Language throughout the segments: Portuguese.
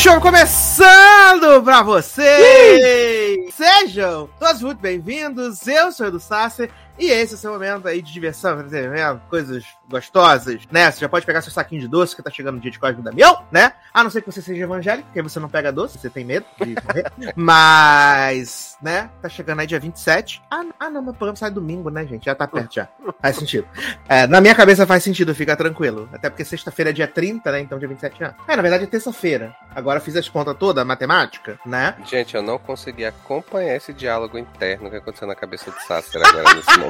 Show começando pra vocês! Sejam todos muito bem-vindos, eu sou o Edu Sasser e esse é o seu momento aí de diversão, entretenimento, coisas gostosas, né? Você já pode pegar seu saquinho de doce, que tá chegando o dia de Cosme Damião, né? A não ser que você seja evangélico, porque você não pega doce, você tem medo de morrer. mas, né? Tá chegando aí dia 27. Ah, ah, não, meu programa sai domingo, né, gente? Já tá perto já. Faz sentido. É, na minha cabeça faz sentido, fica tranquilo. Até porque sexta-feira é dia 30, né? Então dia 27 já. É, na verdade é terça-feira. Agora fiz as contas todas, matemática, né? Gente, eu não consegui acompanhar esse diálogo interno que aconteceu na cabeça do Sasser agora nesse momento.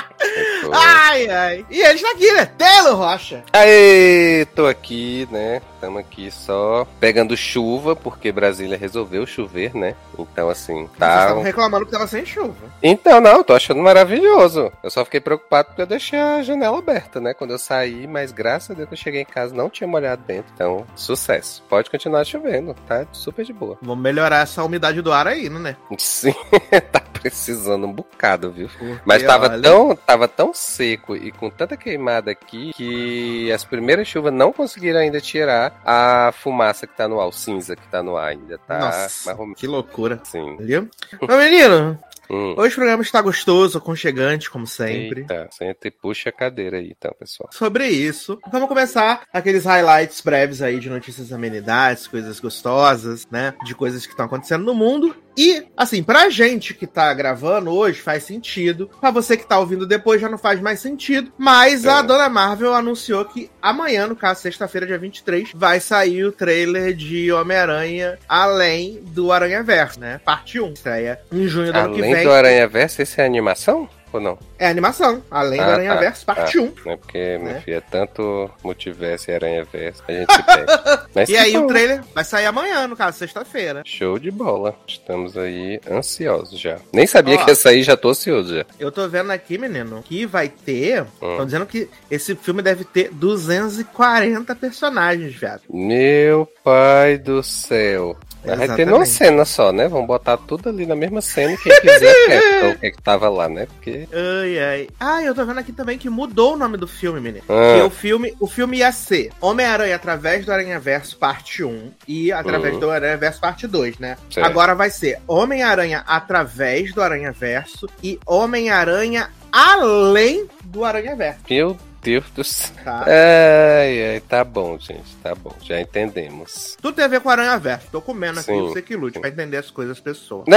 Ai, ai. E ele está aqui, né? Telo Rocha. Aê, tô aqui, né? Estamos aqui só pegando chuva, porque Brasília resolveu chover, né? Então, assim, Vocês tá. estavam reclamando que tava sem chuva. Então, não, eu tô achando maravilhoso. Eu só fiquei preocupado porque eu deixei a janela aberta, né? Quando eu saí, mas graças a Deus que eu cheguei em casa não tinha molhado dentro. Então, sucesso. Pode continuar chovendo, tá? Super de boa. Vamos melhorar essa umidade do ar aí, né? Sim, tá precisando um bocado, viu? Mas Porque, tava olha, tão, tava tão seco e com tanta queimada aqui que as primeiras chuvas não conseguiram ainda tirar a fumaça que tá no ar, o cinza que tá no ar ainda, tá? Nossa, que loucura. Entendeu? Meu menino, Hum. hoje o programa está gostoso, aconchegante, como sempre. Eita, senta e puxa a cadeira aí, então, pessoal. Sobre isso, vamos começar aqueles highlights breves aí de notícias amenidades, coisas gostosas, né? De coisas que estão acontecendo no mundo. E, assim, pra gente que tá gravando hoje faz sentido. Pra você que tá ouvindo depois já não faz mais sentido. Mas a É. Dona Marvel anunciou que amanhã, no caso, sexta-feira, dia 23, vai sair o trailer de Homem-Aranha Além do Aranha Verso, né? Parte 1. Estreia em junho do ano que Além vem. do Aranha Verso, esse é animação? Ou não? É animação. Além do Ah, Aranha tá. Verso, parte 1. Não é porque, Né? meu filho, é tanto multiverso e aranha verso, a gente se pega. Mas E aí bom. o trailer vai sair amanhã, no caso, sexta-feira. Show de bola. Estamos aí ansiosos já. Nem sabia Ó. que ia sair, já tô ansioso já. Eu tô vendo aqui, menino, que vai ter. Hum. Estão dizendo que esse filme deve ter 240 personagens, viado. Meu pai do céu. Vai ter numa Exatamente. cena só, né? Vamos botar tudo ali na mesma cena quem quiser capta o que, é que tava lá, né? Porque. Ai, ai. Ah, eu tô vendo aqui também que mudou o nome do filme, menino. Ah. Que o filme, o filme ia ser Homem-Aranha através do Aranha Verso parte 1 e através Uhum. do Aranha Verso parte 2, né? Certo. Agora vai ser Homem-Aranha através do Aranha Verso e Homem-Aranha além do Aranha Verso, Meu Deus do céu. tá? Ai, ai, tá bom, gente. Tá bom, já entendemos. Tudo tem a ver com Aranha Verso. Tô comendo aqui, Sim. você que lute pra entender as coisas das pessoas.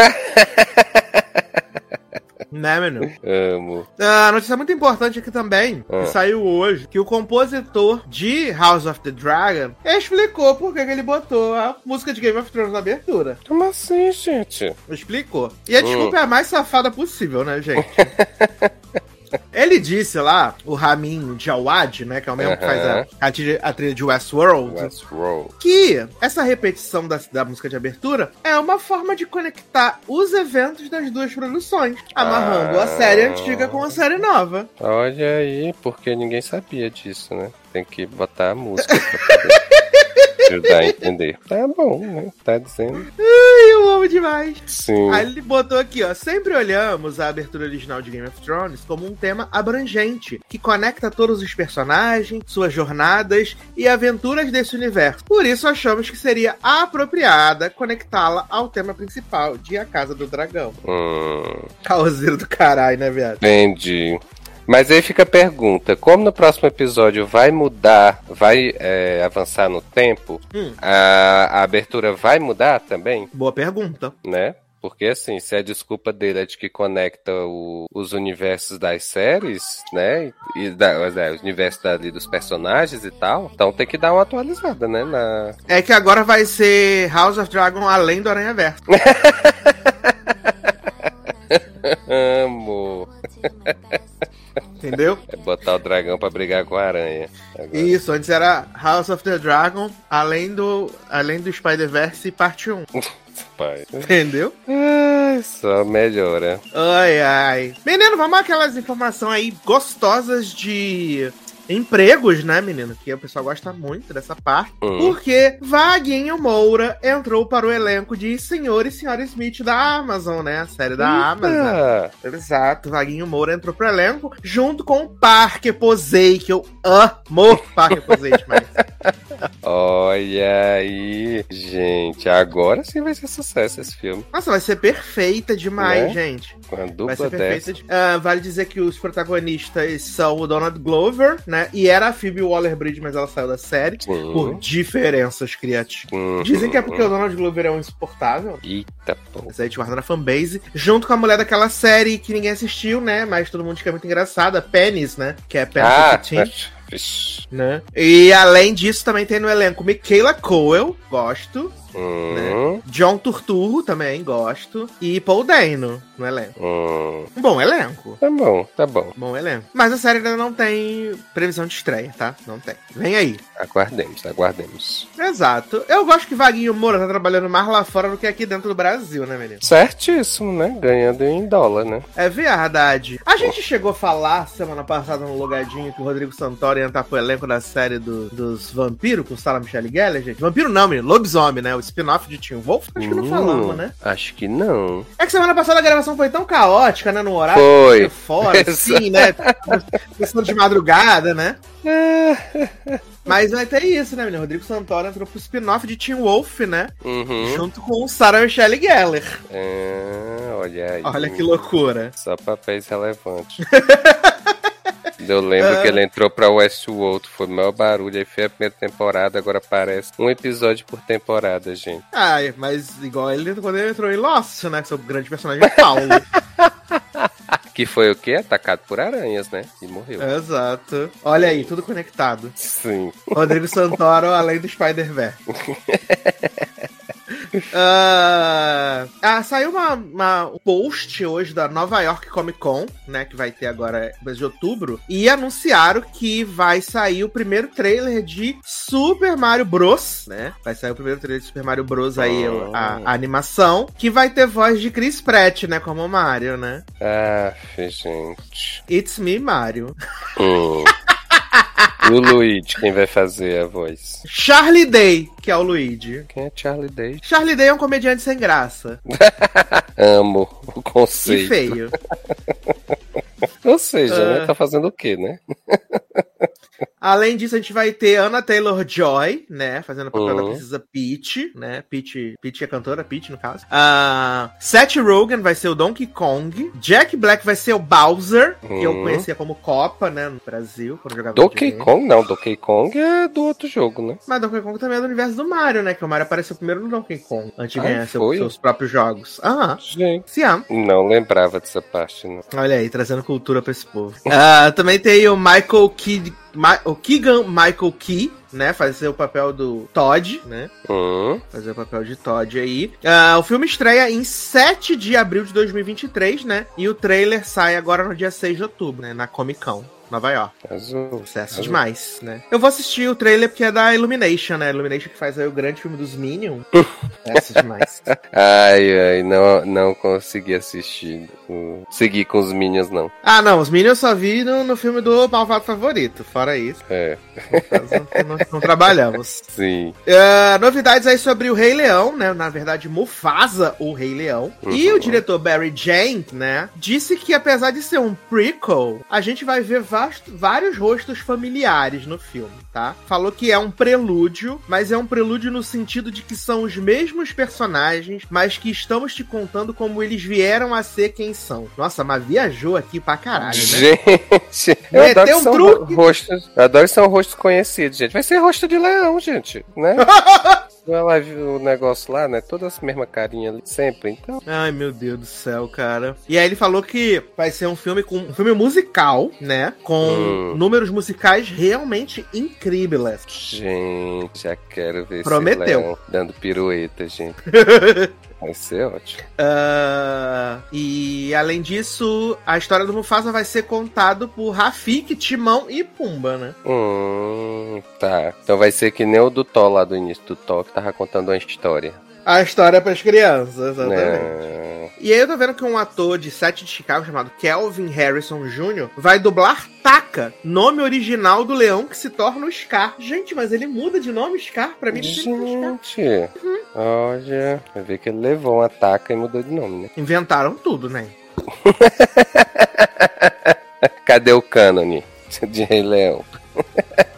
Né? Menino? Amo. A notícia muito importante aqui também, Ah. que saiu hoje, que o compositor de House of the Dragon explicou por que que ele botou a música de Game of Thrones na abertura. Como assim, gente? Explicou. E a Hum. desculpa é a mais safada possível, né, gente? Ele disse lá, o Ramin Djawad, né, que é o mesmo que faz a, a, trilha- a trilha de Westworld, Westworld. que essa repetição da, da música de abertura é uma forma de conectar os eventos das duas produções, amarrando a Ah. série antiga com a série nova. Olha aí, porque ninguém sabia disso, né? Tem que botar a música pra poder ajudar a entender. Tá bom, né? Tá dizendo. Ai, eu amo demais. Sim. Aí ele botou aqui, ó. Sempre olhamos a abertura original de Game of Thrones como um tema abrangente, que conecta todos os personagens, suas jornadas e aventuras desse universo. Por isso achamos que seria apropriada conectá-la ao tema principal de A Casa do Dragão. Hum, Causeiro do caralho, né, viado? entendi. Mas aí fica a pergunta: como no próximo episódio vai mudar, vai é, avançar no tempo, Hum. a, a abertura vai mudar também, Boa pergunta. né? Porque assim, se a desculpa dele é de que conecta o- os universos das séries, né? E da, é, os universos dali dos personagens e tal, então tem que dar uma atualizada, né? Na, É que agora vai ser House of Dragon além do Aranha Verso. Amo. Entendeu? É botar o dragão pra brigar com a aranha. Agora. Isso, antes era House of the Dragon, além do, além do Spider-Verse parte 1. Pai. Entendeu? Ai, só melhora. Ai, ai. Menino, vamos aquelas informações aí gostosas de empregos, né, menino? Que o pessoal gosta muito dessa parte. Hum. Porque Vaguinho Moura entrou para o elenco de Senhor e Senhora Smith da Amazon, né? A série da Amazon. Ah, Exato, Vaguinho Moura entrou pro elenco junto com o Parker Posey, que eu amo Parker Posey demais. olha aí, gente. Agora sim vai ser sucesso esse filme. Nossa, vai ser perfeita demais, Né? gente. Com a Vai dupla ser perfeita. de- Ah, vale dizer que os protagonistas são o Donald Glover, né? E era a Phoebe Waller-Bridge, mas ela saiu da série Sim. por diferenças criativas. Uhum. Dizem que é porque o Donald Glover é um insuportável. Eita, pô. Essa aí a gente guarda na fanbase. Junto com a mulher daquela série que ninguém assistiu, né? Mas todo mundo diz que é muito engraçada, Penis, né? Que é Penis Ah, 15, vixe. né? E além disso, também tem no elenco Michaela Coel, gosto. Hum, John Turturro, também gosto. E Paul Dano no elenco. hum. Um bom elenco. Tá bom, tá bom. Bom elenco. Mas a série ainda não tem previsão de estreia, tá? Não tem. Vem aí. Aguardemos, aguardemos. Exato. Eu gosto que Vaguinho Moura tá trabalhando mais lá fora do que aqui dentro do Brasil, né, menino? Certíssimo, né? Ganhando em dólar, né? É verdade. A gente chegou a falar semana passada no Logadinho que o Rodrigo Santoro ia entrar pro elenco da série do- dos vampiros com Sarah Michelle Gellar, gente. Vampiro não, menino. Lobisomem, né? O spin-off de Tim Wolf. Acho que não Hum, falamos, né? Acho que não. É que semana passada a gravação foi tão caótica, né? No horário. Foi. Fora, assim, né? Começando de madrugada, né? Mas vai ter isso, né, menino? Rodrigo Santoro entrou pro spin-off de Tim Wolf, né? Uhum. Junto com Sarah Michelle Gellar. É, olha aí. Olha que loucura. Só papéis relevantes. Eu lembro Ah. que ele entrou pra Westworld, foi o maior barulho, aí foi a primeira temporada, agora aparece um episódio por temporada, gente. Ai, mas igual ele quando ele entrou em Lost, né? Que seu grande personagem é Paulo. Que foi o quê? Atacado por aranhas, né? E morreu. Exato. Olha aí, tudo conectado. Sim. Rodrigo Santoro, além do Spider-Verse. Ah, ah, saiu uma, uma- um post hoje da Nova York Comic Con, né? Que vai ter agora mês de outubro. E anunciaram que vai sair o primeiro trailer de Super Mario Bros. né? Vai sair o primeiro trailer de Super Mario Bros. aí, Oh. a, a animação. Que vai ter voz de Chris Pratt, né? Como Mario, né? Ah, gente. It's me, Mario. Hum. E o Luigi, quem vai fazer a voz? Charlie Day, que é o Luigi. Quem é Charlie Day? Charlie Day é um comediante sem graça. Amo o E conceito. feio. Ou seja, Ah. né? Tá fazendo o quê, né? Além disso, a gente vai ter Anna Taylor-Joy, né? Fazendo o papel Uhum. da princesa Peach, né? Peach, Peach é a cantora, Peach no caso. Ah, Seth Rogen vai ser o Donkey Kong. Jack Black vai ser o Bowser, que eu Uhum. conhecia como Copa, né? No Brasil, quando jogava Donkey. Kong? Não, Donkey Kong é do outro jogo, né? Mas Donkey Kong também é do universo do Mario, né? Que o Mario apareceu primeiro no Donkey Kong, antes de Ah, ganhar seu- seus próprios jogos. Ah, Gente. Não lembrava dessa parte, não. Olha aí, trazendo cultura pra esse povo. Ah, também tem o Michael Key, Ma- o Keegan Michael Key, né? Fazer o papel do Todd, né? Hum, Fazer o papel de Todd aí. Ah, o filme estreia em 7 de abril de 2023, né? E o trailer sai agora no dia 6 de outubro, né? Na Comic Con. Nova York. azul. Sucesso azul. demais, né? Eu vou assistir o trailer porque é da Illumination, né? Illumination que faz aí o grande filme dos Minions. Sucesso demais. Ai, ai, não, não consegui assistir. o- Seguir com os Minions, não. Ah, não, os Minions só vi no, no filme do Malvado Favorito. Fora isso, É, não, não- trabalhamos. sim. Ah, novidades aí sobre o Rei Leão, né? Na verdade, Mufasa, o Rei Leão. E Uhum. o diretor Barry Jenkins, né? Disse que apesar de ser um prequel, a gente vai ver vasto- vários rostos familiares no filme, tá? Falou que é um prelúdio, mas é um prelúdio no sentido de que são os mesmos personagens, mas que estamos te contando como eles vieram a ser quem são. Nossa, mas viajou aqui pra caralho, né? Gente, eu Meteu adoro que um são truque. ro- rostos. Eu adoro que são rostos conhecidos, gente. Vai ser rosto de leão, gente, né? Vai lá ver o negócio lá, né? Todas as mesmas carinhas ali, sempre. Então, Ai, meu Deus do céu, cara. E aí ele falou que vai ser um filme com um filme musical, né? Com Hum. números musicais realmente incríveis. gente, já quero ver Prometeu. dando pirueta, gente. Vai ser ótimo. Ah, e além disso, a história do Mufasa vai ser contado por Rafik, Timão e Pumba, né? Hum, tá. Então vai ser que nem o do Thor lá do início do Thor, que tava contando uma história. A história para as crianças, exatamente. Né? E aí eu tô vendo que um ator de Sete de Chicago chamado Kelvin Harrison Jr. vai dublar Taka, nome original do leão que se torna o Scar. Gente, mas ele muda de nome Scar? Pra mim Scar. Gente, olha, vai ver que ele levou uma taca e mudou de nome, né? Inventaram tudo, né? Cadê o cânone de Rei Leão?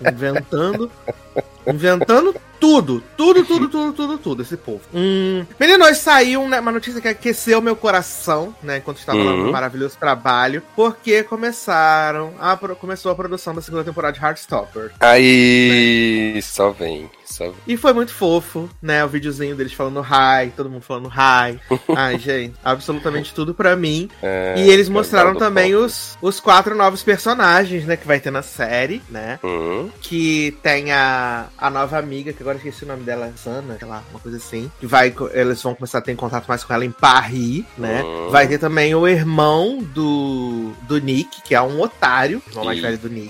Inventando. Inventando tudo. Tudo, tudo, tudo, tudo, tudo, esse povo. Hum. Menino, hoje saiu né, uma notícia que aqueceu meu coração, né? Enquanto estava lá no Uhum. maravilhoso trabalho. Porque começaram. A, começou a produção da segunda temporada de Heartstopper. Aí, só vem, vem. E foi muito fofo, né? O videozinho deles falando hi, todo mundo falando hi. Ai, gente, absolutamente tudo pra mim. É, e eles é mostraram também os, os quatro novos personagens, né? Que vai ter na série, né? Hum, Que tem a, a nova amiga, que agora eu esqueci o nome dela, Sana, sei lá, uma coisa assim. Que vai, eles vão começar a ter contato mais com ela em Paris, né? Hum. Vai ter também o irmão do, do Nick, que é um otário, o mais velho do Nick.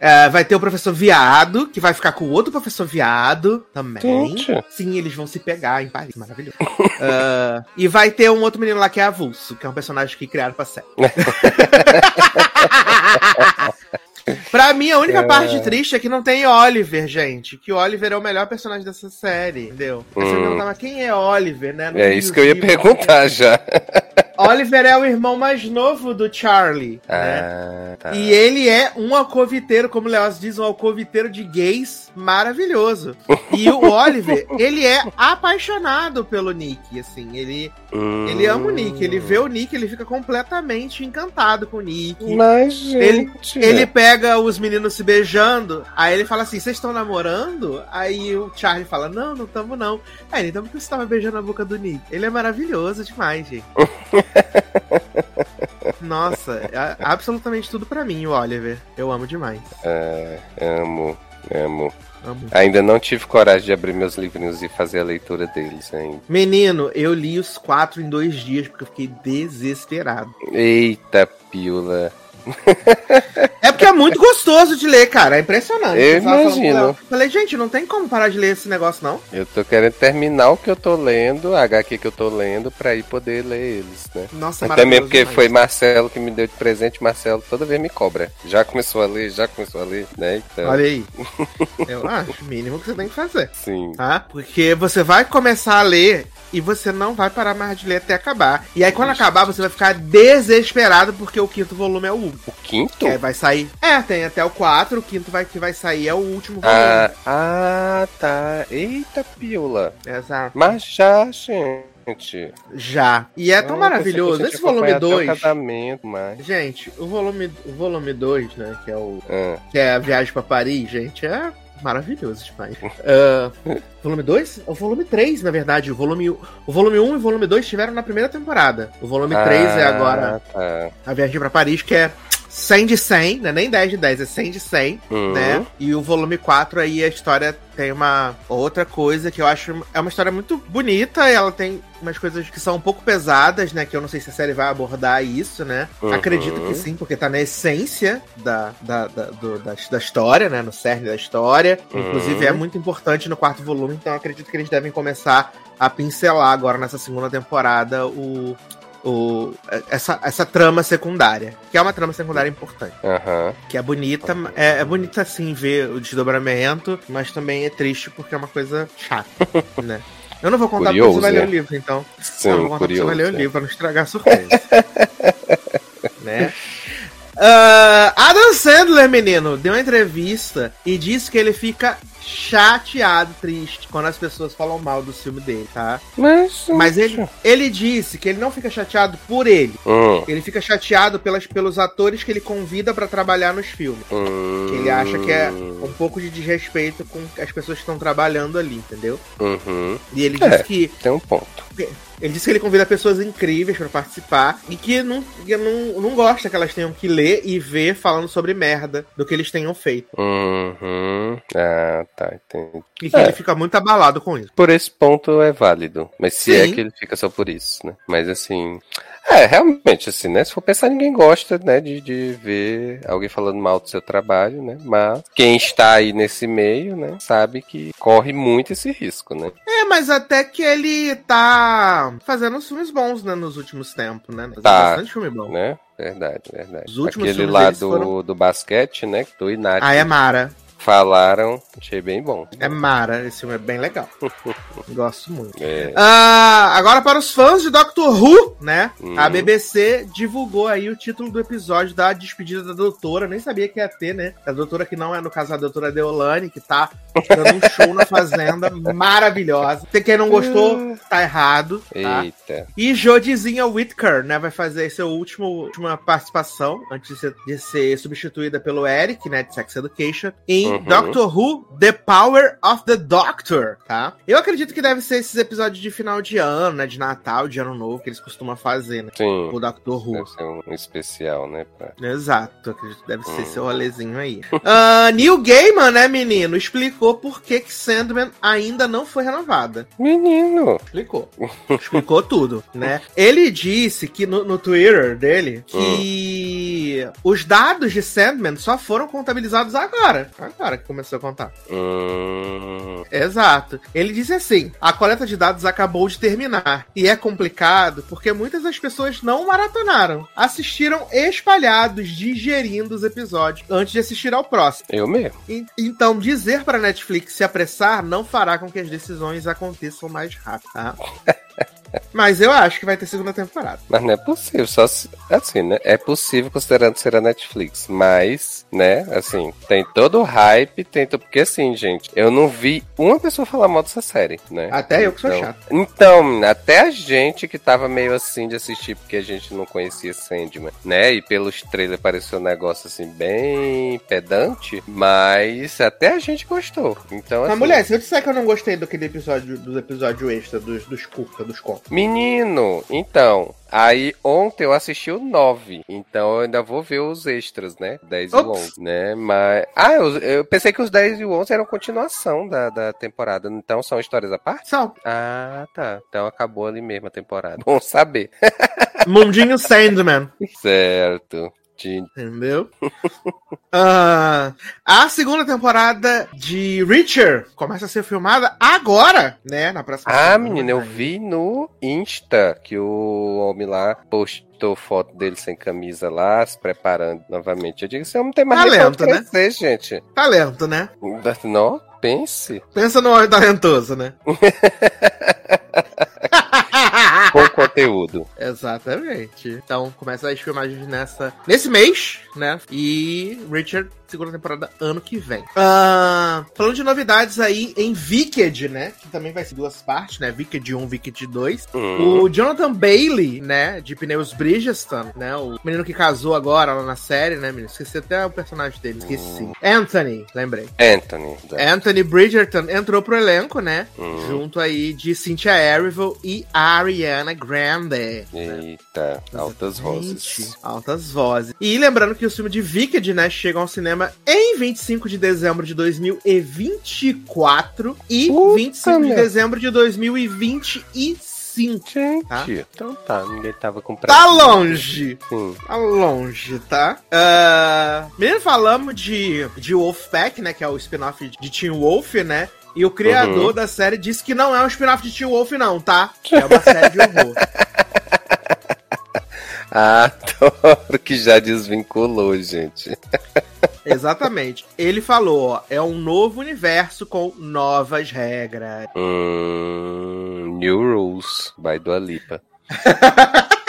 É, vai ter o professor Viado, que vai ficar com o outro professor Viado também. Gente. Sim, eles vão se pegar em Paris, maravilhoso. Ah, e vai ter um outro menino lá que é Avulso, que é um personagem que criaram pra série. pra mim, a única É. parte triste é que não tem Oliver, gente. Que o Oliver é o melhor personagem dessa série, entendeu? Aí Você Hum. perguntava quem é Oliver, né? É isso que eu ia perguntar já. Oliver é o irmão mais novo do Charlie, né? Ah, tá. E ele é um alcoviteiro, como o Leoz diz, um alcoviteiro de gays maravilhoso. E o Oliver, ele é apaixonado pelo Nick, assim, ele, Hum. ele ama o Nick, ele vê o Nick, ele fica completamente encantado com o Nick. Mas, gente. Ele pega os meninos se beijando, aí ele fala assim: vocês estão namorando? Aí o Charlie fala: não, não estamos não. Aí ele, então por que você tava beijando a boca do Nick? Ele é maravilhoso demais, gente. Nossa, é absolutamente tudo pra mim, o Oliver. Eu amo demais. É, amo, amo. Amo. Ainda não tive coragem de abrir meus livrinhos e fazer a leitura deles ainda. Menino, eu li os quatro em dois dias porque eu fiquei desesperado. Eita, pila. É porque é muito gostoso de ler, cara. É impressionante. Eu imagino. ela. Falei, gente, não tem como parar de ler esse negócio, não. Eu tô querendo terminar o que eu tô lendo, a HQ que eu tô lendo, pra ir poder ler eles, né? Nossa, Até mesmo porque demais. foi Marcelo que me deu de presente, Marcelo toda vez me cobra. Já começou a ler, já começou a ler, né? Então, Olha aí. Eu acho o mínimo que você tem que fazer. sim. Tá? Porque você vai começar a ler e você não vai parar mais de ler até acabar. E aí, quando acabar, você vai ficar desesperado porque o quinto volume é o último. O quinto? Aí vai sair. É, tem até o 4, o quinto vai, que vai sair é o último volume. Ah, ah, tá. Eita, piola. Exato. Mas já, gente. Já. E é tão Ah, maravilhoso. Esse volume ia acompanhar até 2. o casamento, mas... Gente, o volume, o volume 2, né? Que é o. Ah, Que é a viagem pra Paris, gente, é maravilhoso demais. Ah, volume 2? O volume 3, na verdade. O volume, o volume 1 e o volume 2 estiveram na primeira temporada. O volume 3 é ah, agora Tá. a viagem pra Paris, que é 100 de 100, não é nem 10 de 10, é 100 de 100, Hum. né? E o volume 4 aí a história tem uma outra coisa que eu acho é uma história muito bonita, ela tem umas coisas que são um pouco pesadas, né? Que eu não sei se a série vai abordar isso, né? Uhum. Acredito que sim, porque tá na essência da, da, da, do- da, da história, né? No cerne da história. Uhum. Inclusive é muito importante no quarto volume, então eu acredito que eles devem começar a pincelar agora nessa segunda temporada o, o, essa, essa trama secundária. Que é uma trama secundária importante. Aham. Que é bonita, é, é bonita assim ver o desdobramento, mas também é triste porque é uma coisa chata, né? Eu não vou contar Curioso, porque você vai né? ler o livro, então. Sim, não, eu vou contar porque você curioso. vai ler o né? livro pra não estragar a surpresa. né? Ah, Adam Sandler, menino, deu uma entrevista e disse que ele fica chateado, triste, quando as pessoas falam mal do filme dele, tá? Mas, Mas ele, ele disse que ele não fica chateado por ele. Hum, Ele fica chateado pelas, pelos atores que ele convida pra trabalhar nos filmes. hum, Que ele acha que é um pouco de desrespeito com as pessoas que estão trabalhando ali, entendeu? Uhum. E ele É. disse que Tem um ponto. ele disse que ele convida pessoas incríveis pra participar e que não, que não, não gosta que elas tenham que ler e ver falando sobre merda do que eles tenham feito. Uhum. Ah, tá, entendi. E que É. ele fica muito abalado com isso. Por esse ponto é válido. Mas se Sim. é que ele fica só por isso, né? Mas assim. É, realmente, assim, né? Se for pensar, ninguém gosta, né, de, de ver alguém falando mal do seu trabalho, né? Mas quem está aí nesse meio, né, sabe que corre muito esse risco, né? É, mas até que ele tá fazendo uns filmes bons, né, nos últimos tempos, né? Fazendo Tá. bastante filme bom. Né? Verdade, verdade. Os últimos Aquele lá do, foram- do basquete, né? E Nath Ah, é Mara. Falaram, achei bem bom. É Mara. Esse filme é bem legal. Gosto muito. É. Ah, agora para os fãs de Doctor Who, né? Hum. A BBC divulgou aí o título do episódio da despedida da doutora. Nem sabia que ia ter, né? A doutora que não é, no caso, a doutora Deolane, que tá dando um show na Fazenda. Maravilhosa. Se quem não gostou, tá errado. Tá? Eita. E Jodizinha Whittaker, né, vai fazer seu último última participação antes de ser, de ser substituída pelo Eric, né, de Sex Education, em Uhum. Doctor Who: The Power of the Doctor, tá? Eu acredito que deve ser esses episódios de final de ano, né, de Natal, de Ano Novo que eles costumam fazer, né, Sim. o Doctor Who. Deve ser um especial, né? pra- Exato, acredito que deve ser Hum. esse rolezinho aí. Ah, Neil Gaiman, né, menino, explicou por que que Sandman ainda não foi renovada. Menino! Explicou. Explicou tudo, né? Ele disse que no, no Twitter dele que os dados de Sandman só foram contabilizados agora. Agora que começou a contar. Hum, Exato. Ele disse assim: a coleta de dados acabou de terminar. E é complicado porque muitas das pessoas não maratonaram. Assistiram espalhados, digerindo os episódios antes de assistir ao próximo. eu mesmo. E- Então, dizer para Netflix se apressar não fará com que as decisões aconteçam mais rápido, tá? Mas eu acho que vai ter segunda temporada. Mas não é possível, só se, assim, né? É possível considerando ser a Netflix, mas, né, assim, tem todo o hype, tem todo, porque assim, gente, eu não vi uma pessoa falar mal dessa série, né? Até eu que sou Então- chato. Então, até a gente que tava meio assim de assistir, porque a gente não conhecia Sandman, né? E pelos trailers pareceu um negócio assim, bem pedante, mas até a gente gostou. Então, Mas, assim, mulher, se eu disser que eu não gostei daquele episódio, dos episódios extra, dos, dos curta, dos contos. Menino, então, aí ontem eu assisti o 9, então eu ainda vou ver os extras, né? 10 e o Ops. 11, né? Mas. Ah, eu, eu pensei que os 10 e o 11 eram continuação da, da temporada, então são histórias à parte? Só. Ah, tá. Então acabou ali mesmo a temporada. Bom saber. Mundinho Sandman. Certo. De- Entendeu? Ah, a segunda temporada de Reacher começa a ser filmada agora, né? Na próxima Ah, semana. menina, eu vi no Insta que o homem lá postou foto dele sem camisa lá, se preparando novamente. Eu digo, esse homem tem mais Talento, pra né? crescer, gente. Talento, né? Não, pense. Pensa no homem talentoso, né? Com conteúdo. Exatamente. Então começa as filmagens nessa, nesse mês, né? E Richard, segunda temporada ano que vem. Ah, falando de novidades aí em Wicked, né? Que também vai ser duas partes, né? Wicked 1, Wicked 2. Hum. O Jonathan Bailey, né? De Pneus Bridgestone, né? O menino que casou agora lá na série, né, menino? Esqueci até o personagem dele, esqueci. Anthony, lembrei. Anthony. Anthony Bridgerton entrou pro elenco, né? Hum. Junto aí de Cynthia Erivo e Ariana Grande. Eita, altas vozes. Altas vozes. E lembrando que o filme de Wicked, né, chega ao cinema em 25 de dezembro de 2024 e Puta 25 de merda. dezembro de 2025. Gente, Tá. então tá, ninguém tava com pressa. Tá longe! Sim. Tá longe, tá? Uh, menino, falamos de, de Wolfpack, né? Que é o spin-off de Teen Wolf, né? E o criador Uhum. da série disse que não é um spin-off de Teen Wolf, não, tá? É uma série de horror. Adoro que já desvinculou, gente. Exatamente. Ele falou, ó, é um novo universo com novas regras. Hum, New Rules, by Dua Lipa.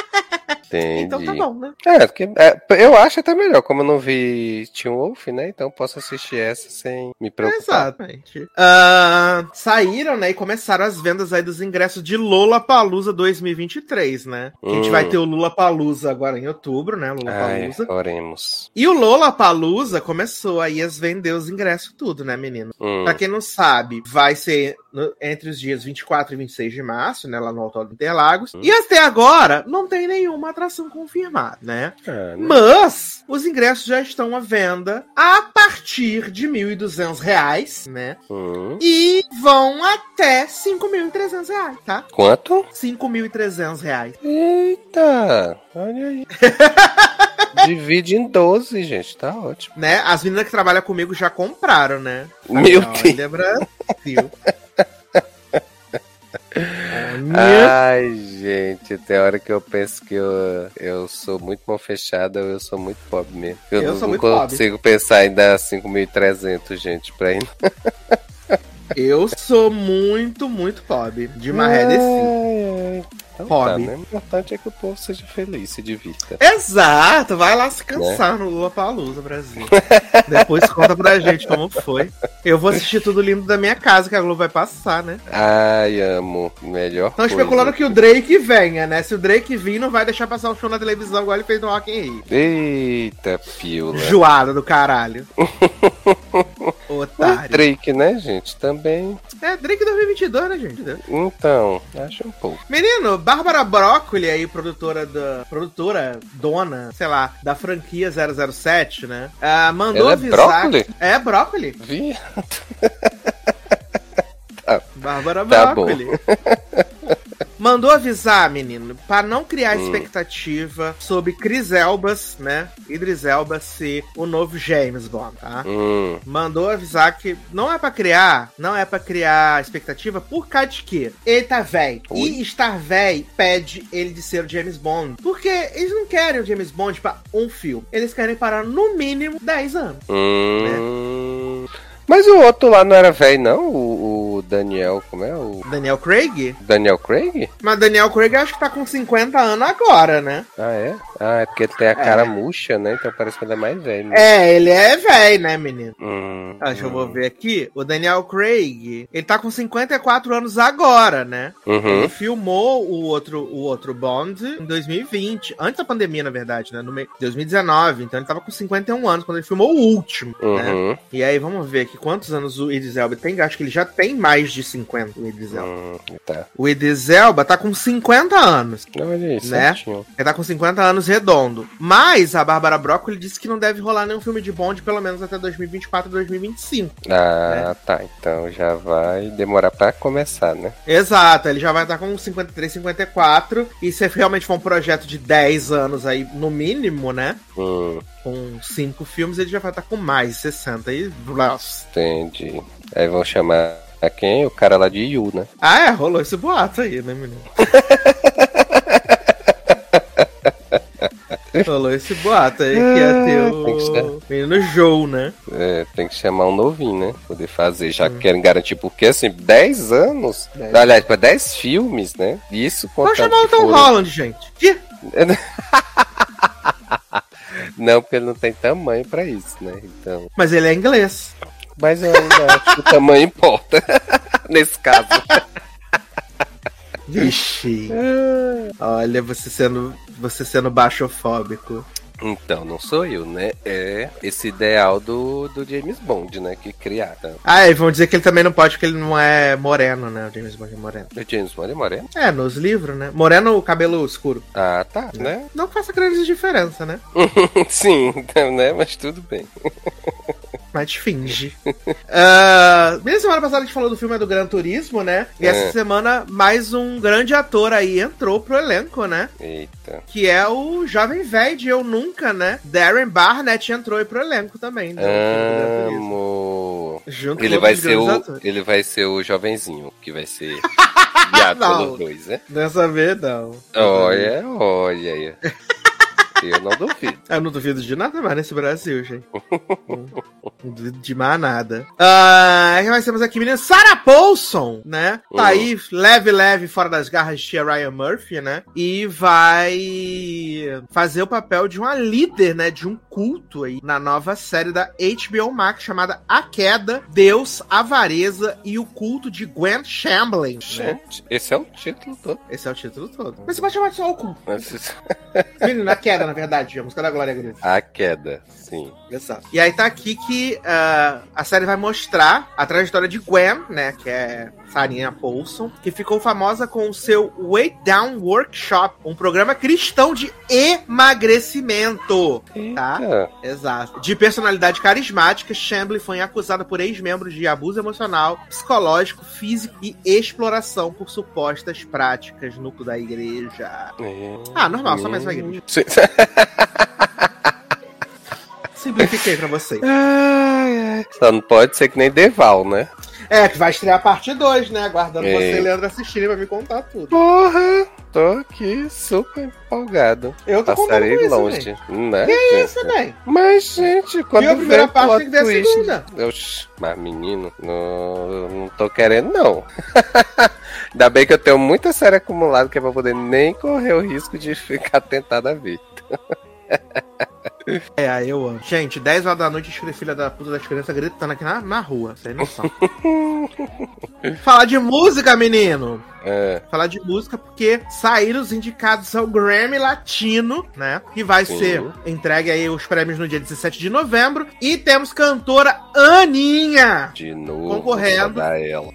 Entendi. Então tá bom, né? É, porque é, eu acho até melhor, como eu não vi Teen Wolf, né? Então posso assistir essa sem me preocupar. Exatamente. Ah, saíram, né, e começaram as vendas aí dos ingressos de Lola Palusa 2023, né? A gente Hum. vai ter o Lula Palusa agora em outubro, né? Lula Palusa. oremos. E o Lola Palusa começou aí a vender os ingressos tudo, né, menino? Hum, Pra quem não sabe, vai ser no- entre os dias 24 e 26 de março, né, lá no Autódromo Interlagos. Hum. E até agora, não tem nenhuma atração confirmada, né? Ah, né? Mas os ingressos já estão à venda a partir de 1.200 reais, né? Hum. E vão até 5.300 reais, tá? Quanto? 5.300 reais. Eita, olha aí. Divide em 12, gente, tá ótimo. Né? As meninas que trabalham comigo já compraram, né? Meu Olha, Brasil. Ai, gente, tem hora que eu penso que eu, eu sou muito mal fechada ou eu sou muito pobre mesmo. Eu, Eu não, não muito pobre. consigo pensar em dar 5.300, gente, pra ir. Eu sou muito, muito pobre. De maré desse. Então tá, Pobre. né? O importante é que o povo seja feliz, se divirta. Exato, vai lá se cansar no Lula Palusa, Brasil. Depois conta pra gente como foi. Eu vou assistir tudo lindo da minha casa que a Globo vai passar, né? Ai, amo. Melhor Estão especulando que o Drake venha, né? Se o Drake vir, não vai deixar passar o show na televisão igual ele fez no Rock in Rio. Eita, pila. Joada do caralho. O Otário. Drake, né, gente? Também. É, Drake 2022, né, gente? Então, acho um pouco. Menino, Bárbara Broccoli aí, produtora da. Produtora, dona, sei lá, da franquia 007, né? Ah, mandou Ela é avisar. brócoli? É, Broccoli. Vi. Bárbara Tá Broccoli. Mandou avisar, menino, pra não criar Hum. expectativa sobre Chris Elbas, né? Idris Elba ser o novo James Bond, tá? Hum, Mandou avisar que não é pra criar, não é pra criar expectativa por causa de quê? Ele tá velho. E estar velho pede ele de ser o James Bond. Porque eles não querem o James Bond pra um filme. Eles querem parar no mínimo 10 anos. hum. Mas o outro lá não era velho, não? O, o Daniel, como é? O Daniel Craig? Daniel Craig? Mas Daniel Craig acho que tá com 50 anos agora, né? Ah, é? Ah, é porque ele tem a cara murcha, né? Então parece que ele é mais velho. Né? É, ele é velho, né, menino? Hum, Ah, Deixa eu hum. vou ver aqui. O Daniel Craig, ele tá com 54 anos agora, né? Uhum. Ele filmou o outro, o outro Bond em 2020, antes da pandemia, na verdade, né? No meio 2019. Então ele tava com 51 anos quando ele filmou o último, né? Uhum. E aí vamos ver aqui quantos anos o Idris Elba tem. Acho que ele já tem mais de 50, o Idris Elba. Hum, tá. O Idris Elba tá com 50 anos. Olha aí, Né? certinho. Ele tá com 50 anos redondo. Mas a Bárbara Broccoli disse que não deve rolar nenhum filme de Bond pelo menos até 2024, 2025. Ah, tá. Então já vai demorar pra começar, né? Exato, ele já vai estar com 53, 54. E se realmente for um projeto de 10 anos aí, no mínimo, né? Hum, Com 5 filmes, ele já vai estar com mais 60 e. Nossa. Entendi. Aí vão chamar a quem? O cara lá de Yu, né? Ah, é, rolou esse boato aí, né, menino? rolou esse boato aí que ia ter tem que ser. o menino Joe, né? É, tem que chamar um novinho, né? Poder fazer, já que querem garantir, porque assim, 10 anos, Dez. aliás, para 10 filmes, né? Isso Vamos contando chamar o Tom foram- Holland, gente. Que? Não, porque ele não tem tamanho pra isso, né? Então, Mas ele é inglês. Mas eu ainda acho que o tamanho importa nesse caso. Vixe. Olha, você sendo, você sendo baixofóbico. Então, não sou eu, né? É esse ideal do, do James Bond, né? Que criaram. Ah, e vão dizer que ele também não pode porque ele não é moreno, né? O James Bond é moreno. O James Bond é moreno? É, nos livros, né? Moreno, o cabelo escuro. Ah, tá, né? Não faça grande diferença, né? Sim, então, né? Mas tudo bem. Mas finge. Ah, bem, semana passada a gente falou do filme do Gran Turismo, né? E essa É. semana mais um grande ator aí entrou pro elenco, né? Eita. Que é o jovem velho de Eu Nunca, né? Darren Barnett entrou aí pro elenco também. Turismo. Amo. Junto Ele com vai ser o. atores. Ele vai ser o jovenzinho, que vai ser guiado pelos dois, né? Dessa vez, não. Olha, olha aí. Eu não duvido. Eu não duvido de nada mais nesse Brasil, gente. não, duvido de mais nada. Ah, nós temos aqui menina Sarah Paulson, né? Tá Uhum. aí, leve, leve, fora das garras de tia Ryan Murphy, né? E vai fazer o papel de uma líder, né? De um culto aí na nova série da HBO Max chamada A Queda, Deus, Avareza e o culto de Gwen Shamblin. Né? Gente, esse é o título todo. Esse é o título todo. Mas você pode chamar de só o culto. Menino, A Queda, na verdade, a música da Glória Groove. A queda, sim. Exato. E aí tá aqui que ah, a série vai mostrar a trajetória de Gwen, né? Que é Sarinha Paulson, que ficou famosa com o seu Weight Down Workshop, um programa cristão de emagrecimento. Tá? Eita. Exato. De personalidade carismática, Chambly foi acusada por ex-membros de abuso emocional, psicológico, físico e exploração por supostas práticas no da igreja. É. Ah, normal, só mais uma igreja. Sim. Simplifiquei pra vocês. Ai, ai. Só não pode ser que nem Deval, né? É, que vai estrear a parte 2, né? Aguardando É. você e Leandro assistirem pra me contar tudo. Porra, tô aqui super empolgado. Eu tô Passarei com isso, longe, né? Que gente? isso, né? Mas, gente, quando Viu a primeira parte, tem que ver a segunda. Oxi, mas menino, não, não tô querendo, não. Ainda bem que eu tenho muita série acumulada que é pra poder nem correr o risco de ficar tentado a ver. É, aí eu amo. Gente, 10 horas da noite, filha da puta das crianças gritando aqui na, na rua, sem noção. Falar de música, menino! É, Falar de música porque saíram os indicados ao Grammy Latino, né? Que vai Sim. ser entregue aí os prêmios no dia 17 de novembro. E temos cantora Aninha! de novo, Concorrendo.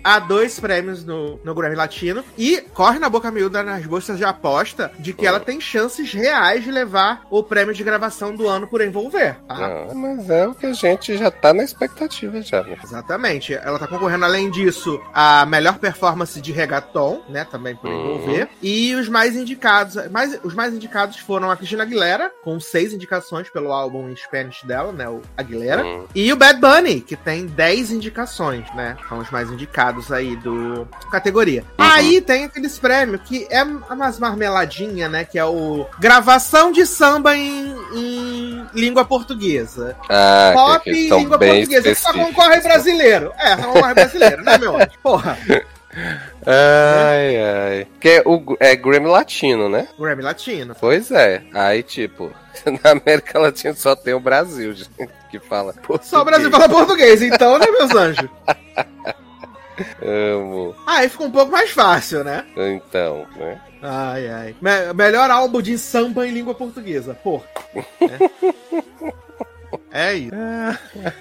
Há dois prêmios no, no Grammy Latino. E corre na boca miúda nas bolsas de aposta de que ela tem chances reais de levar o prêmio de gravação do ano por envolver. Tá? Ah, mas é o que a gente já tá na expectativa já, né? Exatamente. Ela tá concorrendo, além disso, a melhor performance de reggaeton, né? Também por Uhum. envolver. E os mais indicados. Mais, os mais indicados foram a Cristina Aguilera, com seis indicações pelo álbum em Spanish dela, né? O Aguilera. Hum. E o Bad Bunny, que tem 10 indicações, né? São os mais indicados aí do categoria. Uhum. Aí tem aqueles prêmios que é umas marmeladinha, né? Que é o gravação de samba em, em língua portuguesa. Ah, Pop e língua bem portuguesa. Só concorre brasileiro. É, só concorre brasileiro, né, meu? Porra, Ai, ai. Que o, é Grammy Latino, né? Grammy Latino. Pois é. Aí, tipo, na América Latina só tem o Brasil gente, que fala português. Só o Brasil fala português, então, né, meus anjos? Amo. Aí fica um pouco mais fácil, né? Então, né? Ai, ai. Me- melhor álbum de samba em língua portuguesa. Porra. É, é isso.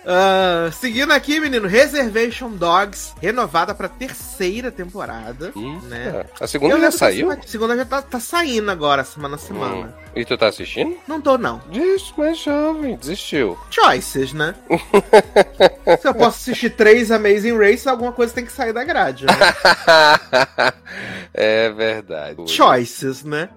Ah, seguindo aqui, menino, Reservation Dogs, renovada pra terceira temporada. Né? A segunda já saiu? A segunda já tá, tá saindo agora, semana a semana. Hum. E tu tá assistindo? Não tô, não. Diz, mas jovem, desistiu. Choices, né? Se eu posso assistir três Amazing Race, alguma coisa tem que sair da grade. Né? é verdade. Choices, né?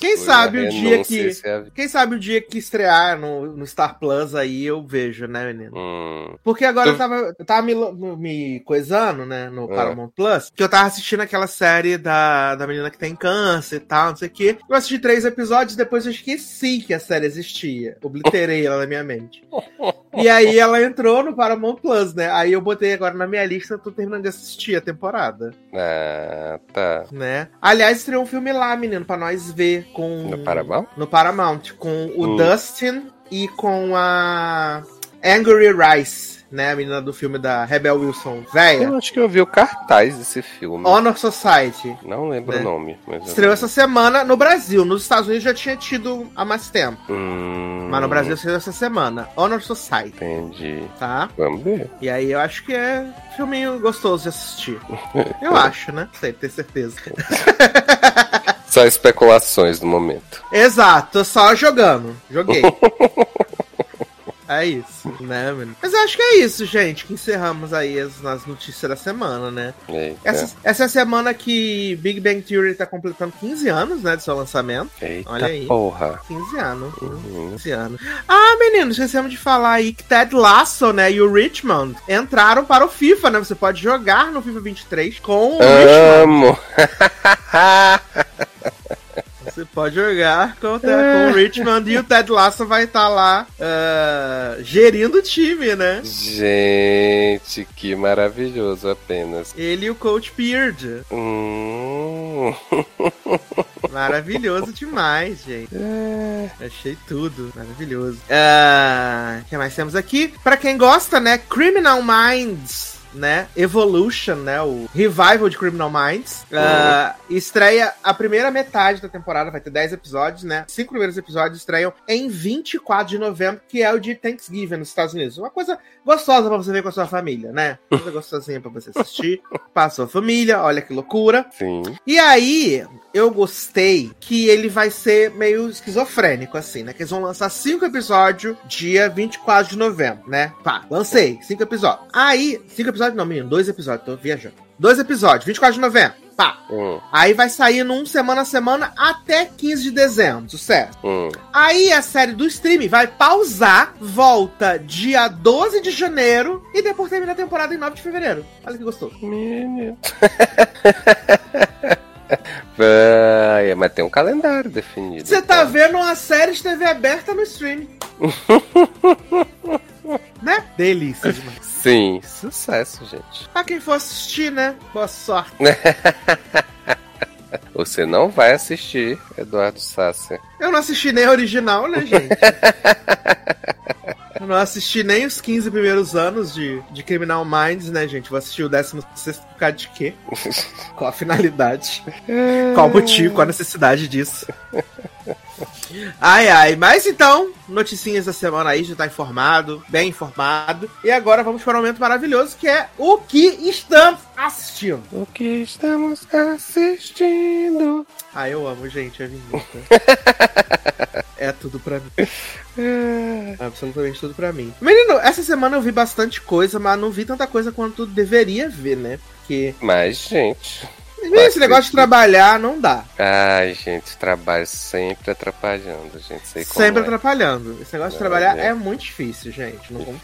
Quem sabe o dia que- Quem sabe o dia que estrear no, no Star Plus aí eu vejo, né, menino? Hum, Porque agora Tu- eu tava, eu tava me, me coisando, né, no É. Paramount Plus, que eu tava assistindo aquela série da, da menina que tem câncer e tal, não sei o quê. Eu assisti três episódios, depois eu esqueci que a série existia. Obliterei ela na minha mente. E aí ela entrou no Paramount Plus, né? Aí eu botei agora na minha lista, tô terminando de assistir a temporada, ah, tá. né? Aliás, estreou um filme lá, menino, pra nós ver com... No Paramount? No Paramount, com o Hum. Dustin e com a Angry Rice, né? A menina do filme da Rebel Wilson, véia. Eu acho que eu vi o cartaz desse filme. Honor Society. Não lembro Né? o nome. Estreou essa semana no Brasil. Nos Estados Unidos já tinha tido há mais tempo. Hum, Mas no Brasil estreou essa semana. Honor Society, Entendi. tá? Vamos ver. E aí eu acho que é um filminho gostoso de assistir. Eu acho, né? Sei, ter certeza. Só especulações no momento. Exato, só jogando. Joguei. É isso, né, mano? Mas eu acho que é isso, gente, que encerramos aí as, as notícias da semana, né? Eita. Essa, essa é a semana que Big Bang Theory tá completando 15 anos, né, de seu lançamento. Eita Olha aí. porra. 15 anos. Uhum. 15 anos. Ah, menino, esquecemos de falar aí que Ted Lasso, né, e o Richmond entraram para o FIFA, né? Você pode jogar no FIFA 23 com o Richmond. Você pode jogar com o, Ted- com o Richmond e o Ted Lasso vai estar lá ah, gerindo o time, né? Gente, que maravilhoso apenas. Ele e o Coach Beard. Hum. Maravilhoso demais, gente. Achei tudo maravilhoso. Ah, O que mais temos aqui? Pra quem gosta, né? Criminal Minds. Né? Evolution, né? O revival de Criminal Minds. Ah, estreia a primeira metade da temporada, vai ter 10 episódios, né? Cinco primeiros episódios estreiam em 24 de novembro, que é o de Thanksgiving nos Estados Unidos. Uma coisa gostosa pra você ver com a sua família, né? Uma coisa gostosinha pra você assistir. Pra sua família, olha que loucura. Sim. E aí, eu gostei que ele vai ser meio esquizofrênico, assim, né? Que eles vão lançar cinco episódios dia 24 de novembro, né? Pá, lancei, cinco episódios. Aí, cinco episódios não, menino, dois episódios, tô viajando. Dois episódios, 24 de novembro, pá. Hum, Aí vai sair num semana a semana até 15 de dezembro, sucesso. hum. Aí a série do streaming vai pausar, volta dia 12 de janeiro e depois termina a temporada em 9 de fevereiro. Olha que gostoso. Menino. Mas tem um calendário definido. Você tá vendo uma série de TV aberta no streaming. né? Delícia demais. Sim, sucesso, gente. Pra quem for assistir, né? Boa sorte. Você não vai assistir Eduardo Sassi. Eu não assisti nem a original, né, gente? Eu não assisti nem os 15 primeiros anos de, de Criminal Minds, né, gente? Vou assistir o 16 por causa de quê? Qual a finalidade? Qual o motivo? Qual a necessidade disso? Ai, ai. Mas então, noticinhas da semana aí, já tá informado, bem informado. E agora vamos para um momento maravilhoso que é o que estamos assistindo. O que estamos assistindo? Ah, eu amo, gente, a vinheta. é tudo pra mim. Absolutamente tudo pra mim. Menino, essa semana eu vi bastante coisa, mas não vi tanta coisa quanto deveria ver, né? Porque Mas, gente. Esse negócio de trabalhar não dá. Ai, gente, trabalho sempre atrapalhando, gente. Sei Sempre é. atrapalhando. Esse negócio de trabalhar né? é muito difícil, gente. Não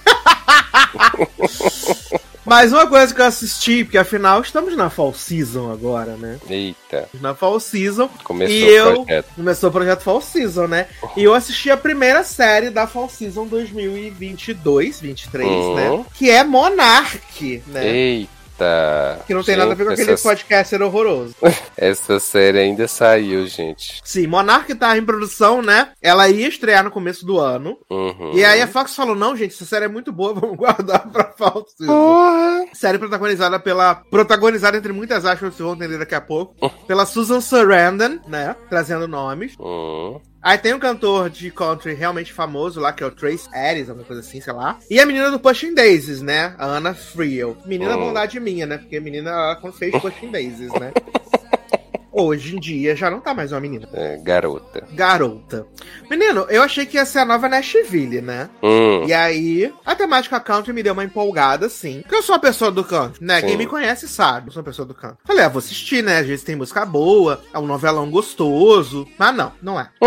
Mas uma coisa que eu assisti, porque afinal estamos na Fall Season agora, né? Eita, Na Fall Season. começou E o eu- projeto. Começou o projeto Fall Season, né? E eu assisti a primeira série da Fall Season 2022, 23, Uhum. né? Que é Monarch, né? Eita. Que não tem nada a ver com Gente, aquele essa, podcaster horroroso. essa série ainda saiu, gente. Sim, Monarch tá em produção, né? Ela ia estrear no começo do ano. Uhum. E aí a Fox falou: não, gente, essa série é muito boa, vamos guardar pra. Porra! Série protagonizada pela. Protagonizada entre muitas aspas, vocês vão entender daqui a pouco. Pela Susan Sarandon, né? Trazendo nomes. Hum. Aí tem um cantor de country realmente famoso lá, que é o Trace Harris, alguma coisa assim, sei lá. E a menina do Pushing Daisies, né? A Anna Friel. Menina Hum. bondade minha, né? Porque a menina, ela fez Pushing Daisies, né? Hoje em dia já não tá mais uma menina. É, garota. Garota. Menino, eu achei que ia ser a nova Nashville, né? Hum. E aí, a temática country me deu uma empolgada, sim. Porque eu sou uma pessoa do country, né? Sim. Quem me conhece sabe, eu sou uma pessoa do country. Falei, ah, vou assistir, né? Às vezes tem música boa, é um novelão gostoso. Mas não, não é.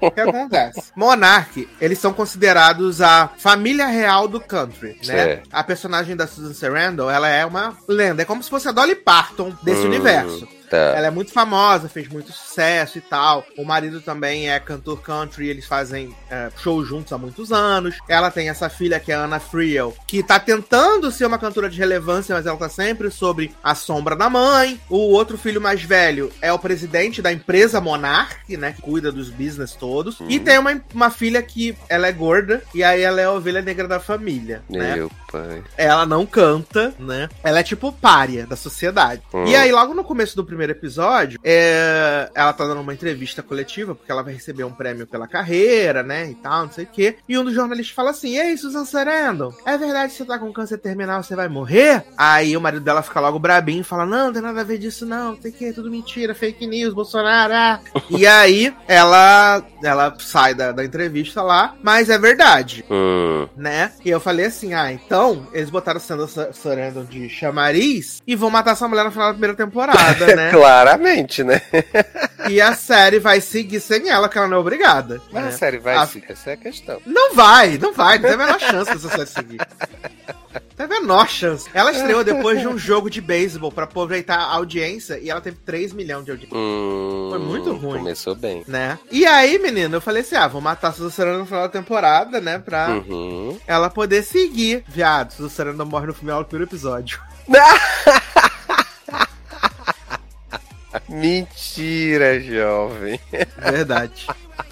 o que acontece? Monarch, eles são considerados a família real do country, né? Certo. A personagem da Susan Sarandon, ela é uma lenda. É como se fosse a Dolly Parton desse Hum. universo. Tá. Ela é muito famosa, fez muito sucesso e tal. O marido também é cantor country, eles fazem é, show juntos há muitos anos. Ela tem essa filha que é a Anna Friel, que tá tentando ser uma cantora de relevância, mas ela tá sempre sobre a sombra da mãe. O outro filho mais velho é o presidente da empresa Monarch, né, que cuida dos business todos. E tem uma, uma filha que ela é gorda, e aí ela é a ovelha negra da família, né? Meu pai. ela não canta, né? Ela é tipo párea da sociedade. Hum. E aí, logo no começo do primeiro episódio, é, ela tá dando uma entrevista coletiva, porque ela vai receber um prêmio pela carreira, né? E tal, não sei o quê. E um dos jornalistas fala assim: Ei, Susan Sarandon, é verdade que você tá com câncer terminal, você vai morrer? Aí o marido dela fica logo brabinho e fala: Não, não tem nada a ver disso, não, sei o quê, tudo mentira, fake news, Bolsonaro. ah." e aí, ela, ela sai da, da entrevista lá, mas é verdade Hum. né? E eu falei assim: ah, então eles botaram Sandra Sa- Sarandon de chamariz e vão matar essa mulher no final da primeira temporada, né? Claramente, né? e a série vai seguir sem ela, que ela não é obrigada. Mas né? a série vai A- sim, essa é a questão. Não vai, não vai, não tem a menor chance dessa série seguir. Não tem a menor chance. Ela estreou depois de um jogo de beisebol pra aproveitar a audiência e ela teve 3 milhões de audiência. Hum, Foi muito ruim. Começou bem. Né? E aí, menino, eu falei assim: ah, vou matar a Sarandon no final da temporada, né? Pra Uhum. ela poder seguir. Viado, Sarandon morre no final do primeiro episódio. Mentira, jovem. Verdade.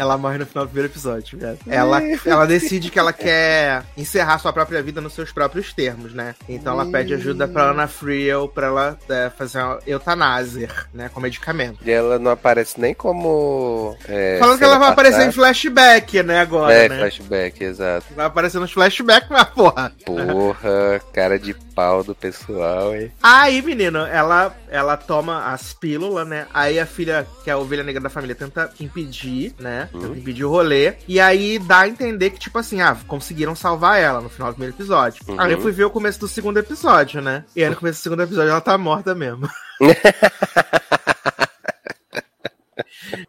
Ela morre no final do primeiro episódio, velho. Ela, ela decide que ela quer encerrar sua própria vida nos seus próprios termos, né? Então ela pede ajuda pra Ana Friel pra ela é, fazer uma eutanásia, né? Com medicamento. E ela não aparece nem como. É, Falando que ela vai aparecer em flashback, né? Agora. É, né? flashback, exato. Vai aparecer nos flashbacks, mas porra. Porra, cara de pau do pessoal, hein? Aí, menino, ela, ela toma as pílulas, né? Aí a filha, que é a ovelha negra da família, tenta impedir, né? Tenta impedir o rolê. E aí dá a entender que, tipo assim, ah, conseguiram salvar ela no final do primeiro episódio. Uhum. Aí eu fui ver o começo do segundo episódio, né? E aí no começo do segundo episódio ela tá morta mesmo.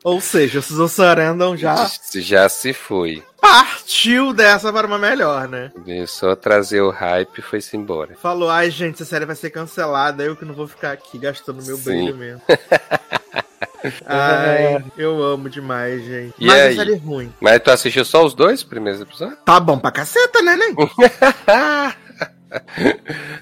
Ou seja, o Susan Sarandon já Já se foi. partiu dessa para uma melhor, né? Veio só trazer o hype e foi-se embora. Falou, ai gente, essa série vai ser cancelada, eu que não vou ficar aqui gastando meu Sim. brilho mesmo. ai, eu amo demais, gente. E Mas aí? a série é ruim. Mas tu assistiu só os dois primeiros episódios? Tá bom pra caceta, né, nem?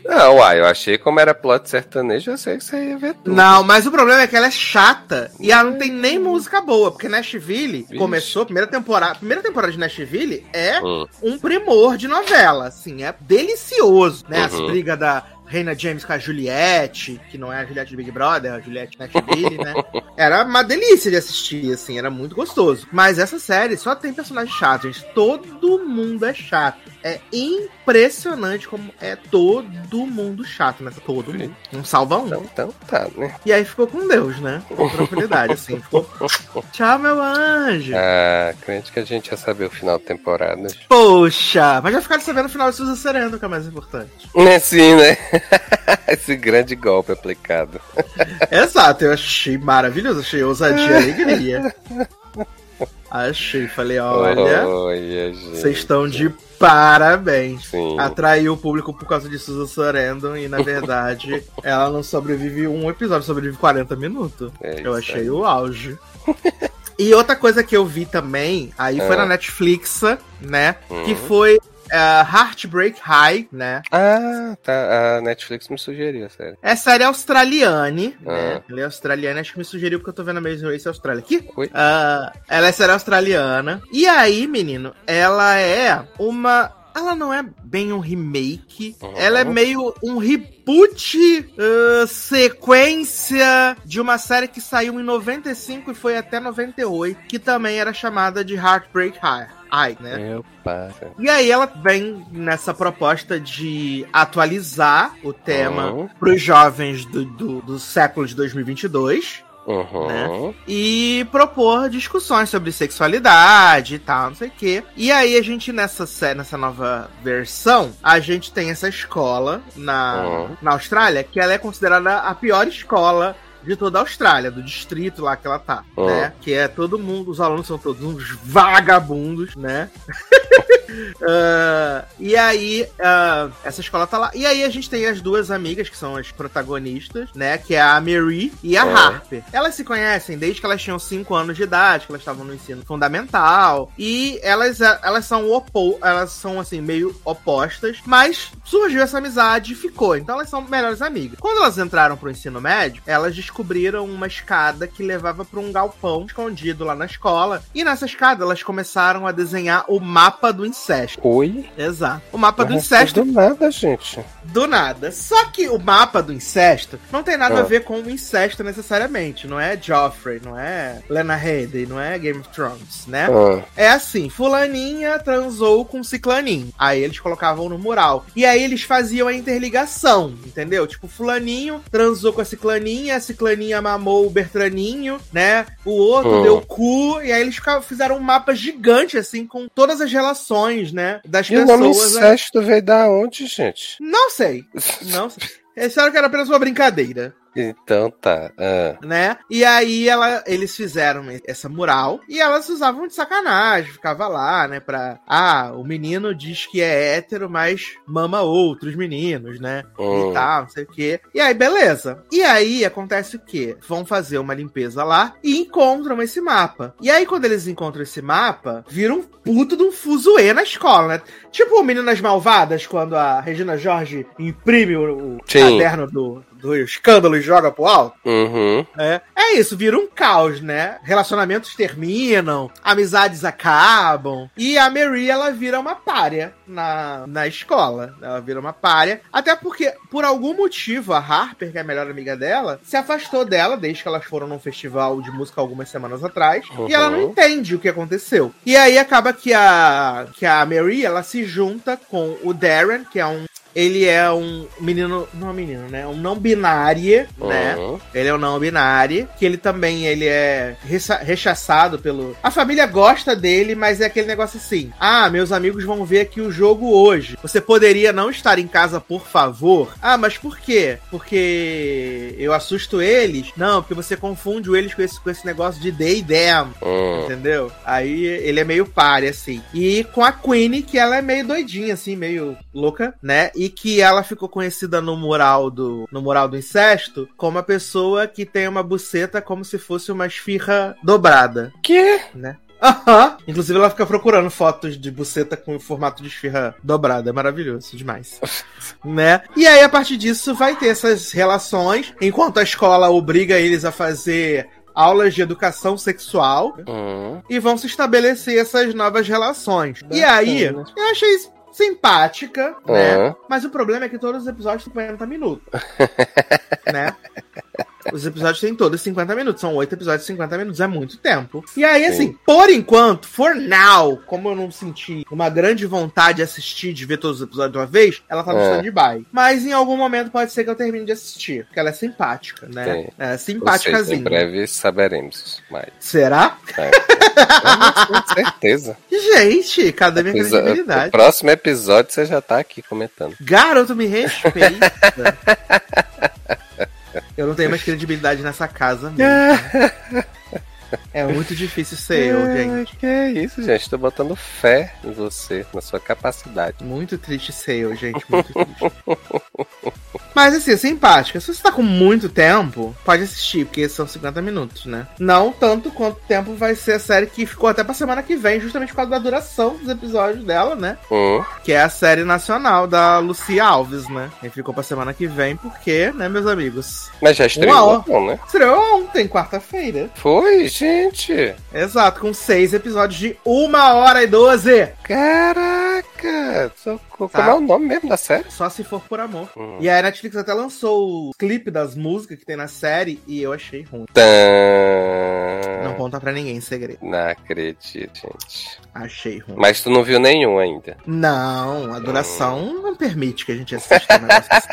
Não, uai, eu achei como era plot sertanejo, eu sei que você ia ver tudo. Não, mas o problema é que ela é chata e ela não tem nem música boa, porque Nashville Vixe. começou, primeira temporada, primeira temporada de Nashville é Hum. um primor de novela, assim, é delicioso, né? As Uhum. brigas da Reina James com a Juliette, que não é a Juliette do Big Brother, é a Juliette Nashville, né? Era uma delícia de assistir, assim, era muito gostoso. Mas essa série só tem personagem chato, gente. Todo mundo é chato. É impressionante como é todo mundo chato nessa. Todo mundo. Não salva um. Então, então tá, né? E aí ficou com Deus, né? Com tranquilidade, assim. Ficou. Tchau, meu anjo. Ah, crente que a gente ia saber o final da temporada. Poxa, mas já ficaram sabendo o final de Susan Sereno, que é o mais importante. É sim, né? Esse grande golpe aplicado. Exato, eu achei maravilhoso, achei ousadia e alegria. Achei, falei, olha, vocês estão de parabéns. Sim. Atraiu o público por causa de Susan Sarandon e, na verdade, ela não sobrevive um episódio, sobrevive 40 minutos. É eu achei aí. o auge. E outra coisa que eu vi também, aí foi Ah. na Netflix, né? Que Uhum. foi eh, Heartbreak High, né? Ah, tá. A Netflix me sugeriu a série. É série australiane, Ah. né? Ela é australiana, acho que me sugeriu porque eu tô vendo a Amazing Race Austrália aqui. Oi? Ah, ela é série australiana. E aí, menino, ela é uma. Ela não é bem um remake. Uhum. Ela é meio um reboot, ah, sequência de uma série que saiu em 95 e foi até 98, que também era chamada de Heartbreak High. High, né? Meu pai. E aí ela vem nessa proposta de atualizar o tema Uhum. para os jovens do, do, do século de 2022 Uhum. Né? e propor discussões sobre sexualidade e tal, não sei o quê. E aí a gente, nessa, nessa nova versão, a gente tem essa escola na, Uhum. na Austrália, que ela é considerada a pior escola de toda a Austrália, do distrito lá que ela tá, Uhum. né? Que é todo mundo, os alunos são todos uns vagabundos, né? Ah, e aí, ah, essa escola tá lá. E aí a gente tem as duas amigas, que são as protagonistas, né? Que é a Mary e a É. Harper. Elas se conhecem desde que elas tinham 5 anos de idade, que elas estavam no ensino fundamental. E elas, elas são opo elas são assim, meio opostas, mas surgiu essa amizade e ficou. Então elas são melhores amigas. Quando elas entraram pro ensino médio, elas descobriram uma escada que levava para um galpão escondido lá na escola. E nessa escada elas começaram a desenhar o mapa do incesto. Oi? Exato. O mapa do incesto Do nada, gente. do nada. Só que o mapa do incesto não tem nada Ah. a ver com o incesto necessariamente. Não é Joffrey, não é Lena Headey, não é Game of Thrones, né? Ah, É assim, fulaninha transou com ciclaninho. Aí eles colocavam no mural. E aí eles faziam a interligação, entendeu? Tipo, fulaninho transou com a ciclaninha, a ciclaninha mamou o Bertraninho, né? O outro Hum. deu cu. E aí eles fizeram um mapa gigante, assim, com todas as relações, né? Das E o nome pessoas. incesto veio da onde, gente? Não sei. Não sei. Eles disseram que era apenas uma brincadeira, Então tá. Ah, né? E aí ela, eles fizeram essa mural e elas usavam de sacanagem, ficava lá, né? Pra. Ah, o menino diz que é hétero, mas mama outros meninos, né? Hum. E tal, não sei o quê. E aí, beleza. E aí acontece o quê? Vão fazer uma limpeza lá e encontram esse mapa. E aí, quando eles encontram esse mapa, vira um puto de um fuzuê na escola, né? Tipo Meninas Malvadas, quando a Regina Jorge imprime o, o caderno do, do escândalo e joga pro alto. Uhum. É, é isso, vira um caos, né? Relacionamentos terminam, amizades acabam. E a Mary, ela vira uma párea na, na escola. Ela vira uma párea. Até porque, por algum motivo, a Harper, que é a melhor amiga dela, se afastou dela desde que elas foram num festival de música algumas semanas atrás. Uhum. E ela não entende o que aconteceu. E aí acaba que a, que a Mary, ela se junta com o Darren, que é um ele é um menino, não é um menino, né? Um não binário, né? Uhum. Ele é um não binário, que ele também ele é recha- rechaçado pelo. A família gosta dele, mas é aquele negócio assim: "Ah, meus amigos vão ver aqui o jogo hoje. Você poderia não estar em casa, por favor?" Ah, mas por quê? Porque eu assusto eles? Não, porque você confunde eles com esse, com esse negócio de they them. Uhum. Entendeu? Aí ele é meio pare, assim. E com a Queenie, que ela é meio doidinha, assim, meio louca, né? E que ela ficou conhecida no mural do, no mural do incesto como a pessoa que tem uma buceta como se fosse uma esfirra dobrada, Que? né? Aham. Inclusive ela fica procurando fotos de buceta com o formato de esfirra dobrada. É maravilhoso demais. né? E aí, a partir disso, vai ter essas relações, enquanto a escola obriga eles a fazer aulas de educação sexual Uhum. e vão se estabelecer essas novas relações. E aí, eu achei simpática, né? Uhum. Mas o problema é que todos os episódios têm 40 minutos. né? Os episódios têm todos 50 minutos. São oito episódios de 50 minutos. É muito tempo. E aí, Sim. assim, por enquanto, for now, como eu não senti uma grande vontade de assistir, de ver todos os episódios de uma vez, ela tá no É. stand-by. Mas em algum momento pode ser que eu termine de assistir. Porque ela é simpática, né? Sim. É seja, em simpáticazinha. breve saberemos mais. Será? É. Com certeza. Gente, cadê minha Episo- credibilidade? próximo episódio você já tá aqui comentando. Garoto, me respeita. eu não tenho mais credibilidade nessa casa mesmo. É muito difícil ser eu, gente. Que é isso, gente. Tô botando fé em você, na sua capacidade. Muito triste ser eu, gente. Muito triste. Mas assim, é simpática. Se você tá com muito tempo, pode assistir, porque são 50 minutos, né? Não tanto quanto tempo vai ser a série que ficou até pra semana que vem, justamente por causa da duração dos episódios dela, né? Hum, Que é a série nacional da Lucia Alves, né? E ficou pra semana que vem, porque, né, meus amigos? mas já estreou, não, né? Estreou ontem, quarta-feira. Foi, gente. Exato, com seis episódios de uma hora e doze. Caraca. Socorro. Tá. Como é o nome mesmo da série? Só se for por amor. Hum. E a Netflix até lançou o clipe das músicas que tem na série e eu achei ruim. Tã... Não conta pra ninguém segredo. Não acredito, gente. Achei ruim. Mas tu não viu nenhum ainda. Não, a duração não permite que a gente assista um negócio assim.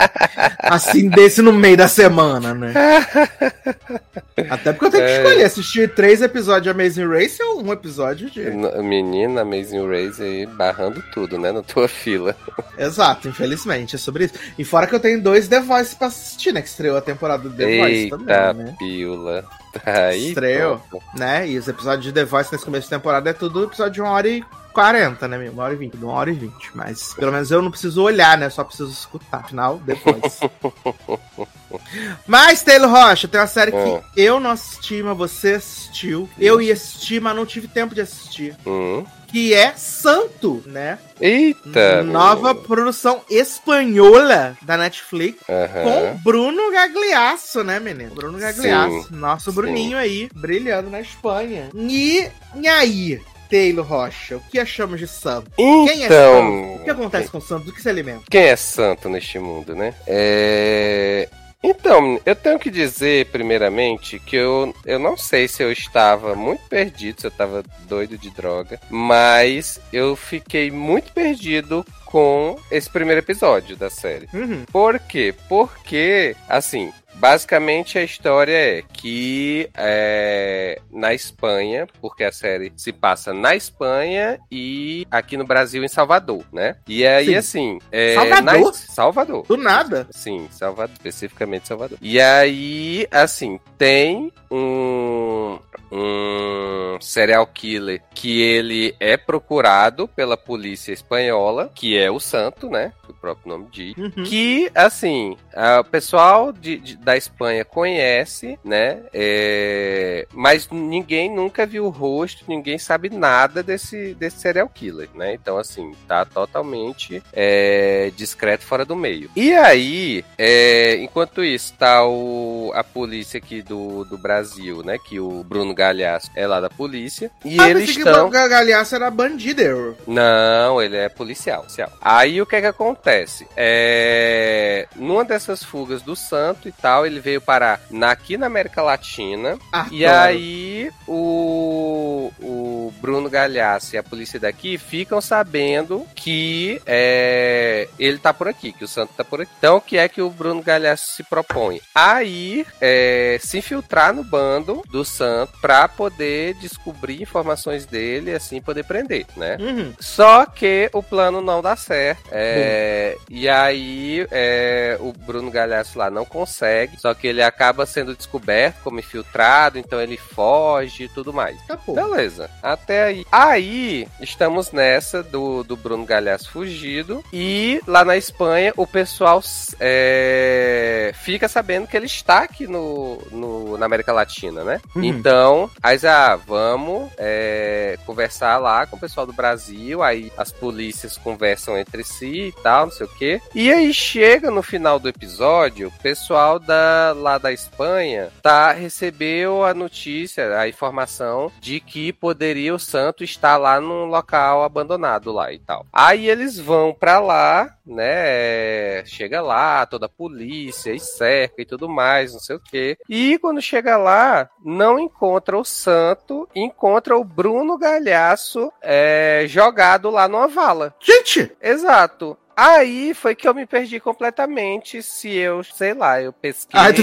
assim desse no meio da semana, né? Até porque eu tenho que É. escolher assistir três episódios de Amazing Race ou um episódio de. Menina, Amazing Race aí barrando tudo, né? Na tua fila. Exato, infelizmente, é sobre isso. E fora que eu tenho dois The Voice pra assistir, né? Que estreou a temporada do The Voice Eita, também, né? pílula. Aí, Estreou. né? E os episódios de The Voice nesse começo de temporada é tudo episódio de uma hora e 40, né? Uma hora e 20, uma hora e 20. Mas pelo menos eu não preciso olhar, né? Só preciso escutar. Afinal, The Voice. mas, Taylor Rocha, tem uma série que Hum. eu não assisti, mas você assistiu. Eu ia assistir, mas não tive tempo de assistir. Hum. Que é Santo, né? Eita! Nova menino. produção espanhola da Netflix. Aham. Com Bruno Gagliasso, né, menino? Bruno Gagliasso. Nosso sim. Bruninho aí, brilhando na Espanha. E, e aí, Taylor Rocha, o que achamos de Santo? Quem é Então, Santo? O que acontece com Santo? Do que se alimenta? Quem é santo neste mundo, né? É... Então, eu tenho que dizer, primeiramente, que eu, eu não sei se eu estava muito perdido, se eu estava doido de droga, mas eu fiquei muito perdido com esse primeiro episódio da série. Uhum. Por quê? Porque, assim, basicamente a história é que é, na Espanha, porque a série se passa na Espanha e aqui no Brasil em Salvador, né? E aí, Sim. assim. É, Salvador? na- Salvador. Do nada. Sim, Salvador, especificamente Salvador. E aí, assim, tem um, um serial killer que ele é procurado pela polícia espanhola, que é o Santo, né? Que o próprio nome diz. Uhum. Que, assim, o pessoal de, de- da Espanha conhece, né? é, mas ninguém nunca viu o rosto, ninguém sabe nada desse, desse serial killer, né? Então, assim, tá totalmente é, discreto fora do meio. E aí, é, enquanto isso, tá o, a polícia aqui do, do Brasil, né? Que o Bruno Galhaço é lá da polícia. E Ah, eles estão. que o Galhaço era bandido. Não, ele é policial. policial. Aí o que é que acontece? É... Numa dessas fugas do santo e tal, ele veio parar na, aqui na América Latina. Ah, E aí o, o Bruno Galhaço e a polícia daqui ficam sabendo que é, ele tá por aqui, que o santo tá por aqui. Então o que é que o Bruno Galhaço se propõe? Aí é, se infiltrar no bando do santo pra poder descobrir informações dele e assim poder prender, né? Uhum. Só que o plano não dá certo. É, e aí é, o Bruno Galhaço lá não consegue. Só que ele acaba sendo descoberto como infiltrado, então ele foge e tudo mais. Pô. Beleza, até aí. Aí estamos nessa do, do Bruno Galhaço fugido. E lá na Espanha o pessoal é, fica sabendo que ele está aqui no, no- na América Latina, né? Uhum. Então, aí ah, vamos é, conversar lá com o pessoal do Brasil. Aí as polícias conversam entre si e tal, não sei o quê. E aí chega no final do episódio, o pessoal da, lá da Espanha tá, recebeu a notícia, a informação de que poderia o santo estar lá num local abandonado lá e tal. Aí eles vão pra lá, né? Chega lá, toda a polícia e cerca e tudo mais, não sei o quê. E quando chega lá, não encontra o santo, encontra o Bruno Galhaço é, jogado lá numa vala. Gente! Exato. Aí foi que eu me perdi completamente. Se eu, sei lá, eu pesquei. Ah, tu?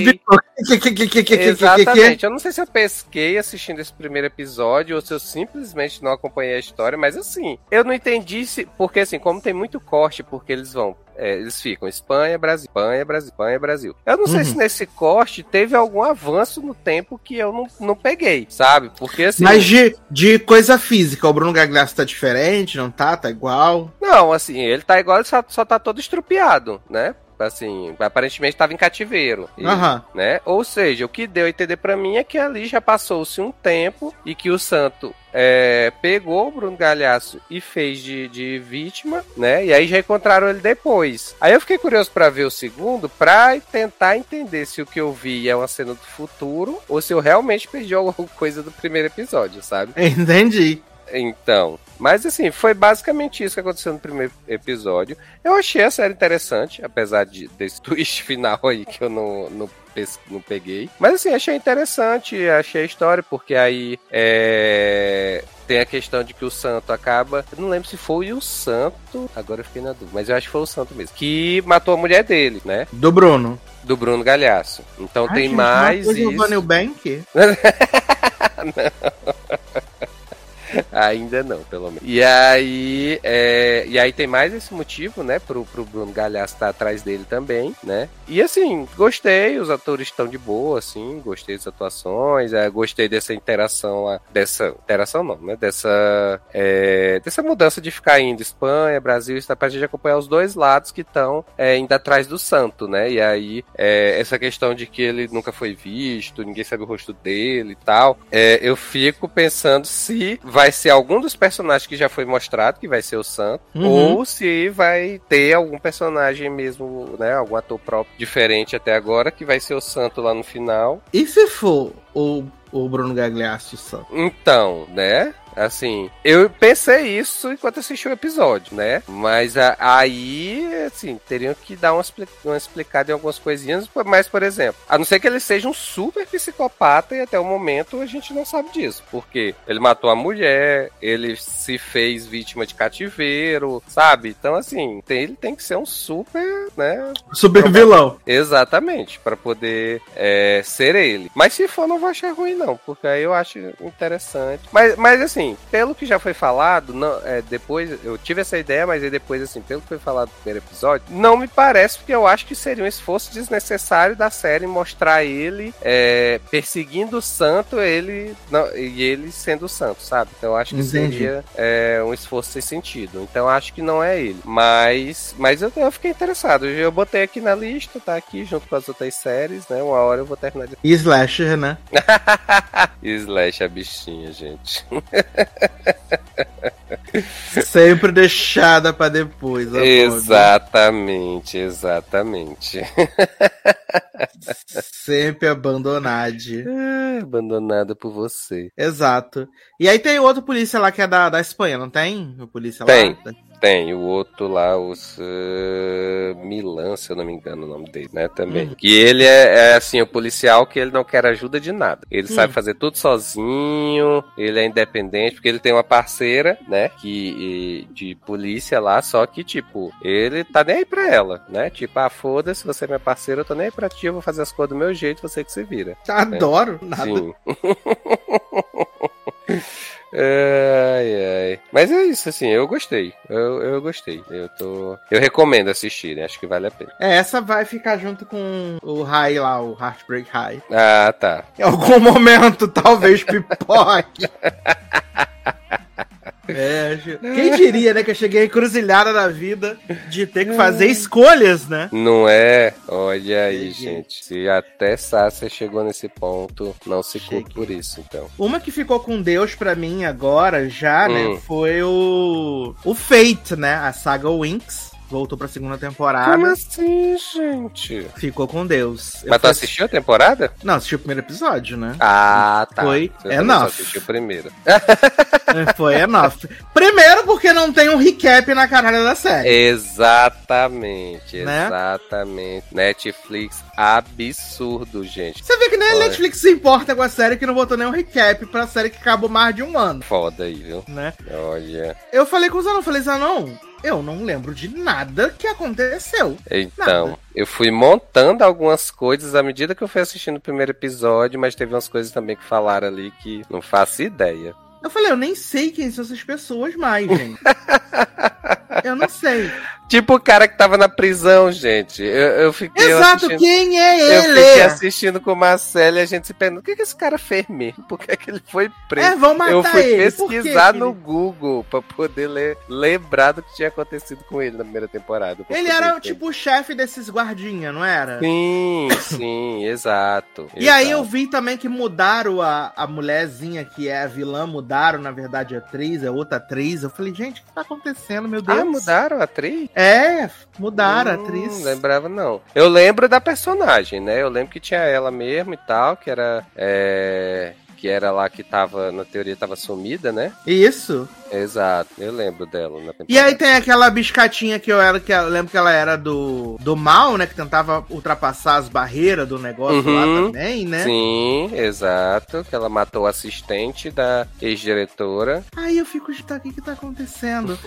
Exatamente. Eu não sei se eu pesquei assistindo esse primeiro episódio ou se eu simplesmente não acompanhei a história, mas assim, eu não entendi se. Porque assim, como tem muito corte, porque eles vão. É, eles ficam Espanha, Brasil, Espanha, Brasil, Espanha, Brasil. Eu não sei Uhum. se nesse corte teve algum avanço no tempo que eu não, não peguei, sabe? Porque assim. Mas de, de coisa física, o Bruno Gagliasso tá diferente, não tá? Tá igual. Não, assim, ele tá igual, ele só, só tá todo estrupiado, né? Assim, aparentemente estava em cativeiro. E, Aham. né? Ou seja, o que deu a entender pra mim é que ali já passou-se um tempo e que o santo é, pegou o Bruno Galhaço e fez de, de vítima, né? E aí já encontraram ele depois. Aí eu fiquei curioso pra ver o segundo, pra tentar entender se o que eu vi é uma cena do futuro ou se eu realmente perdi alguma coisa do primeiro episódio, sabe? Entendi. Então, mas assim, foi basicamente isso que aconteceu no primeiro episódio. Eu achei a série interessante, apesar de, desse twist final aí que eu não, não, não peguei. Mas assim, achei interessante, achei a história, porque aí é, tem a questão de que o santo acaba. Eu não lembro se foi o santo, agora eu fiquei na dúvida, mas eu acho que foi o santo mesmo. Que matou a mulher dele, né? Do Bruno. Do Bruno Galhaço. Então Ai, tem gente, mais matou isso. Giovanni Bank? Ainda não, pelo menos. E aí, é, e aí tem mais esse motivo, né, pro, pro Bruno Galhaço estar atrás dele também, né? E assim, gostei, os atores estão de boa, assim, gostei das atuações, é, gostei dessa interação, dessa interação não, né, dessa é, dessa mudança de ficar indo Espanha, Brasil, está pra gente acompanhar os dois lados que estão é, indo atrás do santo, né? E aí, é, essa questão de que ele nunca foi visto, ninguém sabe o rosto dele e tal, é, eu fico pensando se vai ser algum dos personagens que já foi mostrado, que vai ser o Santo, Uhum. ou se vai ter algum personagem mesmo, né? Algum ator próprio diferente até agora, que vai ser o Santo lá no final. E se for o, o Bruno Gagliasso santo? Então, né? Assim, eu pensei isso enquanto assisti o episódio, né? Mas a- aí, assim, teriam que dar uma, uma explicada em algumas coisinhas. Mas, por exemplo, a não ser que ele seja um super psicopata e até o momento a gente não sabe disso. Porque ele matou a mulher, ele se fez vítima de cativeiro, sabe? Então, assim, tem- ele tem que ser um super, né? Super vilão. Exatamente, pra poder é, ser ele. Mas se for, não vou achar ruim, não, porque aí eu acho interessante. Mas, mas assim, assim, pelo que já foi falado, não, é, depois eu tive essa ideia, mas aí depois, assim, pelo que foi falado no primeiro episódio, não me parece, porque eu acho que seria um esforço desnecessário da série mostrar ele é, perseguindo o santo, ele não, e ele sendo o santo, sabe? Então eu acho que Entendi. seria é, um esforço sem sentido. Então eu acho que não é ele. Mas, mas eu, eu fiquei interessado. Eu botei aqui na lista, tá aqui junto com as outras séries, né? Uma hora eu vou terminar de. E Slasher, né? Slash a bichinha, gente. Sempre deixada pra depois. exatamente, exatamente. Sempre abandonada. Ah, Abandonada por você. Exato. E aí tem outro polícia lá que é da, da Espanha, não tem? O polícia Tem. lá? Tem o outro lá, o uh, Milan, se eu não me engano o nome dele, né? Também. Hum. Que ele é, é, assim, o policial que ele não quer ajuda de nada. Ele Hum. sabe fazer tudo sozinho, ele é independente, porque ele tem uma parceira, né? Que, e- de polícia lá, só que, tipo, ele tá nem aí pra ela, né? Tipo, ah, foda-se, você é minha parceira, eu tô nem aí pra ti, eu vou fazer as coisas do meu jeito, você que se vira. Adoro. Nada. Sim. ai, ai. Mas é isso, assim, eu gostei. Eu, eu gostei. Eu tô. Eu recomendo assistirem, acho que vale a pena. É, essa vai ficar junto com o High lá, o Heartbreak High. Ah, tá. Em algum momento, talvez pipoque. É, quem diria, né, que eu cheguei encruzilhada da vida de ter que fazer escolhas, né? Não é? Olha aí, Cheguei. gente. Se até Sácia chegou nesse ponto, não se culpe por isso, então. Uma que ficou com Deus pra mim agora, já, né, Hum. foi o o Fate, né, a saga Winx. Voltou pra segunda temporada. Como assim, gente? Ficou com Deus. Eu Mas tu fui- assistiu a temporada? Não, assisti o primeiro episódio, né? Ah, tá. Foi também enough. Só assisti o primeiro. Foi enough. Primeiro porque não tem um recap na caralho da série. Exatamente, Né? exatamente. Netflix absurdo, gente. Você vê que nem a. Netflix se importa com a série que não botou nenhum recap pra série que acabou mais de um ano, Foda aí, viu? né? Olha. Eu falei com o Zanon, falei, Zanon, eu não lembro de nada que aconteceu. Então, Nada. eu fui montando algumas coisas à medida que eu fui assistindo o primeiro episódio, mas teve umas coisas também que falaram ali que não faço ideia. Eu falei, eu nem sei quem são essas pessoas mais, gente. eu não sei. Tipo o cara que tava na prisão, gente. Eu, eu fiquei Exato, assistindo. quem é Eu ele? fiquei assistindo com o Marcelo e a gente se perguntando, o que, que esse cara fez mesmo? Por que, que ele foi preso? É, vão matar eu fui ele. Pesquisar no? Google pra poder ler, lembrar do que tinha acontecido com ele na primeira temporada. Ele era tipo o chefe desses guardinha, não era? Sim, sim, exato. E aí eu exato. vi também que mudaram a, a mulherzinha que é a vilã, mudaram, na verdade, a atriz, é outra atriz. Eu falei, gente, o que tá acontecendo, meu Deus? Ah, mudaram a atriz? É, mudaram a Hum, atriz. Não lembrava, não. Eu lembro da personagem, né? Eu lembro que tinha ela mesmo e tal, que era. é, Que era lá que tava, na teoria, tava sumida, né? Isso. Exato, eu lembro dela. E aí tem aquela biscatinha que eu era, que eu lembro que ela era do, do mal, né? Que tentava ultrapassar as barreiras do negócio lá Uhum. também, né? Sim, exato. Que ela matou o assistente da ex-diretora. Aí eu fico, tá, o que que tá acontecendo?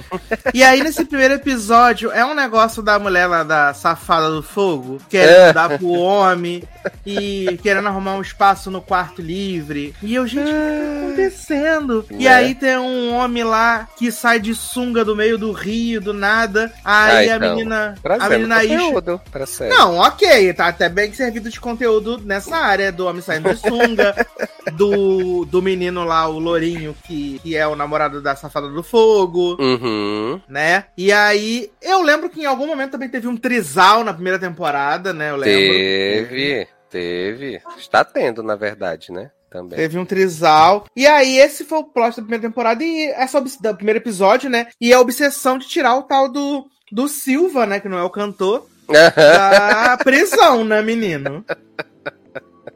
e aí nesse primeiro episódio, é um negócio da mulher lá, da safada do fogo, querendo É. dar pro homem e querendo arrumar um espaço no quarto livre. E eu, gente, o que tá acontecendo? E Né? aí tem um homem lá que sai de sunga do meio do rio, do nada. Aí Ah, a então. menina. A menina Isha. conteúdo pra série. Não, ok, tá até bem servido de conteúdo nessa área do homem saindo de sunga, do, do menino lá, o Lourinho, que, que é o namorado da safada do fogo, Uhum. né? E aí, eu lembro que em algum momento também teve um trisal na primeira temporada, né? Eu lembro. Teve, teve. Está tendo, na verdade, né? Também. Teve um trisal. E aí, esse foi o plot da primeira temporada e essa do primeiro episódio, né? E a obsessão de tirar o tal do, do Silva, né? Que não é o cantor. da prisão, né, menino?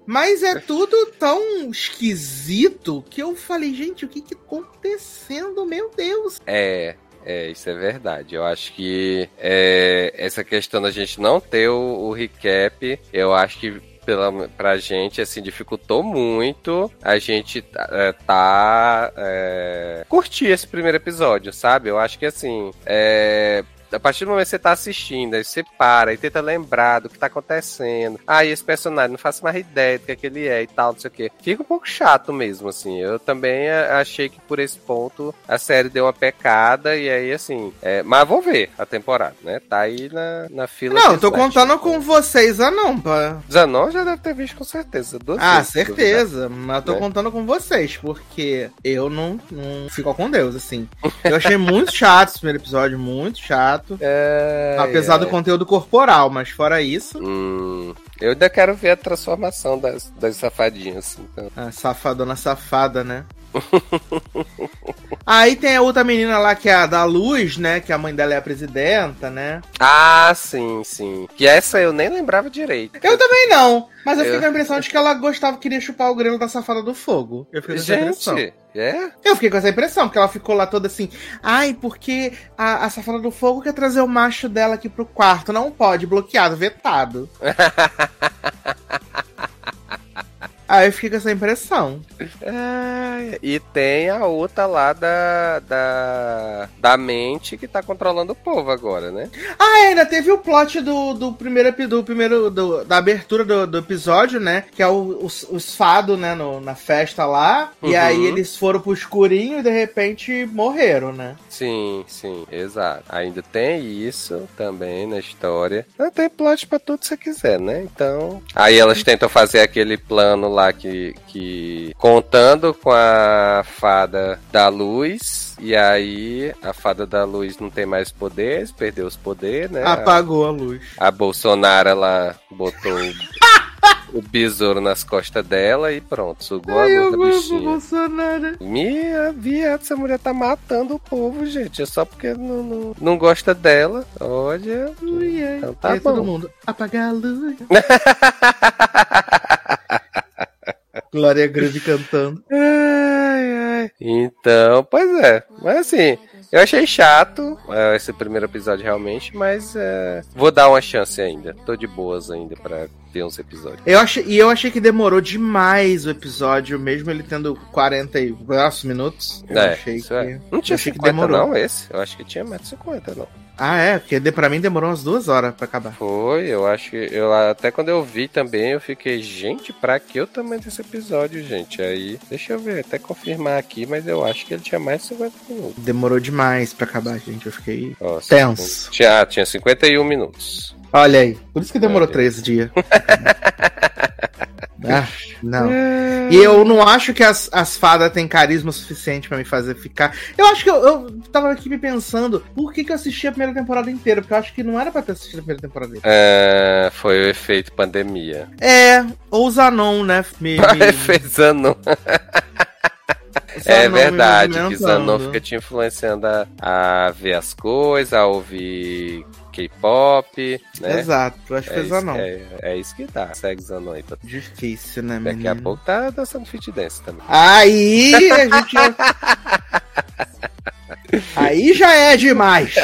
Mas é tudo tão esquisito que eu falei, gente, o que que tá acontecendo? Meu Deus. É, é, isso é verdade. Eu acho que é, essa questão da gente não ter o, o recap, eu acho que pela, pra gente, assim, dificultou muito a gente é, tá. É, curtir esse primeiro episódio, sabe? Eu acho que assim. É, a partir do momento que você tá assistindo, aí você para e tenta lembrar do que tá acontecendo. Ah, e esse personagem, não faço mais ideia do que, é que ele é e tal, não sei o quê. Fica um pouco chato mesmo, assim. Eu também eh, achei que por esse ponto a série deu uma pecada e aí, assim. É, mas vou ver a temporada, né? Tá aí na, na fila. Não, tô contando com vocês, não, pá. Zanon já deve ter visto com certeza. ah, certeza. Mas eu tô né? contando com vocês, porque eu não, não fico com Deus, assim. Eu achei muito chato esse primeiro episódio, muito chato. É, apesar é. do conteúdo corporal, mas fora isso. Hum, eu ainda quero ver a transformação das, das safadinhas. Então. A safadona safada, né? Aí tem a outra menina lá que é a da Luz, né? Que a mãe dela é a presidenta, né? Ah, sim, sim. Que essa eu nem lembrava direito. Eu também não. Mas eu, eu... fiquei com a impressão de que ela gostava, queria chupar o grelo da safada do fogo. Eu fiquei com essa impressão. É? Eu fiquei com essa impressão, porque ela ficou lá toda assim. Ai, porque a, a safada do fogo quer trazer o macho dela aqui pro quarto. Não pode, bloqueado, vetado. Aí eu fiquei com essa impressão. É, e tem a outra lá da, da, da mente que tá controlando o povo agora, né? Ah, é, ainda teve o plot do, do primeiro, do primeiro do, da abertura do, do episódio, né? Que é o, os, os fado, né, no, na festa lá. Uhum. E aí eles foram pro escurinho e de repente morreram, né? Sim, sim, exato. Ainda tem isso também na história. Tem plot pra tudo que você quiser, né? Então. Aí elas tentam fazer aquele plano lá lá que, que contando com a fada da luz. E aí a fada da luz não tem mais poderes, perdeu os poderes, né? Apagou a luz. A Bolsonaro ela botou o besouro nas costas dela e pronto, sugou Ai, a luta bichinha. Bolsonaro. Minha viado, essa mulher tá matando o povo, gente. É só porque não, não, não gosta dela. Olha. Ui, então tá bom. todo mundo apagar a luz. Glória Groove cantando. Ai, ai. Então, pois é. Mas assim, eu achei chato é, esse primeiro episódio realmente, mas é, vou dar uma chance ainda. Tô de boas ainda para ver uns episódios. Eu achei, e eu achei que demorou demais o episódio, mesmo ele tendo 40 e minutos. Eu é, achei que, é. Não tinha 50 que demorou. não esse? Eu acho que tinha mais de 50 não. Ah, é? Porque pra mim demorou umas duas horas pra acabar. Foi, eu acho que. Eu, até quando eu vi também, eu fiquei, gente, pra que o tamanho desse episódio, gente? Aí, deixa eu ver, até confirmar aqui, mas eu acho que ele tinha mais de 50 minutos. Demorou demais pra acabar, gente. Eu fiquei Nossa, tenso. Tinha, tinha 51 minutos. Olha aí, por isso que demorou Olha. três dias. Ah, não. E eu não acho que as, as fadas têm carisma suficiente para me fazer ficar. Eu acho que eu, eu tava aqui me pensando, por que, que eu assisti a primeira temporada inteira? Porque eu acho que não era pra ter assistido a primeira temporada inteira. É, foi o efeito pandemia. É, ou Zanon, né? Me, me... efeito Zanon. é verdade, que Zanon fica te influenciando a, a ver as coisas, a ouvir K-pop, né? Exato, acho que é foi não. É, é, isso que dá, segue Zanon aí. Tá... Difícil, né, Daqui a pouco tá dançando fit dance também. Aí a gente... Aí já é demais.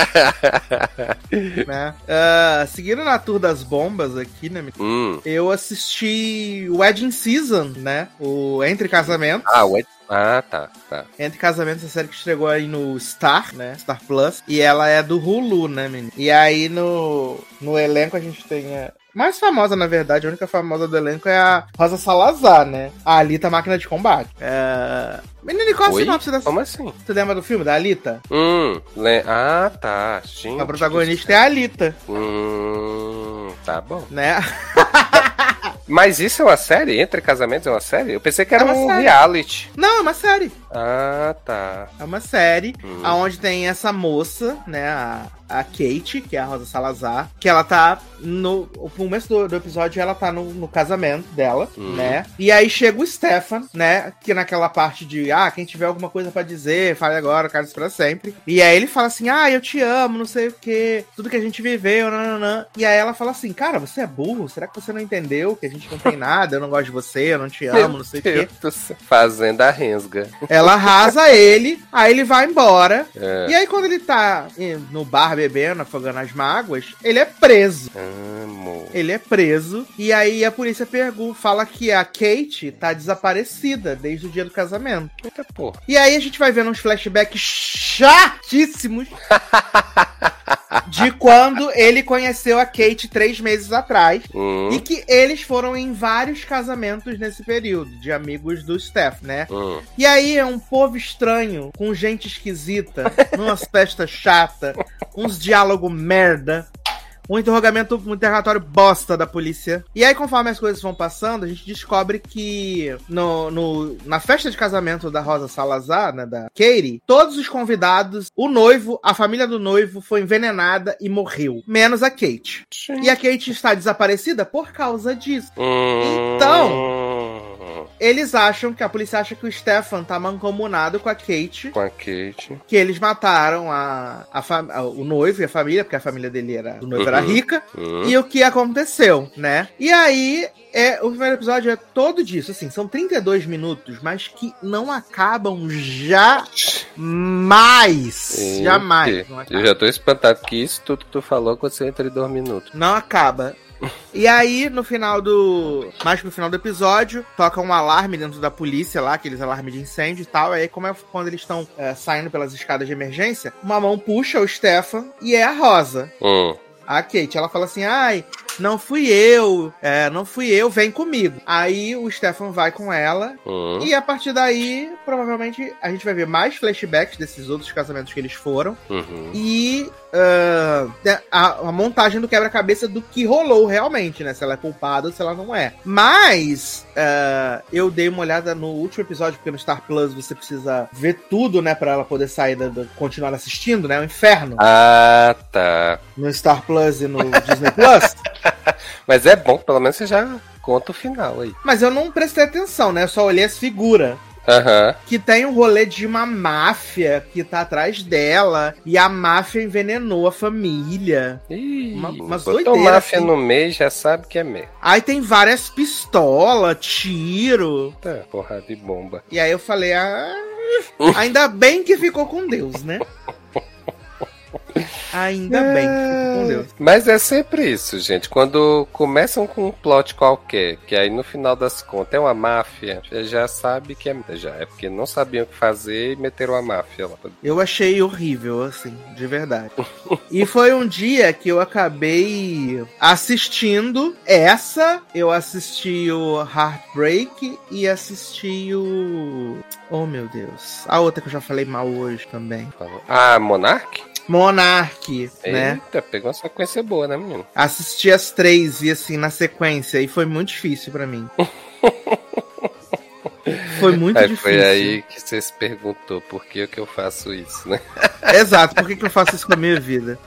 né? Uh, seguindo na tour das bombas aqui, né? Hum. Eu assisti Wedding Season, né? O Entre Casamento. Ah, o ah, tá, tá. Entre Casamentos, a série que chegou aí no Star, né? Star Plus. E ela é do Hulu, né, menino? E aí no, no elenco a gente tem a, mais famosa, na verdade, a única famosa do elenco é a Rosa Salazar, né? A Alita Máquina de Combate. É... Menino, qual a sinopse dessa? Como assim? Você lembra do filme da Alita? Hum, le... ah, tá. Gente, a protagonista é a Alita. Hum, tá bom. Né? Mas isso é uma série? Entre Casamentos é uma série? Eu pensei que era é um série. reality. Não, é uma série. Ah, tá. É uma série hum. onde tem essa moça, né, a, a Kate, que é a Rosa Salazar, que ela tá no. O começo do, do episódio ela tá no, no casamento dela, hum. né? E aí chega o Stefan, né? Que naquela parte de ah, quem tiver alguma coisa para dizer, fale agora, cara, isso pra sempre. E aí ele fala assim: ah, eu te amo, não sei o que, tudo que a gente viveu, nananã. E aí ela fala assim: cara, você é burro? Será que você não entendeu que a gente não tem nada? Eu não gosto de você, eu não te amo, não sei o quê. Fazendo a rensga. Ela arrasa ele, aí ele vai embora. É. E aí quando ele tá no bar bebendo, afogando as mágoas, ele é preso. Amo. Ele é preso. E aí a polícia pergunta, fala que a Kate tá desaparecida desde o dia do casamento. Eita porra. E aí a gente vai vendo uns flashbacks chatíssimos. de quando ele conheceu a Kate três meses atrás. Hum, E que eles foram em vários casamentos nesse período, de amigos do Steph, né? hum. E aí é um povo estranho, com gente esquisita, umas festas chata, uns diálogo merda, um interrogamento, um interrogatório bosta da polícia. E aí, conforme as coisas vão passando, a gente descobre que no, no- na festa de casamento da Rosa Salazar, né, da Katie, todos os convidados, o noivo, a família do noivo foi envenenada e morreu, menos a Kate. E a Kate está desaparecida por causa disso. Então. Eles acham que a polícia acha que o Stefan tá mancomunado com a Kate, Com a Kate. que eles mataram a, a fam- a- o noivo e a família, porque a família dele era, o noivo era Uhum. rica, Hum. e o que aconteceu, né? E aí, é, o primeiro episódio é todo disso, assim, são 32 minutos, mas que não acabam jamais. Sim, Jamais. Eu já tô espantado que isso tudo que tu falou aconteceu entre dois minutos. Não acaba. E aí, no final do. Mais pro final do episódio, toca um alarme dentro da polícia lá, aqueles alarmes de incêndio e tal. Aí, como é quando eles estão é, saindo pelas escadas de emergência, uma mão puxa o Stefan e é a Rosa. Hum. A Kate, ela fala assim: ai, não fui eu, é, não fui eu, vem comigo. Aí o Stefan vai com ela, Hum. e a partir daí, provavelmente, a gente vai ver mais flashbacks desses outros casamentos que eles foram. Uhum. E ah, a, a montagem do quebra-cabeça do que rolou realmente, né? Se ela é culpada ou se ela não é. Mas ah, eu dei uma olhada no último episódio, porque no Star Plus você precisa ver tudo, né? Pra ela poder sair, da, da- continuar assistindo, né? O inferno. Ah, tá. No Star Plus e no Disney Plus. Mas é bom, pelo menos você já conta o final aí. Mas eu não prestei atenção, né? Eu só olhei as figuras. Aham. Que tem um rolê de uma máfia que tá atrás dela. E a máfia envenenou a família. Ih, Uma- umas botou doideiras, máfia assim. no meio, já sabe que é merda. Aí tem várias pistolas, tiro. Tá, porrada de bomba. E aí eu falei, ah, ainda bem que ficou com Deus, né? Ainda bem que ficou com Deus. Mas é sempre isso, gente. Quando começam com um plot qualquer, que aí no final das contas é uma máfia, já, já sabe que é. Já é porque não sabiam o que fazer e meteram a máfia lá. Eu achei horrível, assim, de verdade. E foi um dia que eu acabei assistindo essa, eu assisti o Heartbreak e assisti o. Oh meu Deus. A outra que eu já falei mal hoje também. Falou. Ah, Monark? Monarch, né? Eita, pegou uma sequência boa, né, menino? Assisti as três e assim na sequência e foi muito difícil pra mim. Foi muito Aí difícil. foi aí que você se perguntou por que, que eu faço isso, né? Exato, por que, que eu faço isso com a minha vida?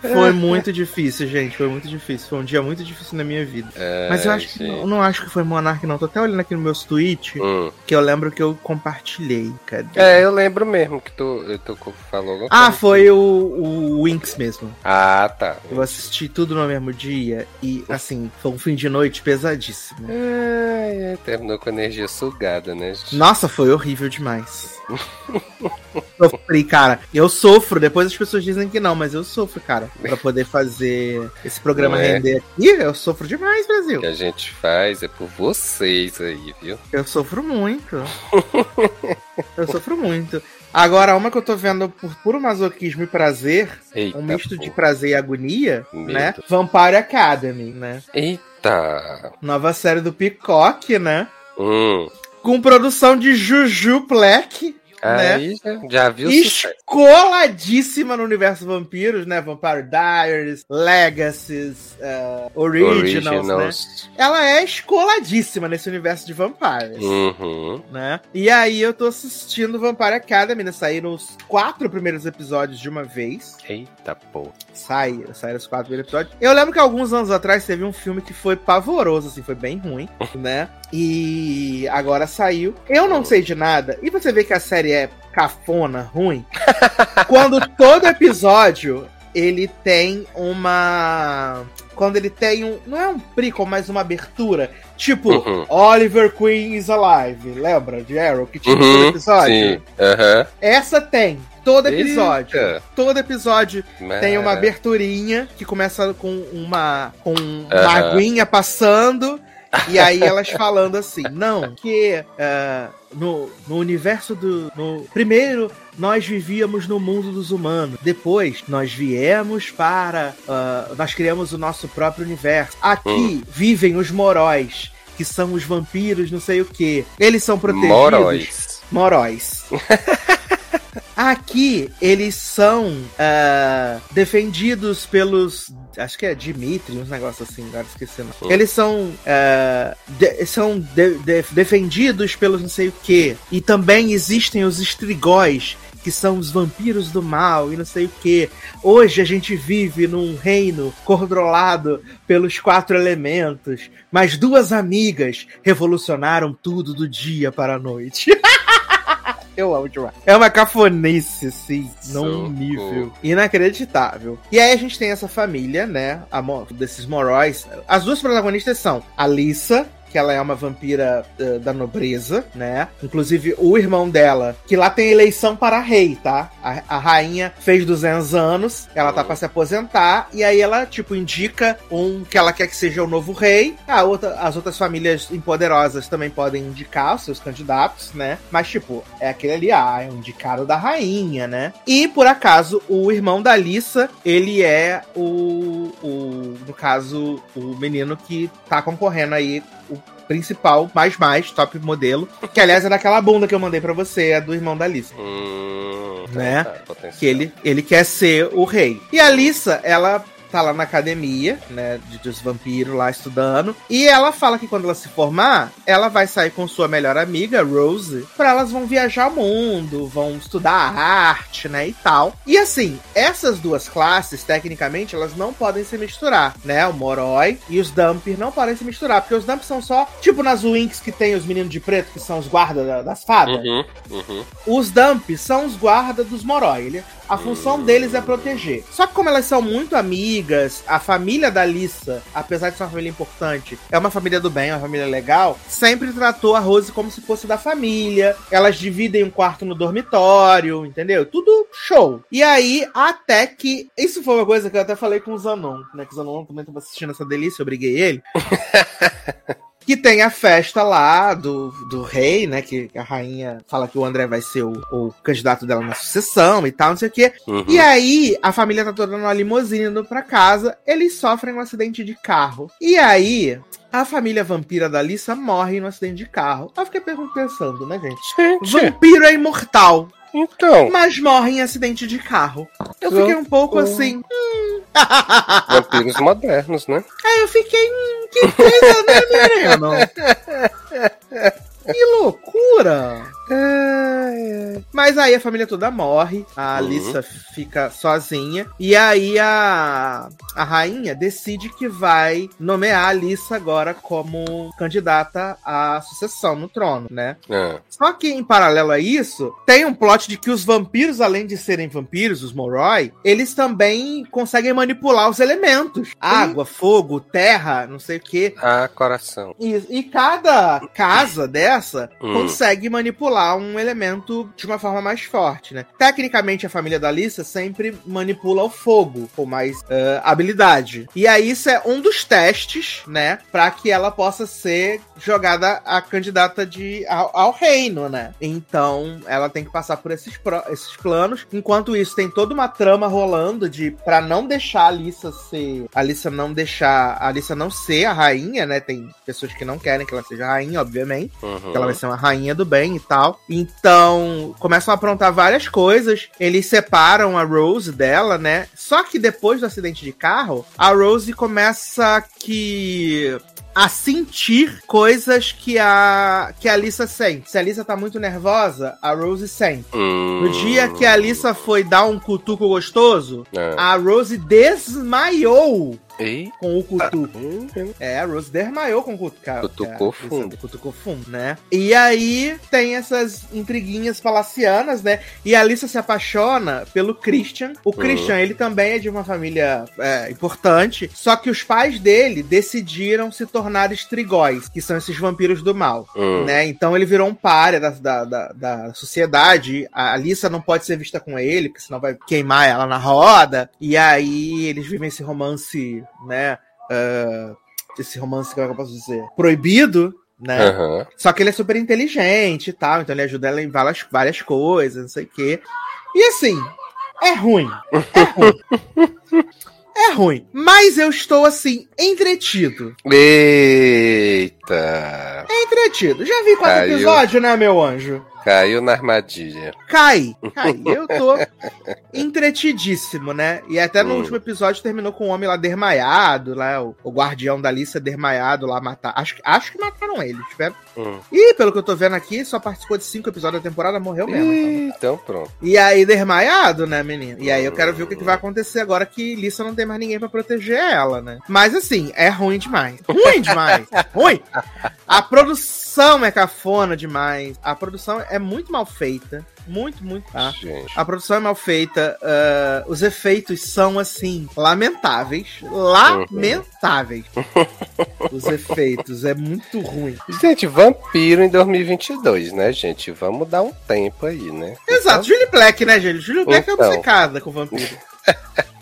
Foi muito difícil, gente. Foi muito difícil. Foi um dia muito difícil na minha vida. Mas eu acho que não, não acho que foi Monark, não. Tô até olhando aqui no meus tweets Hum. que eu lembro que eu compartilhei. Cadê? É, eu lembro mesmo que tu, tu falou. Ah, foi o, o Winx mesmo. Ah, tá. Eu assisti tudo no mesmo dia e, assim, foi um fim de noite pesadíssimo. Ai, ai, terminou com energia sugada, né? gente? Nossa, foi horrível demais. Sofri, cara. Eu sofro. Depois as pessoas dizem que não, mas eu sofro, cara. Pra poder fazer esse programa é? render aqui, eu sofro demais, O Brasil. que a gente faz é por vocês aí, viu? Eu sofro muito. eu sofro muito. Agora, uma que eu tô vendo por puro masoquismo e prazer, Eita, um misto de prazer e agonia, Medo. né? Vampire Academy, né? Eita! Nova série do Peacock, né? Hum. Com produção de Juju Black, né? Aí já, já viu escoladíssima no universo vampiros, né? Vampire Diaries, Legacies, eh, Originals, né? Ela é escoladíssima nesse universo de vampires, Uhum. né? E aí eu tô assistindo Vampire Academy, né? Saíram os quatro primeiros episódios de uma vez. Eita, pô. Sai, saíram os quatro primeiros episódios. Eu lembro que alguns anos atrás teve um filme que foi pavoroso, assim, foi bem ruim, né? E agora saiu. Eu não sei de nada. E você vê que a série é cafona, ruim. quando todo episódio ele tem uma. Quando ele tem um. Não é um prequel, mas uma abertura. Tipo, Uhum. Oliver Queen is Alive. Lembra de Arrow? Que tinha todo Uhum, episódio? sim. Aham. Essa tem. Todo episódio. Eita. Todo episódio tem uma aberturinha que começa com uma com uma aguinha passando E aí elas falando assim, não, que uh, no, no universo do. No, primeiro, nós vivíamos no mundo dos humanos. Depois, nós viemos para. Uh, nós criamos o nosso próprio universo. Aqui hum. vivem os moróis, que são os vampiros, não sei o que. Eles são protegidos. Moróis. Moróis. Aqui eles são uh, defendidos pelos. Acho que é Dimitri, uns negócios assim, agora esqueci. Não. Eles são, uh, de, são de, de, defendidos pelos não sei o que. E também existem os estrigóis, que são os vampiros do mal e não sei o que. Hoje a gente vive num reino controlado pelos quatro elementos, mas duas amigas revolucionaram tudo do dia para a noite. Eu amo demais. É uma cafonice, assim, num nível inacreditável. E aí a gente tem essa família, né? A, desses moróis. As duas protagonistas são a Lisa, que ela é uma vampira uh, da nobreza, né? Inclusive, o irmão dela, que lá tem eleição para rei, tá? A, a rainha fez 200 anos, ela tá para se aposentar, e aí ela, tipo, indica um que ela quer que seja o novo rei. A outra, as outras famílias empoderosas também podem indicar os seus candidatos, né? Mas, tipo, é aquele ali, ah, é um indicado da rainha, né? E, por acaso, o irmão da Alissa, ele é o, o no caso, o menino que tá concorrendo aí principal, mais mais, top modelo. Que aliás é daquela bunda que eu mandei para você, é do irmão da Alissa. Hum, né? Tá, que ele, ele quer ser o rei. E a Alissa, ela tá lá na academia, né, de, dos vampiros lá estudando. E ela fala que quando ela se formar, ela vai sair com sua melhor amiga, Rose, pra elas vão viajar o mundo, vão estudar arte, né, e tal. E assim, essas duas classes, tecnicamente, elas não podem se misturar, né? O Moroi e os Dumpir não podem se misturar, porque os Dumpir são só, tipo nas Winx que tem os meninos de preto, que são os guardas das fadas. Uhum, uhum. Os Dumpir são os guardas dos Moroi. Ele, a função deles é proteger. Só que como elas são muito amigas, a família da Lissa, apesar de ser uma família importante, é uma família do bem, uma família legal, sempre tratou a Rose como se fosse da família. Elas dividem um quarto no dormitório, entendeu? Tudo show. E aí, até que. Isso foi uma coisa que eu até falei com o Zanon, né? Que o Zanon também tava assistindo essa delícia, eu briguei ele. Que tem a festa lá do, do rei, né? Que a rainha fala que o André vai ser o, o candidato dela na sucessão e tal, não sei o quê. Uhum. E aí, a família tá toda numa limusine indo pra casa. Eles sofrem um acidente de carro. E aí, a família vampira da Alissa morre no acidente de carro. Eu fiquei pensando, né, gente? gente. Vampiro é imortal. Então. Mas morre em acidente de carro. Eu fiquei um pouco assim. Hum. Vampiros modernos, né? Aí eu fiquei. Hum, que coisa, né, menino? Que loucura! Mas aí a família toda morre, a uhum. Alissa fica sozinha, e aí a, a rainha decide que vai nomear a Alissa agora como candidata à sucessão no trono, né? É. Só que em paralelo a isso, tem um plot de que os vampiros, além de serem vampiros, os Moroi, eles também conseguem manipular os elementos: água, fogo, terra, não sei o que. Ah, coração. E, e cada casa dessa hum. consegue manipular manipular um elemento de uma forma mais forte, né? Tecnicamente, a família da Alissa sempre manipula o fogo com mais uh, habilidade. E aí, isso é um dos testes, né? Pra que ela possa ser jogada a candidata de, ao, ao reino, né? Então, ela tem que passar por esses, pro, esses planos. Enquanto isso, tem toda uma trama rolando de para não deixar a Alissa ser. A Alissa não deixar. A Alissa não ser a rainha, né? Tem pessoas que não querem que ela seja rainha, obviamente. Uhum. Que ela vai ser uma rainha do bem e tal tal. Então, começam a aprontar várias coisas. Eles separam a Rose dela, né? Só que depois do acidente de carro, a Rose começa que a sentir coisas que a que a Alissa sente. Se a Alissa tá muito nervosa, a Rose sente. Hum. No dia que a Alissa foi dar um cutuco gostoso, é. a Rose desmaiou. E? Com o cutuco. É, a Rose desmaiou com o cutuco. Cutucou é, fundo. Cutucou fundo, né? E aí tem essas intriguinhas palacianas, né? E a Alissa se apaixona pelo Christian. O uhum. Christian, ele também é de uma família é, importante, só que os pais dele decidiram se tornar estrigóis, que são esses vampiros do mal, uhum. né? Então ele virou um páreo da, da, da, da sociedade. A Alissa não pode ser vista com ele, porque senão vai queimar ela na roda. E aí eles vivem esse romance né? Uh, esse romance que eu posso dizer, proibido, né? Aham. Só que ele é super inteligente e tal, então ele ajuda ela em várias, várias coisas, não sei o quê. E assim, é ruim. É ruim. é ruim. Mas eu estou, assim, entretido. Eita! É entretido. Já vi quatro Caiu. episódios, né, meu anjo? Caiu na armadilha. Cai, cai. Eu tô entretidíssimo, né? E até no Hum. último episódio terminou com um homem lá desmaiado, lá, o, o guardião da Lisa desmaiado lá matar. Acho, que- acho que mataram ele. Tiveram... Hum. E pelo que eu tô vendo aqui, só participou de cinco episódios da temporada, morreu mesmo. então. Ih, Então pronto. E aí, desmaiado, né, menino? E aí eu quero ver o que, que vai acontecer agora que Lisa não tem mais ninguém pra proteger ela, né? Mas assim, é ruim demais. Ruim demais. ruim. A produção é cafona demais. A produção é muito mal feita. Muito, muito, tá? Gente. A produção é mal feita, ah, os efeitos são, assim, lamentáveis. Lamentáveis. os efeitos, é muito ruim. Gente, vampiro em 2022, né, gente? Vamos dar um tempo aí, né? Exato, Julie Black, né, gente? Julie Black é Então. obcecada com vampiro.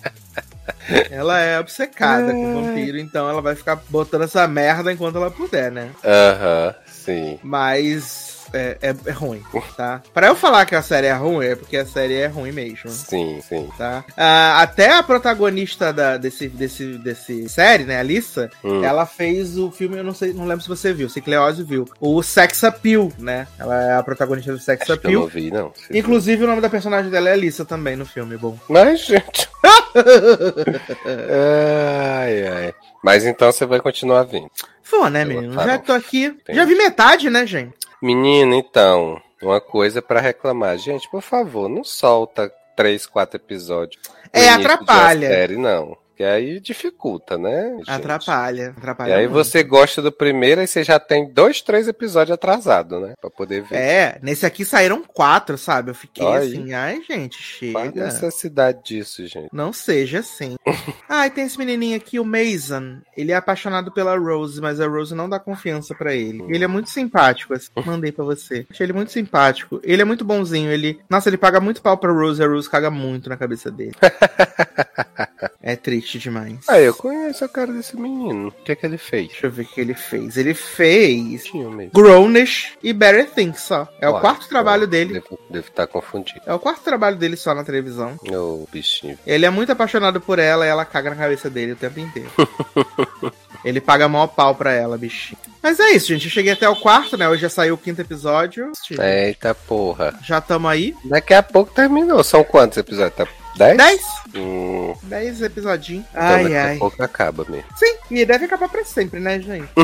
ela é obcecada com vampiro, então ela vai ficar botando essa merda enquanto ela puder, né? Aham, sim. Mas é, é- é ruim, tá? Pra eu falar que a série é ruim, é porque a série é ruim mesmo. Sim, sim. Tá? Ah, até a protagonista da, desse, desse, desse série, né, a Lisa, Hum. ela fez o filme, eu não sei, não lembro se você viu, que Leózio viu, o Sex Appeal, né? Ela é a protagonista do Sex Acho que eu não Appeal. vi, não. Inclusive, o nome da personagem dela é Lisa também no filme, bom. Mas, gente. ai, ai. Mas então você vai continuar vendo. Foi, né, menino? falo. Já tô aqui. Entendi. Já vi metade, né, gente? Menino, então, uma coisa pra reclamar. Gente, por favor, não solta três, quatro episódios. É, atrapalha. Série, não. Que aí dificulta, né? gente? Atrapalha. Atrapalha. E aí muito. você gosta do primeiro e você já tem dois, três episódios atrasados, né? Pra poder ver. É, nesse aqui saíram quatro, sabe? Eu fiquei Olha aí. assim, ai, gente, Qual a chega. necessidade disso, gente? Não seja assim. ah, e tem esse menininho aqui, o Mason. Ele é apaixonado pela Rose, mas a Rose não dá confiança pra ele. Ele é muito simpático, assim. Mandei pra você. Achei ele muito simpático. Ele é muito bonzinho. Ele, nossa, ele paga muito pau pra Rose. A Rose caga muito na cabeça dele. é triste demais. Ah, eu conheço a cara desse menino. O que é que ele fez? Deixa eu ver o que ele fez. Ele fez Tinha mesmo. Grownish e Better Things só. É o Olha, quarto trabalho eu dele. Devo, devo estar confundido. É o quarto trabalho dele só na televisão. Ô, bichinho. Ele é muito apaixonado por ela e ela caga na cabeça dele o tempo inteiro. Ele paga maior pau pra ela, bichinho. Mas é isso, gente. Eu cheguei até o quarto, né? Hoje já saiu o quinto episódio. Eita porra. Já tamo aí. Daqui a pouco terminou. São quantos episódios? Tá dez? Dez? Hum, Dez episodinhos. então Ai, daqui ai. a pouco acaba mesmo. Sim, e deve acabar pra sempre, né, gente?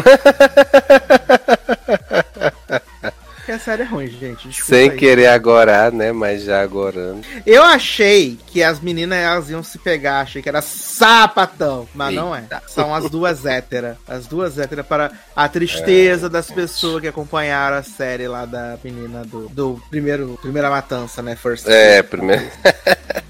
Porque a série é ruim, gente. Desculpa Sem aí. querer agora, né? Mas já agorando. Eu achei que as meninas elas iam se pegar, achei que era sapatão, mas não é. Eita. São as duas héteras. As duas héteras para a tristeza É, das pessoas que acompanharam a série lá da menina do, do primeiro primeira matança, né? First É, primeiro.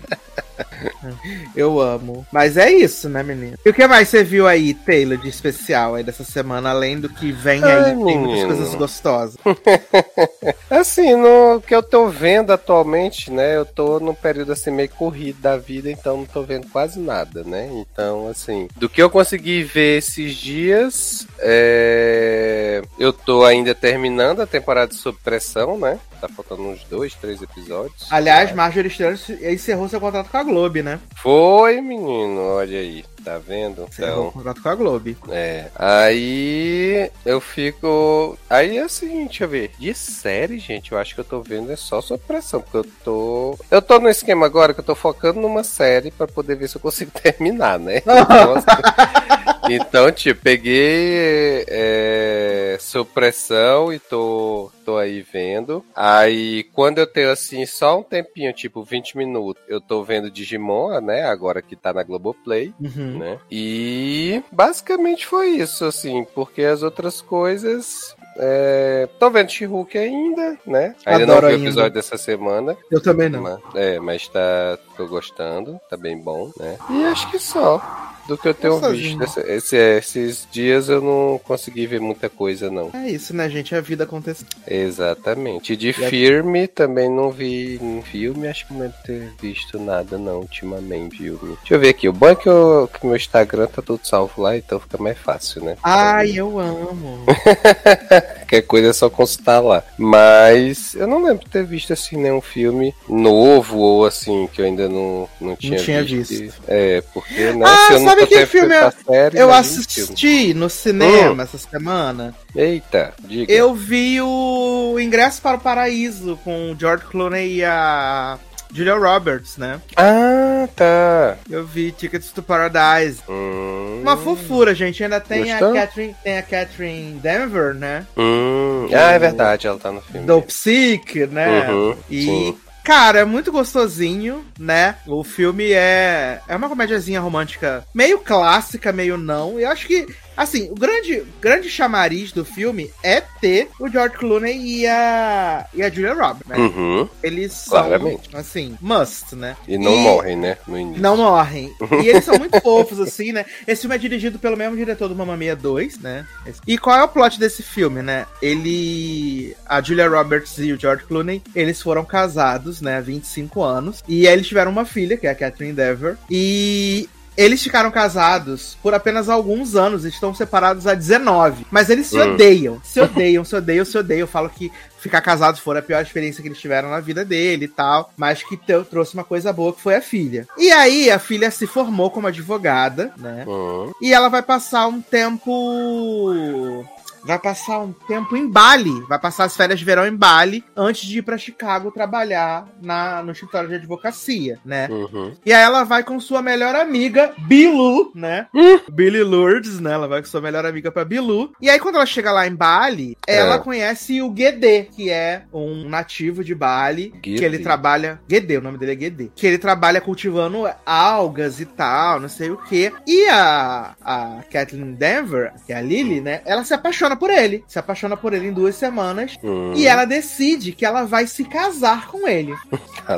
Eu amo. Mas é isso, né, menina? E o que mais você viu aí, Taylor, de especial aí dessa semana, além do que vem aí? Tem muitas coisas gostosas. Assim, no que eu tô vendo atualmente, né? Eu tô num período assim meio corrido da vida, então não tô vendo quase nada, né? Então, assim, do que eu consegui ver esses dias, é... eu tô ainda terminando a temporada de Sob Pressão, né? Tá faltando uns dois, três episódios. Aliás, Marjorie Stewart encerrou seu contrato com a Globo, né? Foi, menino, olha aí, tá vendo? Encerrou Então, contrato com a Globo. É. Aí eu fico. Aí é o seguinte, deixa eu ver. De série, gente, eu acho que eu tô vendo é só sob pressão. Porque eu tô. Eu tô no esquema agora que eu tô focando numa série pra poder ver se eu consigo terminar, né? então tipo, peguei é, sob pressão e tô, tô aí vendo. Aí quando eu tenho assim só um tempinho, tipo 20 minutos, eu tô vendo Digimon, né? Agora que tá na Globoplay Uhum. né? E basicamente foi isso, assim, porque as outras coisas. É... Tô vendo She-Hulk ainda, né? Ainda Adoro não vi o ainda. episódio dessa semana. Eu também não. Mas, é, mas tá. tô gostando, tá bem bom, né? E acho que só. Do que eu tenho Gostosinho. visto. Esse- esse- esses dias eu não consegui ver muita coisa, não. É isso, né, gente? A vida acontece. Exatamente. De E a- filme também não vi em filme, acho que não deve ter visto nada não ultimamente, filme. Deixa eu ver aqui. O bom é que, eu- que meu Instagram tá tudo salvo lá, então fica mais fácil, né? Ai, eu amo. Qualquer coisa é só consultar lá. Mas eu não lembro de ter visto assim nenhum filme novo ou assim que eu ainda não, não tinha, tinha visto. visto. É, porque né, Ah, se eu não sabe que filme pra série, Eu filme. assisti no cinema essa semana. Eita, diga. Eu vi o Ingresso para o Paraíso com o George Clooney e a Julia Roberts, né? Ah, tá. Eu vi Tickets to Paradise. Hum, Uma fofura, gente. Ainda tem a? Catherine, tem a Catherine Denver, né? hum. Ah, é verdade, ela tá no filme. Do Psyche, né? Uhum, E, sim. Cara, é muito gostosinho, né? O filme é, é uma comédiazinha romântica meio clássica, meio não. E eu acho que, assim, o grande, grande chamariz do filme é ter o George Clooney e a, e a Julia Roberts, né? Uhum. Eles são, Claramente. assim, must, né? E não morrem, né? No início. Não morrem. E eles são muito fofos, assim, né? Esse filme é dirigido pelo mesmo diretor do Mamma Mia 2, né? E qual é o plot desse filme, né? Ele. A Julia Roberts e o George Clooney, eles foram casados, né? Há 25 anos. E aí eles tiveram uma filha, que é a Catherine Dever. E. Eles ficaram casados por apenas alguns anos, estão separados há 19. Mas eles se Hum. odeiam, se odeiam, se odeiam, se odeiam. Eu falo que ficar casados foi a pior experiência que eles tiveram na vida dele e tal, mas que trouxe uma coisa boa que foi a filha. E aí a filha se formou como advogada, né? Hum. E ela vai passar um tempo vai passar um tempo em Bali, vai passar as férias de verão em Bali antes de ir pra Chicago trabalhar na no escritório de advocacia, né? Uhum. E aí ela vai com sua melhor amiga, Bilu, né? Billy Lourdes, né? Ela vai com sua melhor amiga pra Bilu. E aí, quando ela chega lá em Bali, ela É. conhece o Guedê, que é um nativo de Bali. Guedê. Que ele trabalha. Guedê, o nome dele é Guedê. Que ele trabalha cultivando algas e tal, não sei o quê. E a, a Kathleen Denver, que é a Lily, né? Ela se apaixona por ele. Se apaixona por ele em duas semanas. Hum. E ela decide que ela vai se casar com ele.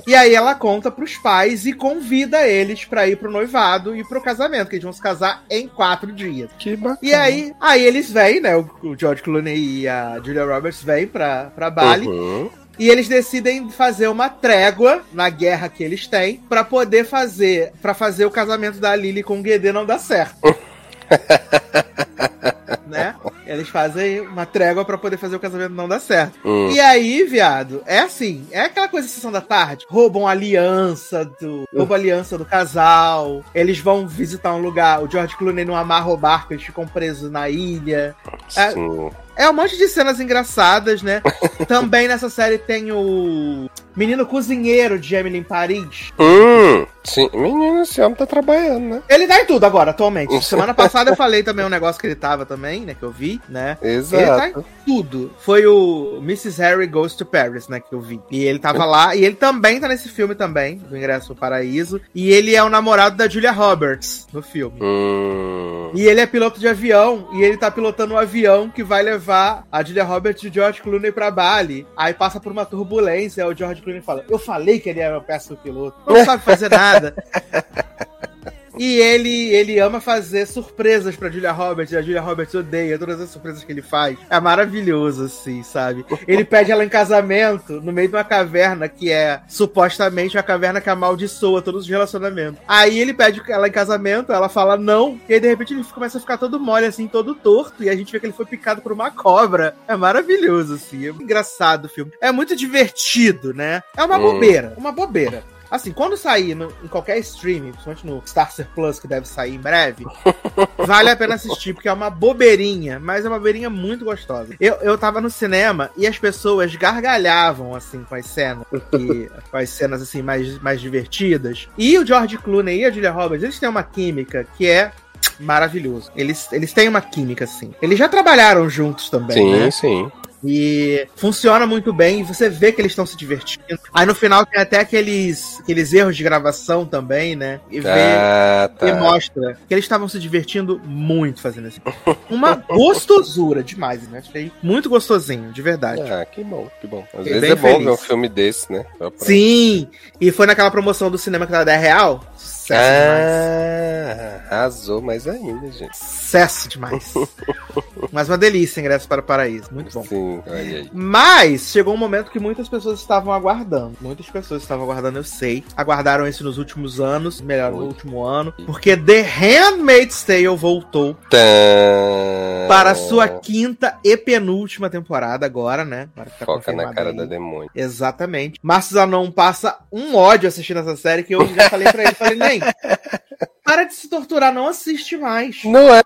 E aí ela conta pros pais e convida eles pra ir pro noivado e pro casamento, que eles vão se casar em quatro dias. Que bacana. E aí, aí eles vêm, né? O, George Clooney e a Julia Roberts vêm pra, pra Bali. Uhum. E eles decidem fazer uma trégua na guerra que eles têm pra poder fazer para fazer o casamento da Lily com o Guedê não dar certo. né? Eles fazem uma trégua pra poder fazer o casamento não dar certo. Hum. E aí, viado, é assim, é aquela coisa sessão da tarde. Roubam a aliança do. Roubam a aliança do casal. Eles vão visitar um lugar. O George Clooney não amarra o barco, eles ficam presos na ilha. Sim. É um monte de cenas engraçadas, né? Também nessa série tem o menino cozinheiro de Emily em Paris. Hum. Sim. Menino, esse homem tá trabalhando, né? Ele tá em tudo agora, atualmente. Semana passada eu falei também um negócio que ele tava também, né? Que eu vi, né? Ele tá Exato. em tudo. Foi o Mrs. Harry Goes to Paris, né? Que eu vi. E ele tava lá. E ele também tá nesse filme também, do Ingresso ao Paraíso. E ele é o namorado da Julia Roberts no filme. Hum. E ele é piloto de avião, e ele tá pilotando um avião que vai levar a Julia Roberts e o George Clooney pra Bali. Aí passa por uma turbulência, o George Clooney fala: Eu falei que ele era um péssimo piloto, não sabe fazer nada. E ele, ele ama fazer surpresas pra Julia Roberts, e a Julia Roberts odeia todas as surpresas que ele faz. É maravilhoso, assim, sabe? Ele pede ela em casamento no meio de uma caverna que é supostamente a caverna que amaldiçoa todos os relacionamentos. Aí ele pede ela em casamento, ela fala não, e aí de repente ele começa a ficar todo mole, assim, todo torto, e a gente vê que ele foi picado por uma cobra. É maravilhoso, assim, é engraçado o filme. É muito divertido, né? É uma Hum. bobeira, uma bobeira. Assim, quando sair no- em qualquer streaming, principalmente no Starcer Plus, que deve sair em breve, vale a pena assistir, porque é uma bobeirinha, mas é uma bobeirinha muito gostosa. Eu, eu tava no cinema e as pessoas gargalhavam, assim, com as cenas, e- com as cenas, assim, mais, mais divertidas. E o George Clooney e a Julia Roberts, eles têm uma química que é maravilhoso. Eles, eles têm uma química, assim. Eles já trabalharam juntos também, Sim, né? sim. E funciona muito bem, e você vê que eles estão se divertindo. Aí no final tem até aqueles, aqueles erros de gravação também, né? E vê. Ah, tá. E mostra que eles estavam se divertindo muito fazendo isso. Uma gostosura demais, né? Achei muito gostosinho, de verdade. Ah, que bom, que bom. Às Fiquei vezes é bom feliz. ver um filme desse, né? Pra- Sim! E foi naquela promoção do cinema que tava 10 real. Sucesso ah, demais. Arrasou mais ainda, gente. Sucesso demais. Mas uma delícia, ingresso para o paraíso. Muito bom. Sim, olha aí. Mas chegou um momento que muitas pessoas estavam aguardando. Muitas pessoas estavam aguardando, eu sei. Aguardaram isso nos últimos anos, melhor, no último ano. Porque The Handmaid's Tale voltou Tã... para a sua quinta e penúltima temporada agora, né? Agora tá Foca na cara aí. da demônio. Exatamente. Márcio Zanon passa um ódio assistindo essa série que eu já falei pra ele. Falei, nem, para de se torturar, não assiste mais. Não é?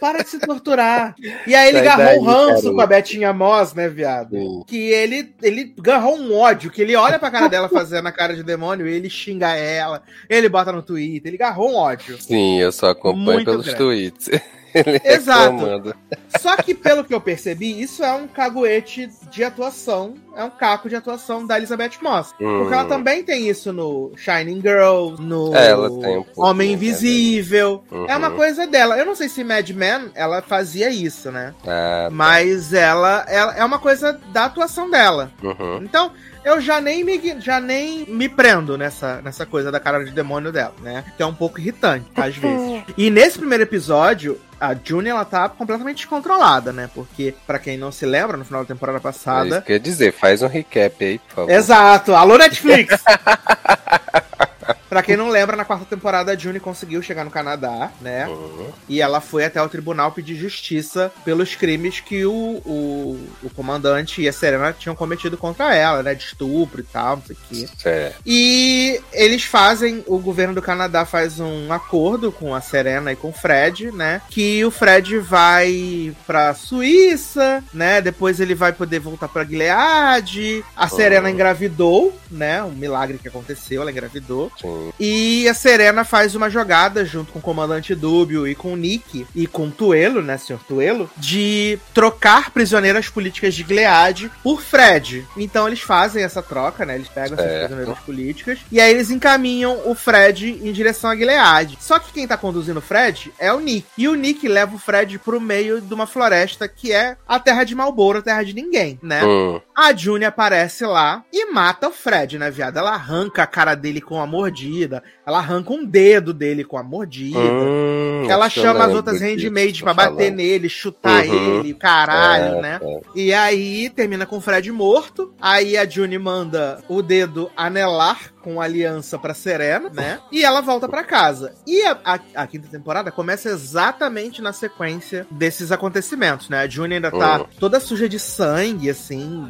Para de se torturar. E aí ele agarrou o ranço com a Betinha Moss, né, viado? Sim. Que ele, ele agarrou um ódio, que ele olha pra cara dela fazendo a cara de demônio e ele xinga ela, ele bota no Twitter, ele agarrou um ódio. Sim, eu só acompanho Muito pelos grande. tweets. Ele Exato. Só que, pelo que eu percebi, isso é um caguete de atuação, é um caco de atuação da Elizabeth Moss. Hum. Porque ela também tem isso no Shining Girls, no é, um Homem Invisível. Uhum. É uma coisa dela. Eu não sei se Mad Men ela fazia isso, né? Ah, tá. Mas ela, ela, é uma coisa da atuação dela. Uhum. Então, eu já nem me, já nem me prendo nessa, nessa coisa da cara de demônio dela, né? Que é um pouco irritante, às vezes. E nesse primeiro episódio, a June ela tá completamente descontrolada, né? Porque, para quem não se lembra, no final da temporada passada. É isso quer dizer, faz um recap aí, por favor. Exato. Alô, Netflix! Pra quem não lembra, na quarta temporada a June conseguiu chegar no Canadá, né? Uhum. E ela foi até o tribunal pedir justiça pelos crimes que o, o, o, comandante e a Serena tinham cometido contra ela, né? De estupro e tal, não sei o quê. É. E eles fazem, o governo do Canadá faz um acordo com a Serena e com o Fred, né? Que o Fred vai pra Suíça, né? Depois ele vai poder voltar pra Gilead. A Serena uhum. engravidou, né? Um milagre que aconteceu, ela engravidou. Sim. E a Serena faz uma jogada junto com o comandante Dúbio e com o Nick e com o Tuelo, né, senhor Tuelo, de trocar prisioneiras políticas de Gilead por Fred. Então eles fazem essa troca, né? Eles pegam essas prisioneiras políticas e aí eles encaminham o Fred em direção a Gilead. Só que quem tá conduzindo o Fred é o Nick. E o Nick leva o Fred pro meio de uma floresta que é a terra de Malboro, a terra de ninguém, né? Hum. A June aparece lá e mata o Fred, né, viado? Ela arranca a cara dele com a mordida mordida. Ela arranca um dedo dele com a mordida. Hum, ela chama as outras handmaids pra bater falando. nele, chutar uhum. ele, caralho, é, né? É. E aí termina com o Fred morto. Aí a June manda o dedo anelar com aliança pra Serena, né? E ela volta para casa. E a, a, a, quinta temporada começa exatamente na sequência desses acontecimentos, né? A June ainda tá uhum. toda suja de sangue, assim,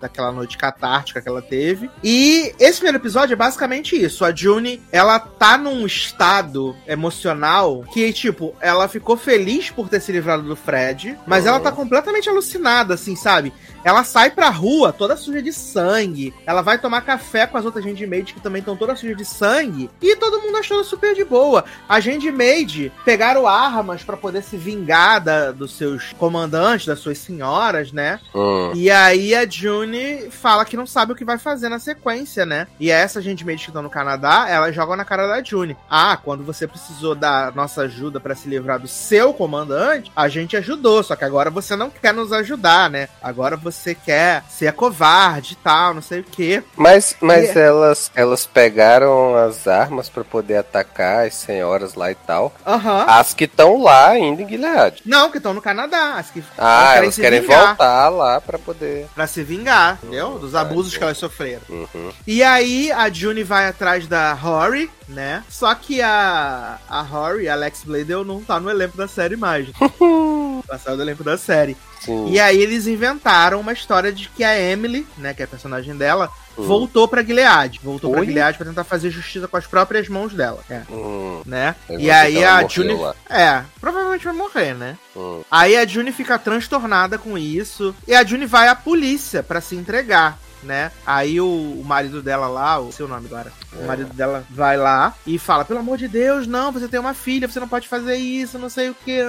daquela noite catártica que ela teve. E esse primeiro episódio é basicamente isso. A June, ela tá num estado emocional que, tipo, ela ficou feliz por ter se livrado do Fred, mas uhum. ela tá completamente alucinada, assim, sabe? Ela sai pra rua toda suja de sangue. Ela vai tomar café com as outras handmaids que também estão todas sujas de sangue. E todo mundo achando super de boa. A handmaid pegaram armas para poder se vingar da, dos seus comandantes, das suas senhoras, né? Uhum. E aí a June fala que não sabe o que vai fazer na sequência, né? E essas handmaids que estão no Canadá, elas jogam na cara da June. Ah, quando você precisou da nossa ajuda para se livrar do seu comandante, a gente ajudou. Só que agora você não quer nos ajudar, né? Agora você você quer ser covarde e tal, não sei o quê. Mas, mas e... elas, elas pegaram as armas para poder atacar as senhoras lá e tal. Uhum. As que estão lá ainda em Gilead. Não, que estão no Canadá. As que ah, elas querem, querem voltar lá para poder. Para se vingar, entendeu? Dos abusos é, que elas sofreram. Uhum. E aí a June vai atrás da Rory, né? Só que a, a Rory, Alex Bladel, não tá no elenco da série mais. Passado do elenco da série. Sim. E aí eles inventaram uma história de que a Emily, né, que é a personagem dela, hum. voltou pra Gilead. Voltou pra Gilead pra tentar fazer justiça com as próprias mãos dela. É. Hum. Né? e aí a June. É, provavelmente vai morrer, né? Hum. Aí a June fica transtornada com isso. E a June vai à polícia para se entregar né? Aí o, o, marido dela lá, o seu nome agora, é. o marido dela vai lá e fala: pelo amor de Deus, não, você tem uma filha, você não pode fazer isso, não sei o que,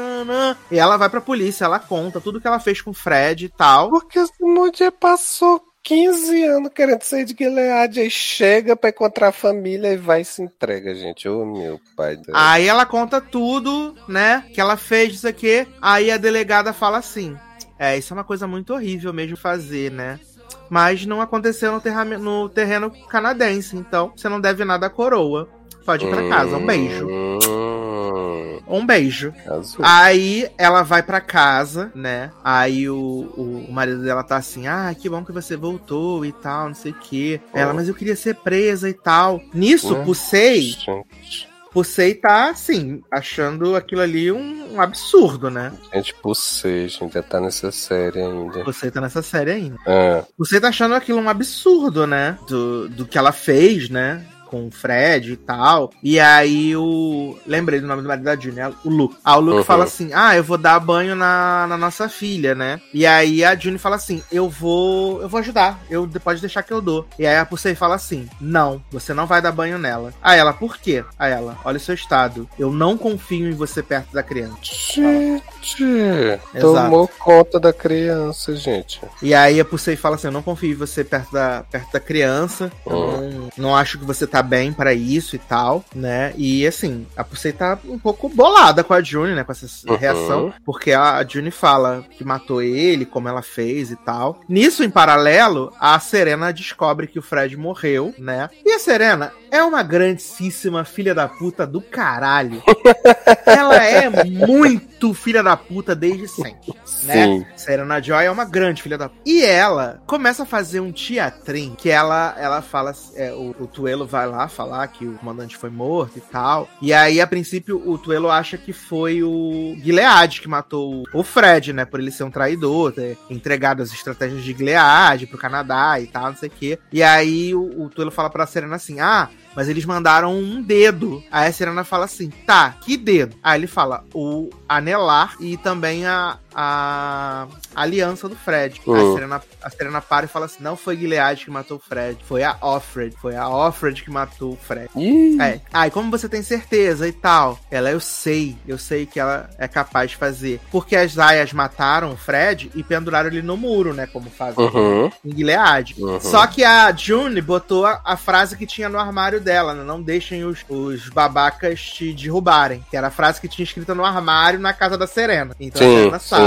E ela vai pra polícia, ela conta tudo que ela fez com o Fred e tal. Porque essa mulher passou 15 anos querendo sair de Gilead, aí chega pra encontrar a família e vai e se entrega, gente. Ô, oh, meu pai. Deus. Aí ela conta tudo, né? Que ela fez isso aqui. Aí a delegada fala assim: É, isso é uma coisa muito horrível mesmo fazer, né? Mas não aconteceu no, terra, no terreno canadense, então você não deve nada à coroa. pode ir pra casa. Um beijo. Hum, Um beijo. azul. Aí ela vai pra casa, né? Aí o, o, o marido dela tá assim: Ah, que bom que você voltou e tal, não sei o quê. Ela, mas eu queria ser presa e tal. Nisso, Hum. Pusei, Gente, Pusei tá assim, achando aquilo ali um, um absurdo, né? gente, pulsei, gente, tá nessa série ainda. Pusei tá nessa série ainda. Ah, Você tá achando aquilo um absurdo, né? Do, do que ela fez, né? Com o Fred e tal. E aí o. Lembrei do nome do marido da June, né? O Luke. Ah, o Luke Uhum. fala assim: Ah, eu vou dar banho na, na nossa filha, né? E aí a June fala assim: Eu vou. Eu vou ajudar. Eu pode deixar que eu dou. E aí a Pusei fala assim: Não, você não vai dar banho nela. Aí ela, por quê? Aí ela, olha o seu estado. Eu não confio em você perto da criança. gente, Exato. tomou conta da criança, gente. E aí a Pusei fala assim: Eu não confio em você perto da, perto da criança. Eu não, não acho que você tá bem pra isso e tal, né? E assim, a Pusei tá um pouco bolada com a June, né? Com essa Uhum. reação. Porque a June fala que matou ele, como ela fez e tal. Nisso, em paralelo, a Serena descobre que o Fred morreu, né? E a Serena é uma grandíssima filha da puta do caralho. ela é muito filha da puta desde sempre né? Sim. Serena Joy é uma grande filha da. E ela começa a fazer um teatrinho que ela ela fala. é, o, o Tuelo vai lá falar que o comandante foi morto e tal. E aí, a princípio, o Tuelo acha que foi o Gilead que matou o Fred, né? Por ele ser um traidor, ter entregado as estratégias de Gilead pro Canadá e tal, não sei o quê. E aí o, o Tuelo fala pra Serena assim: ah. Mas eles mandaram um dedo. Aí a Serena fala assim: tá, que dedo? Aí ele fala: o anelar e também a, a, a aliança do Fred. Uhum. a, Serena, a Serena para e fala assim: não foi Gilead que matou o Fred, foi a Offred. Foi a Offred que matou o Fred. Ih, É. Aí, como você tem certeza e tal? Ela, eu sei, eu sei que ela é capaz de fazer. Porque as Zayas mataram o Fred e penduraram ele no muro, né? Como fazem Uhum. em Gilead. Uhum. Só que a June botou a, a frase que tinha no armário dela, né? Não deixem os, os babacas te derrubarem. Que era a frase que tinha escrita no armário na casa da Serena. Então a Sim, Serena sabe.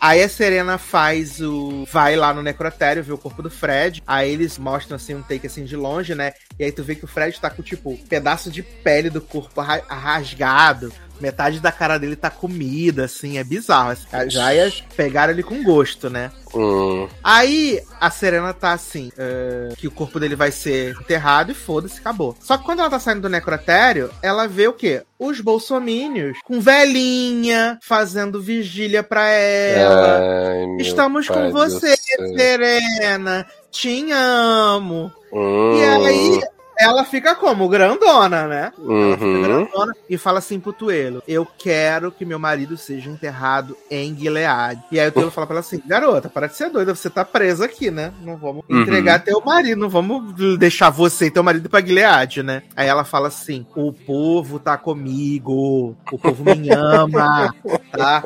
Aí a Serena faz o. Vai lá no necrotério ver o corpo do Fred. Aí eles mostram assim um take assim de longe, né? E aí tu vê que o Fred tá com, tipo, pedaço de pele do corpo ra- rasgado. Metade da cara dele tá comida, assim, é bizarro. As jaias pegaram ele com gosto, né? Hum. Aí a Serena tá assim, é, que o corpo dele vai ser enterrado e foda-se, acabou. Só que quando ela tá saindo do necrotério, ela vê o quê? Os bolsomínios com velhinha fazendo vigília pra ela. Ai, Estamos com você. Serena. Te amo. Hum. E aí ela fica como? Grandona, né? Ela fica Uhum. grandona e fala assim pro Tuelo: Eu quero que meu marido seja enterrado em Gilead. E aí o Tuelo fala pra ela assim: Garota, para de ser doida, você tá presa aqui, né? Não vamos Uhum. entregar teu marido, não vamos deixar você e teu marido pra Gilead, né? Aí ela fala assim: O povo tá comigo, o povo me ama, tá?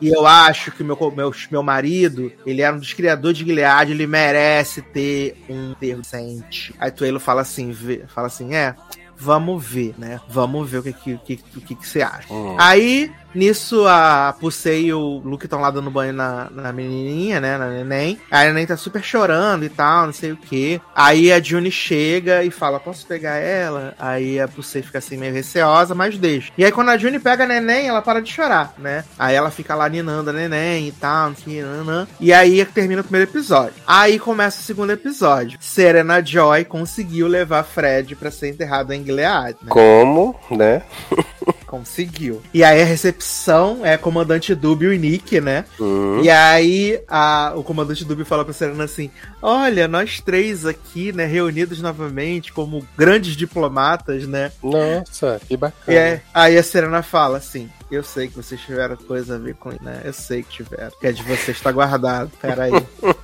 E eu acho que meu, meu, meu marido, ele era um dos criadores de Gilead, ele merece ter um enterro decente. Aí Tuelo fala assim, vê- fala assim, é, vamos ver, né? Vamos ver o que que, que, que, que você acha. Hum. Aí, nisso, a Pusei e o Luke estão lá dando banho na, na menininha, né? Na neném. A neném tá super chorando e tal, não sei o que. Aí a June chega e fala, posso pegar ela? Aí a Pusei fica assim meio receosa, mas deixa. E aí quando a June pega a neném, ela para de chorar, né? Aí ela fica lá ninando a neném e tal, não sei nanã. E aí termina o primeiro episódio. Aí começa o segundo episódio. Serena Joy conseguiu levar Fred pra ser enterrado em Gilead, né? Como, né? Conseguiu. E aí a recepção é comandante Dúbio e Nick, né? Hum. E aí a- o comandante Dúbio fala pra Serena assim: Olha, nós três aqui, né, reunidos novamente como grandes diplomatas, né? Nossa, que E bacana. é- aí a Serena fala assim: Eu sei que vocês tiveram coisa a ver com né? Eu sei que tiveram. Que é de vocês tá guardado. Peraí.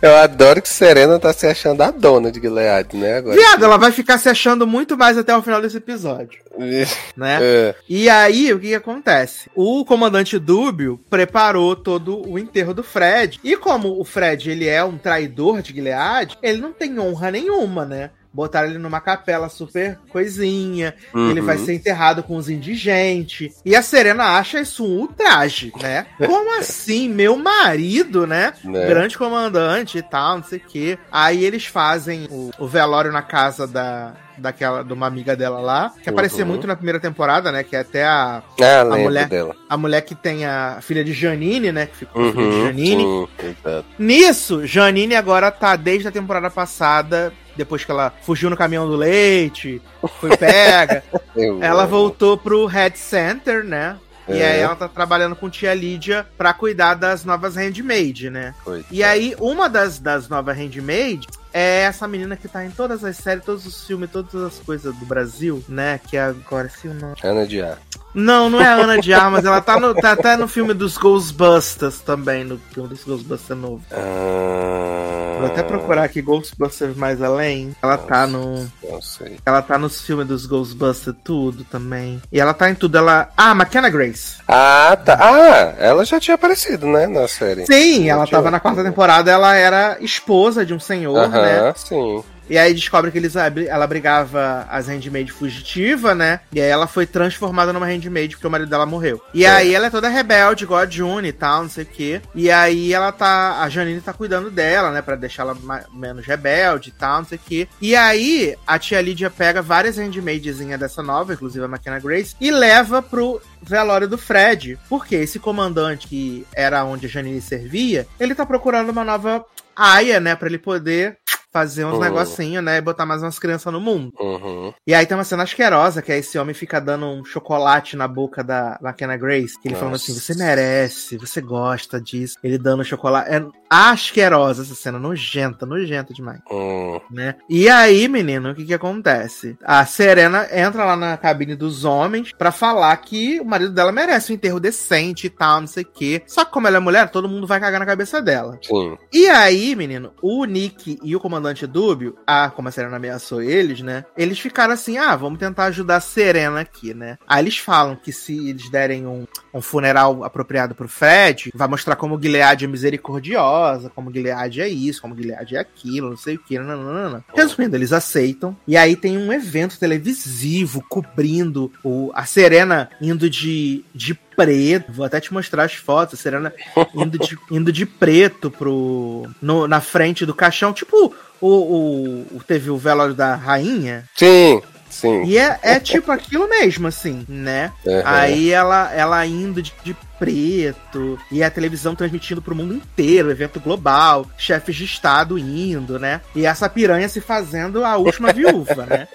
Eu adoro que Serena tá se achando a dona de Gilead, né? Agora. Viado, ela vai ficar se achando muito mais até o final desse episódio, né? É. E aí, o que, que acontece? O comandante Dúbio preparou todo o enterro do Fred. E como o Fred ele é um traidor de Gilead, ele não tem honra nenhuma, né? Botaram ele numa capela super coisinha, Uhum. ele vai ser enterrado com os indigentes. E a Serena acha isso um ultraje, né? Como assim? Meu marido, né? Né? Grande comandante e tal, não sei o quê. Aí eles fazem o, o velório na casa da. Daquela, de uma amiga dela lá, que aparecia Uhum. muito na primeira temporada, né? Que é até a, Ah, lembro mulher- dela. a mulher que tem a filha de Janine, né? Que ficou filha de Uhum, Janine. exato. Nisso, Janine agora tá desde a temporada passada, depois que ela fugiu no caminhão do leite, foi pega, ela voltou pro Head Center, né? E É. aí ela tá trabalhando com tia Lídia pra cuidar das novas handmaid, né? E aí, uma das, das novas handmaid é essa menina que tá em todas as séries, todos os filmes, todas as coisas do Brasil, né? Que é agora, se o nome. Ana de Ar. Não, não é a Ana de Armas, ela tá, no, tá até no filme dos Ghostbusters também, no filme dos Ghostbusters novo. Ah, Vou até procurar aqui Ghostbusters mais além. Ela tá no. Não sei. Ela tá nos filmes dos Ghostbusters tudo também. E ela tá em tudo. Ela. Ah, McKenna Grace. Ah, tá. Ah, ela já tinha aparecido, né, na série. Sim, ela tinha- tava na quarta temporada, ela era esposa de um senhor, Né? sim. E aí descobre que eles, ela brigava as handmaid fugitiva, né? E aí ela foi transformada numa handmaid porque o marido dela morreu. E É. aí ela é toda rebelde, igual a June e tal, não sei o quê. E aí ela tá. A Janine tá cuidando dela, né? Pra deixar ela menos rebelde e tal, não sei o quê. E aí a tia Lídia pega várias handmaidzinhas dessa nova, inclusive a McKenna Grace, e leva pro velório do Fred. Porque esse comandante que era onde a Janine servia, ele tá procurando uma nova aia, né? Pra ele poder fazer uns Hum. negocinhos, né? E botar mais umas crianças no mundo. Uhum. E aí tem uma cena asquerosa, que é esse homem fica dando um chocolate na boca da McKenna Grace. Que ele falando Nossa. assim, você merece, você gosta disso. Ele dando chocolate. É asquerosa essa cena, nojenta, nojenta demais Hum. né? E aí, menino, o que que acontece? A Serena entra lá na cabine dos homens pra falar que o marido dela merece um enterro decente e tal, não sei o quê. Só que como ela é mulher, todo mundo vai cagar na cabeça dela. Sim. E aí, menino, o Nick e o comandante Dúbio, ah, como a Serena ameaçou eles, né? Eles ficaram assim, ah, vamos tentar ajudar a Serena aqui, né? Aí eles falam que se eles derem um, um funeral apropriado pro Fred, vai mostrar como Gilead é misericordiosa, como Gilead é isso, como Gilead é aquilo, não sei o que, não, não, não, não. Resumindo, eles aceitam. E aí tem um evento televisivo cobrindo o, a Serena indo de, de preto. Vou até te mostrar as fotos. A Serena indo de, indo de preto pro, no, na frente do caixão. Tipo, o, o, o- teve o velório da rainha. Sim, sim. E é, é tipo aquilo mesmo, assim, né? Uhum. Aí ela, ela indo de, de preto, e a televisão transmitindo pro mundo inteiro, evento global, chefes de estado indo, né? E essa piranha se fazendo a última viúva, né?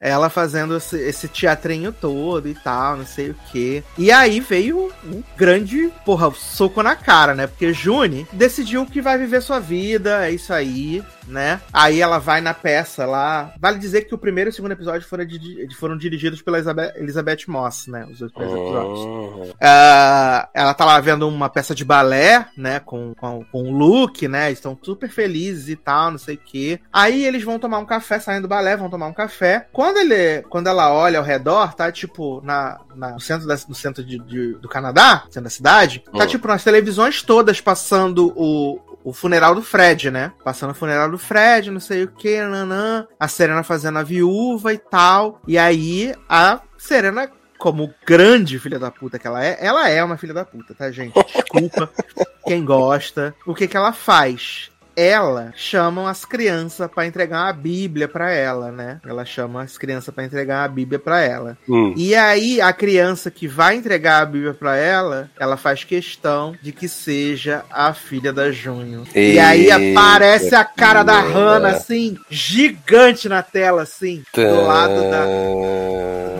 Ela fazendo esse, esse teatrinho todo e tal, não sei o quê. E aí veio um grande, porra, soco na cara, né? Porque June decidiu que vai viver sua vida, é isso aí, né? Aí ela vai na peça lá. Vale dizer que o primeiro e o segundo episódio foram, di- foram dirigidos pela Elizabeth, Moss, né? Os dois primeiros episódios. Uhum. Ela tá lá vendo uma peça de balé, né? Com, com, com o Luke, né? Estão super felizes e tal, não sei o quê. Aí eles vão tomar um café, saindo do balé, vão tomar um café. Quando, ele, quando ela olha ao redor, tá tipo na, na- no centro, da, no centro de, de- do Canadá, centro da cidade, tá Hum. tipo nas televisões todas passando o, o funeral do Fred, né? Passando o funeral do Fred, não sei o que, nanã. A Serena fazendo a viúva e tal. E aí a Serena, como grande filha da puta que ela é, ela é uma filha da puta, tá, gente? Desculpa quem gosta. O que que ela faz? Ela chamam as crianças pra entregar a Bíblia pra ela, né? Ela chama as crianças pra entregar a Bíblia pra ela. Hum. E aí, a criança que vai entregar a Bíblia pra ela, ela faz questão de que seja a filha da Junho. e aí aparece a cara da. Hannah, assim, gigante na tela, assim, do lado da.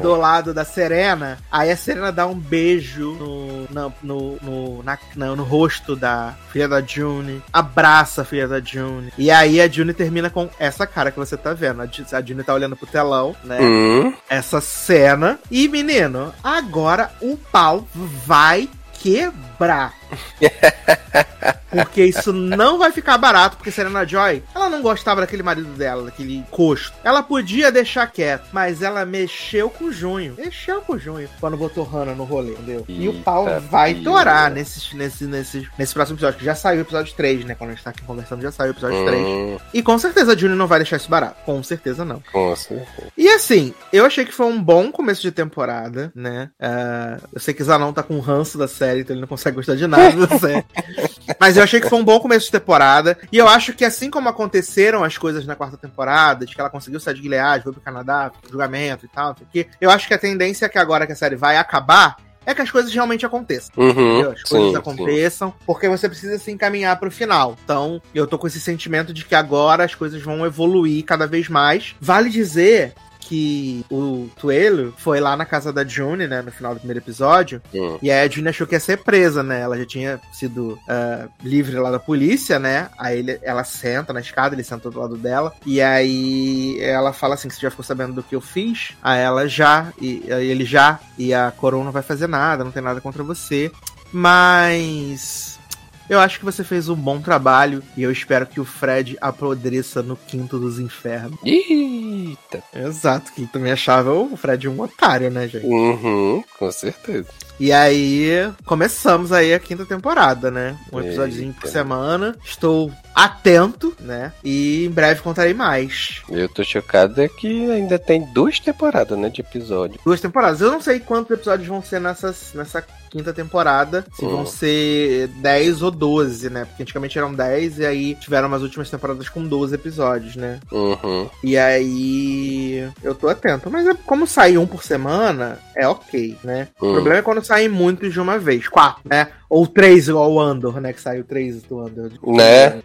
Do lado da Serena, aí a Serena dá um beijo no, no, no, na- na- no rosto da filha da June, abraça a filha da June, e aí a June termina com essa cara que você tá vendo. A a June tá olhando pro telão, né? Hum. essa cena. E, menino, agora o pau vai quebrar. Porque isso não vai ficar barato, porque Serena Joy, ela não gostava daquele marido dela, daquele costo. Ela podia deixar quieto, mas ela mexeu com o Junho. Mexeu com o Junho quando botou Hannah no rolê, entendeu? e o pau Eita, vai torar nesse, nesse, nesse, nesse próximo episódio, que já saiu o episódio 3, né? Quando a gente tá aqui conversando, já saiu o episódio 3. Hum, E com certeza a Juni não vai deixar isso barato. Com certeza não. com certeza. E assim, eu achei que foi um bom começo de temporada, né? Ah, eu sei que Zanon tá com ranço da série, então ele não consegue gostar de nada da série. Mas eu achei que foi um bom começo de temporada. E eu acho que assim como aconteceram as coisas na quarta temporada, de que ela conseguiu sair de Gilead, foi pro Canadá, pro julgamento e tal, não sei quê, eu acho que a tendência é que agora que a série vai acabar é que as coisas realmente aconteçam. Uhum? As coisas sim, aconteçam, porque você precisa se encaminhar pro final. Então, eu tô com esse sentimento de que agora as coisas vão evoluir cada vez mais. Vale dizer que o Tuelo foi lá na casa da June, né, no final do primeiro episódio, sim. Hum. e aí a June achou que ia ser presa, né? Ela já tinha sido ah, livre lá da polícia, né? Aí ele- ela senta na escada, ele sentou do lado dela. E aí ela fala assim: que você já ficou sabendo do que eu fiz? Aí ela já, e aí ele já, e a coroa não vai fazer nada, não tem nada contra você. Mas. Eu acho que você fez um bom trabalho e eu espero que o Fred apodreça no quinto dos infernos. Eita. Exato, que também achava o Fred um otário, né, gente? Uhum, com certeza. E aí, começamos aí a quinta temporada, né? Um episódiozinho por Eita. semana. Estou atento, né? E em breve contarei mais. Eu tô chocado é que ainda tem duas temporadas, né, de episódio. Duas temporadas. Eu não sei quantos episódios vão ser nessas, nessa quinta temporada. Se vão Hum. ser 10 ou 12, né? Porque antigamente eram 10 e aí tiveram umas últimas temporadas com 12 episódios, né? Uhum. E aí eu tô atento. Mas é- como sai um por semana, é ok, né? O Hum. problema é quando saem muitos de uma vez. Quatro, né? Ou três igual o Andor, né? Que saiu três do Andor. Né?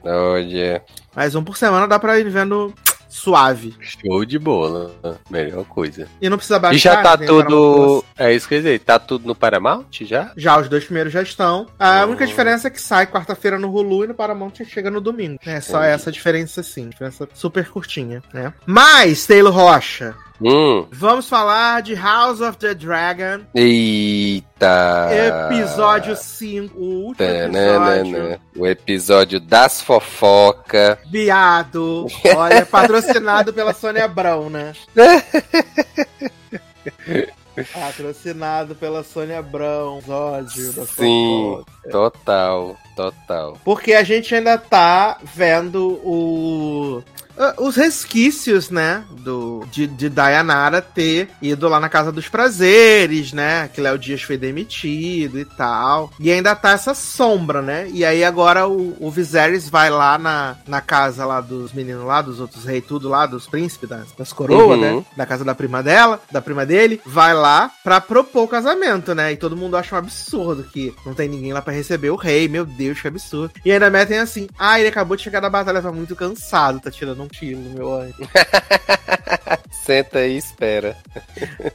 Mas um por semana dá pra ir vendo suave. show de bola. Melhor coisa. E não precisa baixar. E já tá tudo. É isso que eu ia dizer. Tá tudo no Paramount já? Já, os dois primeiros já estão. A Hum. única diferença é que sai quarta-feira no Hulu e no Paramount chega no domingo. É só Entendi. essa diferença, sim. Diferença super curtinha, né? Mas, Taylor Rocha, Hum. vamos falar de House of the Dragon. Eita. Episódio 5, o último Tá, episódio. né, né. O episódio das fofoca. Viado. Olha, patrocinado pela Sônia Abrão, né? patrocinado pela Sônia Abrão. Ódio da Sim. fofoca. Total, total. Porque a gente ainda tá vendo o. ah, Os resquícios, né? Do, de, de Dayanara ter ido lá na Casa dos Prazeres, né? Que Léo Dias foi demitido e tal. E ainda tá essa sombra, né? E aí agora o, o Viserys vai lá na, na casa lá dos meninos lá, dos outros reis, tudo lá, dos príncipes, das, das coroas, Uhum. né? Da casa da prima dela, da prima dele. Vai lá pra propor o casamento, né? E todo mundo acha um absurdo que não tem ninguém lá pra receber o rei. Meu Deus, que absurdo. E ainda metem assim: ah, ele acabou de chegar da batalha, tá muito cansado, tá tirando um no meu anjo. Senta aí e espera.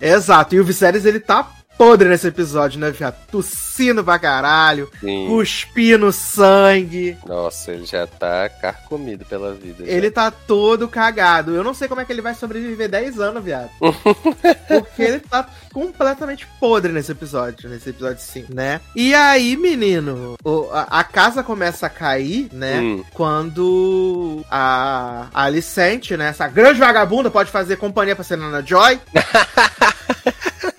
Exato, e o Viserys ele tá podre nesse episódio, né, viado? Tossindo pra caralho, Sim. cuspindo sangue. Nossa, ele já tá carcomido pela vida. já. Ele tá todo cagado. Eu não sei como é que ele vai sobreviver 10 anos, viado. Porque ele tá completamente podre nesse episódio, nesse episódio 5, né? E aí, menino, a casa começa a cair, né? Hum. Quando a, a Alicente, né? Essa grande vagabunda pode fazer companhia pra Senana Joy.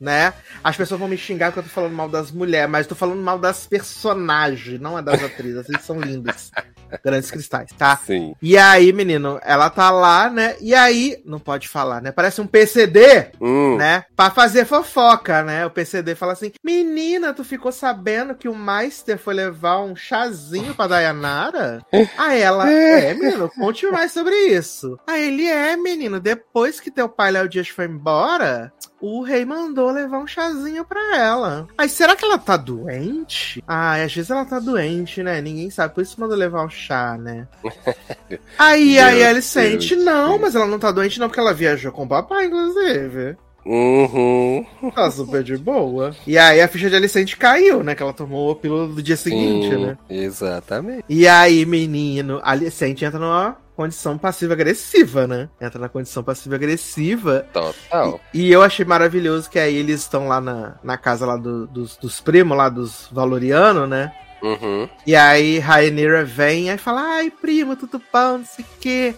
né? As pessoas vão me xingar porque eu tô falando mal das mulheres, mas eu tô falando mal das personagens, não é das atrizes. Eles são lindas. Grandes cristais, tá? Sim. E aí, menino, ela tá lá, né? E aí, não pode falar, né? Parece um PCD, Hum. né? Pra fazer fofoca, né? O PCD fala assim: Menina, tu ficou sabendo que o Meister foi levar um chazinho pra Dayanara? Aí ela, é, menino, conte mais sobre isso. Aí ele, é, menino, depois que teu pai Léo Dias foi embora, o rei mandou levar um chazinho pra ela. Aí, será que ela tá doente? Ah, às vezes ela tá doente, né? Ninguém sabe, por isso mandou levar o chá, né? Aí, Meu aí ele sente, não, mas ela não tá doente não, porque ela viajou com o papai, inclusive. Uhum. Tá super de boa. E aí a ficha de Alicente caiu, né? Que ela tomou a pílula do dia seguinte, né? Exatamente. E aí, menino, a Alicente entra numa condição passiva-agressiva, né? Entra na condição passiva-agressiva. Total. E eu achei maravilhoso que aí eles estão lá na, na casa lá do- dos, dos primos, lá dos Valorianos, né? Uhum. E aí Rainira vem e fala, ai, prima, tudo bom, não sei o quê.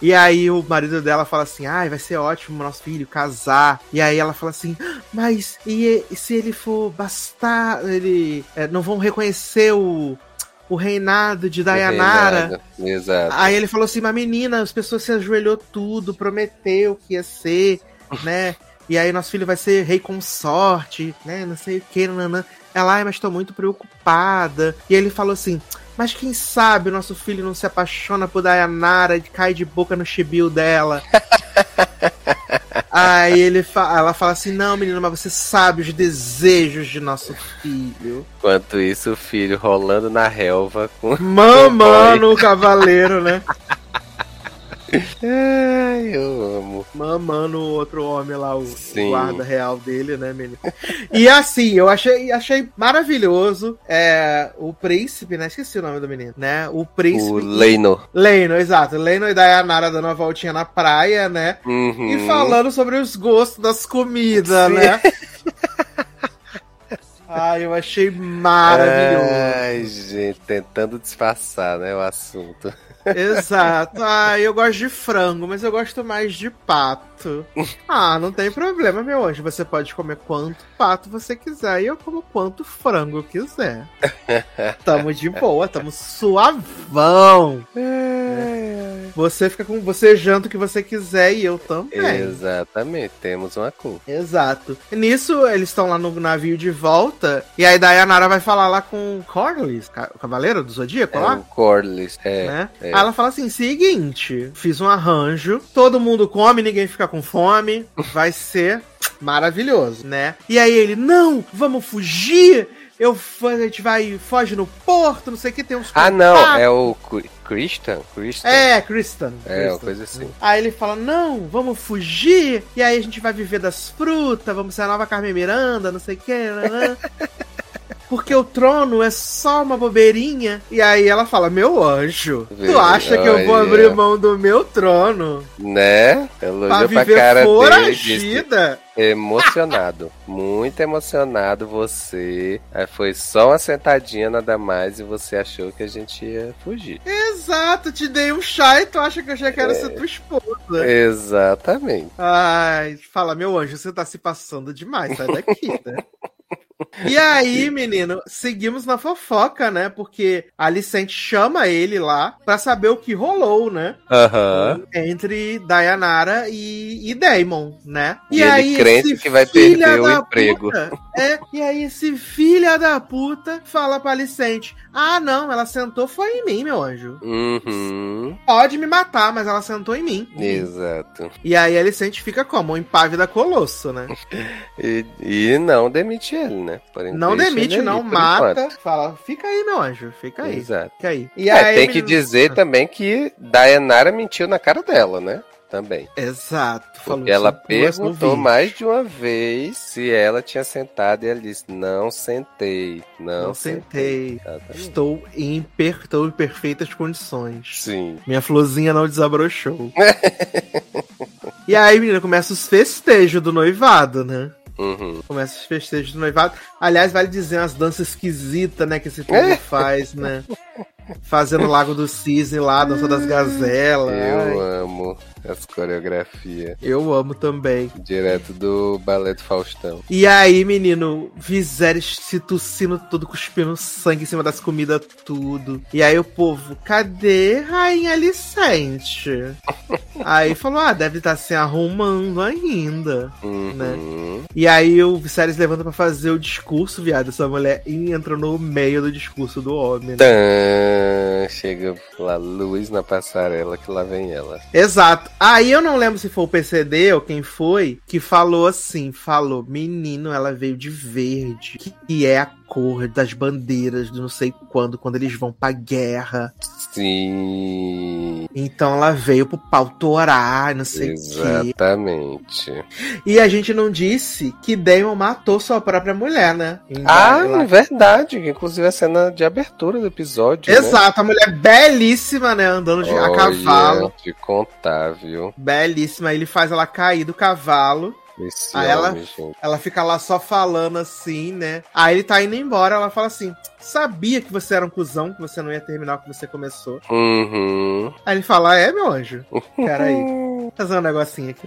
E aí o marido dela fala assim, ai, vai ser ótimo nosso filho casar. E aí ela fala assim, mas e, e se ele for bastar, ele é, não vão reconhecer o, o reinado de Dayanara. Exato. Aí ele falou assim, mas menina, as pessoas se ajoelhou tudo, prometeu que ia ser, né? E aí nosso filho vai ser rei consorte, né? Não sei o que, nanã. Ela, ai, mas tô muito preocupada. E ele falou assim, mas quem sabe o nosso filho não se apaixona por Dayanara e cai de boca no chibio dela. Aí ele fa ela fala assim: Não, menina, mas você sabe os desejos de nosso filho. Enquanto isso, o filho rolando na relva com. Mamando o cavaleiro, né? Ai, eu amo. Mamando o outro homem lá, o Sim. guarda real dele, né, menino? E assim, eu achei, achei maravilhoso. É, o príncipe, né? Esqueci o nome do menino, né? O príncipe. O Leino. Leino, exato. Leino e Dayanara dando uma voltinha na praia, né? Uhum. E falando sobre os gostos das comidas, Sim. né? Ai, eu achei maravilhoso. Ai, gente, tentando disfarçar, né, o assunto. Exato. Ah, eu gosto de frango, mas eu gosto mais de pato. Ah, não tem problema, meu anjo. Você pode comer quanto pato você quiser e eu como quanto frango eu quiser. Tamo de boa, tamo suavão. Você fica com. Você janta o que você quiser e eu também. Exatamente, temos uma cor. Exato. Nisso, eles estão lá no navio de volta. E aí Dayanara vai falar lá com o Corlys, o cavaleiro do Zodíaco É lá. o Corlys, é. né? é. Aí ela fala assim: seguinte, fiz um arranjo, todo mundo come, ninguém fica com fome, vai ser maravilhoso, né? E aí ele, não, vamos fugir. Eu, a gente vai, foge no porto, não sei o que, tem uns Ah, não, contatos." é o Christian? Christian? É, Kristen. É, uma coisa assim. Aí ele fala: Não, vamos fugir. E aí a gente vai viver das frutas, vamos ser a nova Carmen Miranda, não sei o que. Porque o trono é só uma bobeirinha. E aí ela fala: Meu anjo, tu acha que eu vou olha. abrir mão do meu trono Né? pra Elogiou pra viver foragida? emocionado. muito emocionado você. Aí foi só uma sentadinha nada mais e você achou que a gente ia fugir. Exato, te dei um chá e tu acha que eu já quero ser tua esposa. Exatamente. Ai, fala, meu anjo, você tá se passando demais, sai daqui, né? E aí, menino, seguimos na fofoca, né? Porque a Alicente chama ele lá pra saber o que rolou, né? Aham. Entre Dayanara e, e Daemon, né? E ele crente esse que vai perder o da emprego. puta- é, e aí esse filha da puta fala pra Alicente: Ah, não, ela sentou foi em mim, meu anjo. Uhum. Pode me matar, mas ela sentou em mim. Exato. E aí a Alicente fica como? Um impávida colosso, né? E, e não demite ele, né? Porém, Não demite, não mata. Fala, fica aí, meu anjo, fica aí. Exato. Fica aí. E É, aí, tem que dizer também que Dayanara mentiu na cara dela, né? Também. Exato. Porque ela perguntou mais de uma vez se ela tinha sentado e ela disse: Não sentei. Não, Não sentei. Exatamente. Estou em, per... Estou em perfeitas condições. Sim. Minha florzinha não desabrochou. e aí, menina, começa os festejos do noivado, né? Uhum. Começa os festejos do noivado. Aliás, vale dizer umas danças esquisitas, né? Que esse povo É. faz, né? Fazendo o Lago do Cisne lá, dança das gazelas. Eu Ai, amo as coreografias. eu amo também. Direto do balé do Faustão. E aí, menino, Viserys se tossindo todo, cuspindo sangue em cima das comidas, tudo. E aí o povo, cadê Rainha Alicente? aí falou, ah, deve estar se arrumando ainda. Uhum. E aí o Viserys levanta pra fazer o discurso, viado. Essa mulher entra no meio do discurso do homem. Né? Tã, chega lá, luz na passarela, que lá vem ela. Exato. Aí eu não lembro se foi o PCD ou quem foi que falou assim: falou, menino, ela veio de verde, que é a cor das bandeiras de não sei quando, quando eles vão pra guerra. Sim, Então ela veio pro pau torar, não sei o quê. exatamente. E a gente não disse que Damon matou sua própria mulher, né? Em- Ah, verdade, inclusive a cena de abertura do episódio. né? Exato, a mulher belíssima, né? Andando de, a Olha, cavalo. De contar, viu? Belíssima. Ele faz ela cair do cavalo. Esse Aí ela- gente. Ela fica lá só falando assim, né? Aí ele tá indo embora, ela fala assim: Sabia que você era um cuzão, que você não ia terminar o que você começou. Uhum. Aí ele fala: É, meu anjo. Peraí. Fazer um negocinho aqui.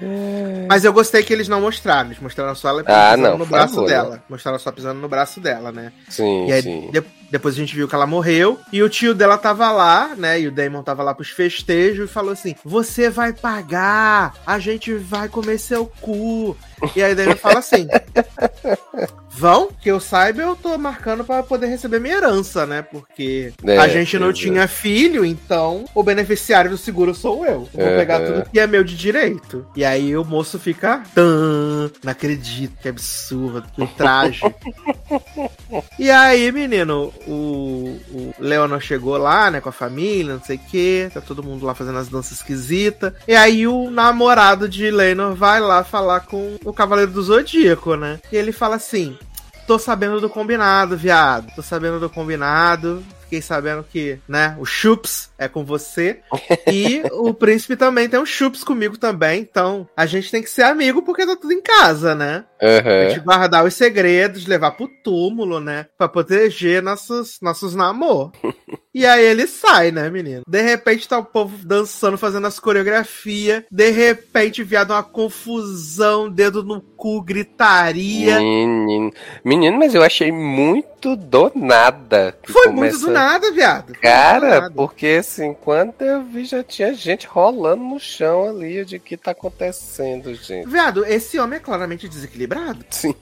Mas eu gostei que eles não mostraram. Eles mostraram só ela Ah, pisando não, no braço favor, dela. Mostraram só pisando no braço dela, né? Sim, E aí, sim. Depois a gente viu que ela morreu. E o tio dela tava lá, né? E o Damon tava lá pros festejos e falou assim: Você vai pagar, a gente vai comer seu cu. E aí o Damon fala assim: Vão, que eu saiba, eu tô marcando pra poder receber minha herança, né? Porque É, a gente não é. tinha filho, então o beneficiário do seguro sou eu. Vou É, pegar é. tudo que é meu de direito. E aí o moço fica. Não acredito, que absurdo, que traje. E aí, menino, o, o Leonor chegou lá, né, com a família, não sei o que, tá todo mundo lá fazendo as danças esquisitas. E aí o namorado de Leonor vai lá falar com o Cavaleiro do Zodíaco, né? E ele fala assim: tô sabendo do combinado, viado. Tô sabendo do combinado. Fiquei sabendo que, né, o Chups é com você. E o príncipe também tem um Chups comigo também. Então, a gente tem que ser amigo porque tá tudo em casa, né? A Aham. gente guardar os segredos, levar pro túmulo, né? Pra proteger nossos, nossos namor. E aí ele sai, né, menino? De repente tá o povo dançando, fazendo as coreografias. De repente, viado, uma confusão, dedo no cu, gritaria. Menino. Menino, mas eu achei muito do nada. Foi muito começa- do nada, viado. Muito Cara, nada. porque assim, quando eu vi já tinha gente rolando no chão ali de que tá acontecendo, gente. Viado, esse homem é claramente desequilibrado. Sim.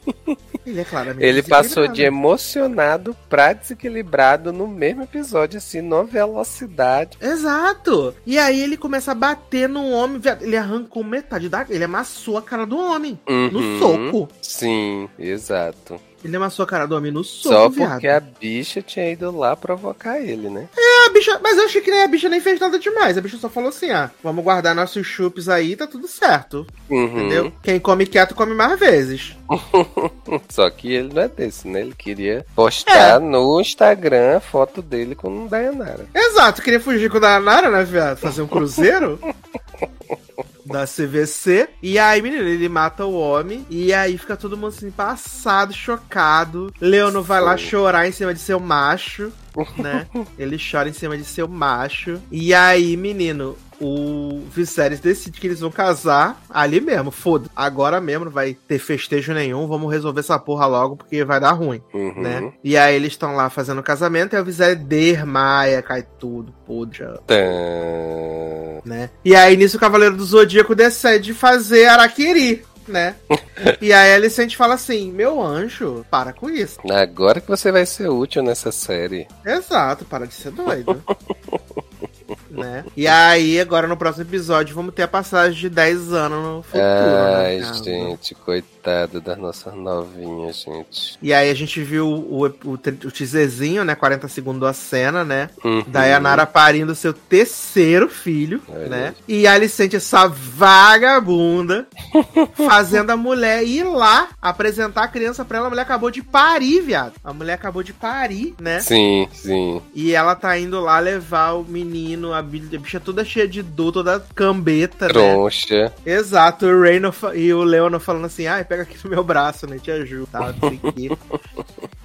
Ele é claramente Ele passou de emocionado pra desequilibrado no mesmo episódio, assim, numa velocidade. Exato. E aí ele começa a bater no homem, viado. Ele arrancou metade da. Ele amassou a cara do homem. No Uhum. soco. Sim, exato. Ele amassou a cara do homem no soco, Só viado. porque a bicha tinha ido lá provocar ele, né? A bicha, mas eu achei que nem a bicha nem fez nada demais. A bicha só falou assim: ah, vamos guardar nossos chupes aí, tá tudo certo. Uhum. Entendeu? Quem come quieto come mais vezes. Só que ele não é desse, né? Ele queria postar É. no Instagram a foto dele com o Dayanara. Exato, queria fugir com o Danara, né, viado? Fazer um cruzeiro. Da CVC. E aí, menino, ele mata o homem. E aí fica todo mundo assim, passado, chocado. Leono vai lá chorar em cima de seu macho, né? Ele chora em cima de seu macho. E aí, menino, o Viserys decide que eles vão casar ali mesmo. Foda. Agora mesmo, não vai ter festejo nenhum. Vamos resolver essa porra logo, porque vai dar ruim Uhum. né? E aí eles estão lá fazendo o casamento e o Viserys desmaia, cai tudo, podre, né? E aí nisso o Cavaleiro do Zodíaco decide fazer Araquiri, né? e aí a Alicente fala assim, meu anjo, para com isso. Agora que você vai ser útil nessa série. Exato, para de ser doido. né? E aí, agora no próximo episódio, vamos ter a passagem de 10 anos no futuro. Ai, né, cara? gente, coitado das nossas novinhas, gente. E aí a gente viu o, o, o teaserzinho, né? 40 segundos a cena, né? Uhum. Dayanara parindo seu terceiro filho, Olha né? aí. E a Alicente, essa vagabunda, fazendo a mulher ir lá apresentar a criança pra ela. A mulher acabou de parir, viado. A mulher acabou de parir, né? Sim, sim. E ela tá indo lá levar o menino, a bi- a bicha toda cheia de dor, toda cambeta, né? Troncha. Exato, o fa- e o Leono falando assim, ai, pega aqui no meu braço, né? Te ajudo, tá?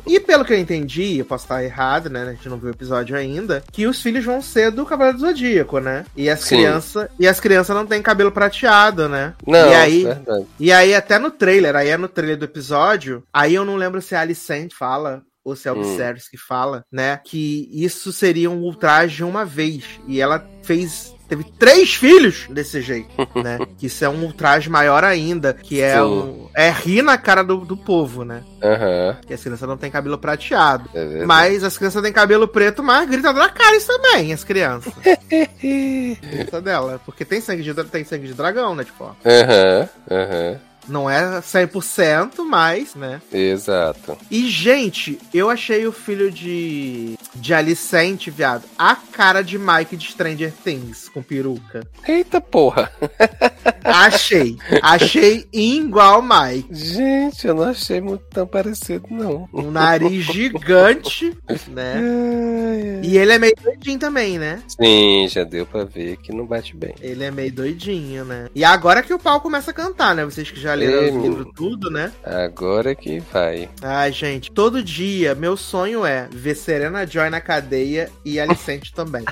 E pelo que eu entendi, eu posso estar errado, né? A gente não viu o episódio ainda, que os filhos vão ser do Cavaleiro do Zodíaco, né? E as crianças. E as crianças não têm cabelo prateado, né? Não, e aí, verdade. e aí, até no trailer, aí é no trailer do episódio, aí eu não lembro se a Alicent fala. Ou se é o Hum. Que fala, né? Que isso seria um ultraje uma vez. E ela fez. Teve três filhos desse jeito, né? Que isso é um ultraje maior ainda. Que é Sim. um. É rir na cara do, do povo, né? Aham. Que as crianças não têm cabelo prateado. É verdade. Mas as crianças têm cabelo preto, mas grita na cara isso também, as crianças. Grita dela. Porque tem sangue de, tem sangue de dragão, né? Tipo, ó. Aham, aham. Não é 100%, mas, né? Exato. E, gente, eu achei o filho de, de Alicente, viado, a cara de Mike de Stranger Things, com peruca. Eita porra. Achei. Achei igual Mike. Gente, eu não achei muito tão parecido, não. Um nariz gigante, né? E ele é meio doidinho também, né? Sim, já deu pra ver que não bate bem. Ele é meio doidinho, né? E agora que o pau começa a cantar, né? Vocês que já Ei, tudo, né? Agora que vai. Ai, gente, todo dia, meu sonho é ver Serena Joy na cadeia e Alicente também.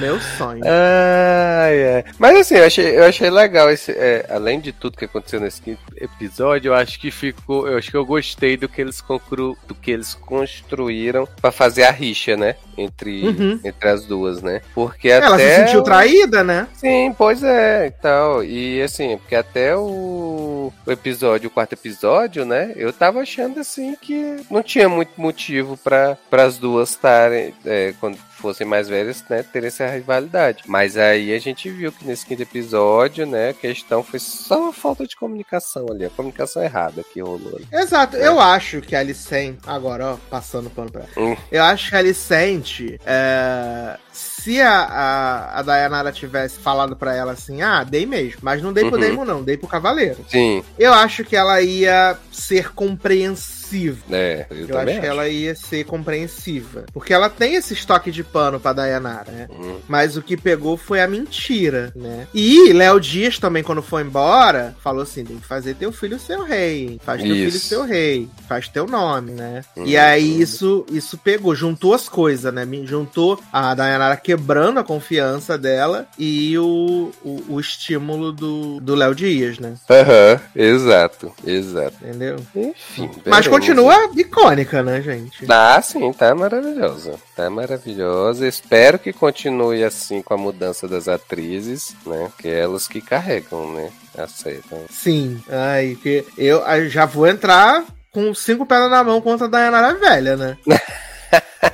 Meu sonho. Ai, ai. Mas assim, eu achei, eu achei legal esse. é, além de tudo que aconteceu nesse quinto episódio, eu acho que ficou. Eu acho que eu gostei do que eles conclu, do que eles construíram pra fazer a rixa, né? Entre, Uhum. entre as duas, né? Porque Ela até. se sentiu o- traída, né? Sim, pois é, e tal. E assim, porque até o, o episódio, o quarto episódio, né? Eu tava achando assim que não tinha muito motivo para as duas estarem, é, quando fossem mais velhas, né, terem essa rivalidade. Mas aí a gente viu que nesse quinto episódio, né, a questão foi só uma falta de comunicação ali, a comunicação errada que rolou. ali. Exato, eu acho que a Alicente. Agora, ó, passando pano pra. Hum. Eu acho que a Alicente. É, se a, a, a Dayanara tivesse falado pra ela assim, ah, dei mesmo. Mas não dei pro Uhum. Daemon, não, dei pro Cavaleiro. Sim, Eu acho que ela ia ser compreensiva. Né, eu, Eu, também acho acho. que ela ia ser compreensiva. Porque ela tem esse estoque de pano pra Dayanara, né? Hum. Mas o que pegou foi a mentira, né? E Léo Dias também, quando foi embora, falou assim: tem que fazer teu filho seu rei. Faz teu Isso. filho seu rei. Faz teu nome, né? Uhum. E aí isso, isso pegou, juntou as coisas, né? Juntou a Dayanara quebrando a confiança dela e o, o, o estímulo do do Léo Dias, né? Aham, exato, exato. Entendeu? Enfim. Mas. Continua icônica, né, gente? Ah, sim, tá maravilhosa. Tá maravilhosa. Espero que continue assim com a mudança das atrizes, né? Que é elas que carregam, né? A série. Sim. Ai, que eu ah, já vou entrar com cinco pedras na mão contra a Dayanara velha, né?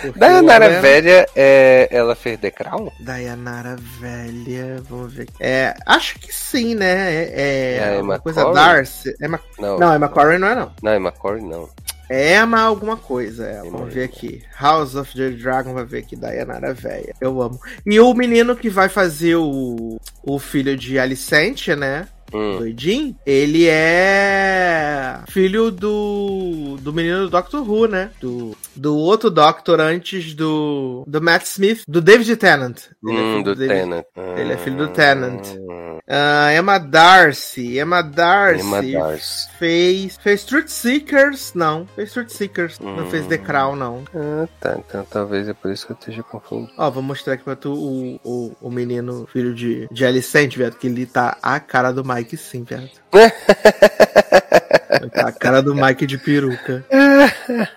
Porque Dayanara Dayan- velha, é, ela fez The Crown? Dayanara velha, vamos ver. É, acho que sim, né? É, é É uma coisa Corrin? Darcy. Emma... Não, Não, Emma Corrin não é não. não, Emma Corrin não. É Emma alguma coisa. É. Emma Vamos ver aqui. House of the Dragon vai ver aqui. Dayanara velha. Eu amo. E o menino que vai fazer o, o filho de Alicente, né? Hum. Doidinho, ele é filho do do menino do Doctor Who, né? Do, do outro Doctor antes do do Matt Smith, do David Tennant. Ele é Hum, filho do Tennant. ele é filho do Tennant. Hum, Ah, Emma Darcy, Emma Darcy, Emma Darcy. fez fez Truth Seekers, não, fez Truth Seekers, não Hum. fez The Crown, não. Ah, tá. Então talvez é por isso que eu esteja confundindo. Ó, vou mostrar aqui pra tu o, o, o menino, filho de, de Alicente, viado, que ele tá a cara do Mike sim, viado. Tá a cara do Mike de peruca.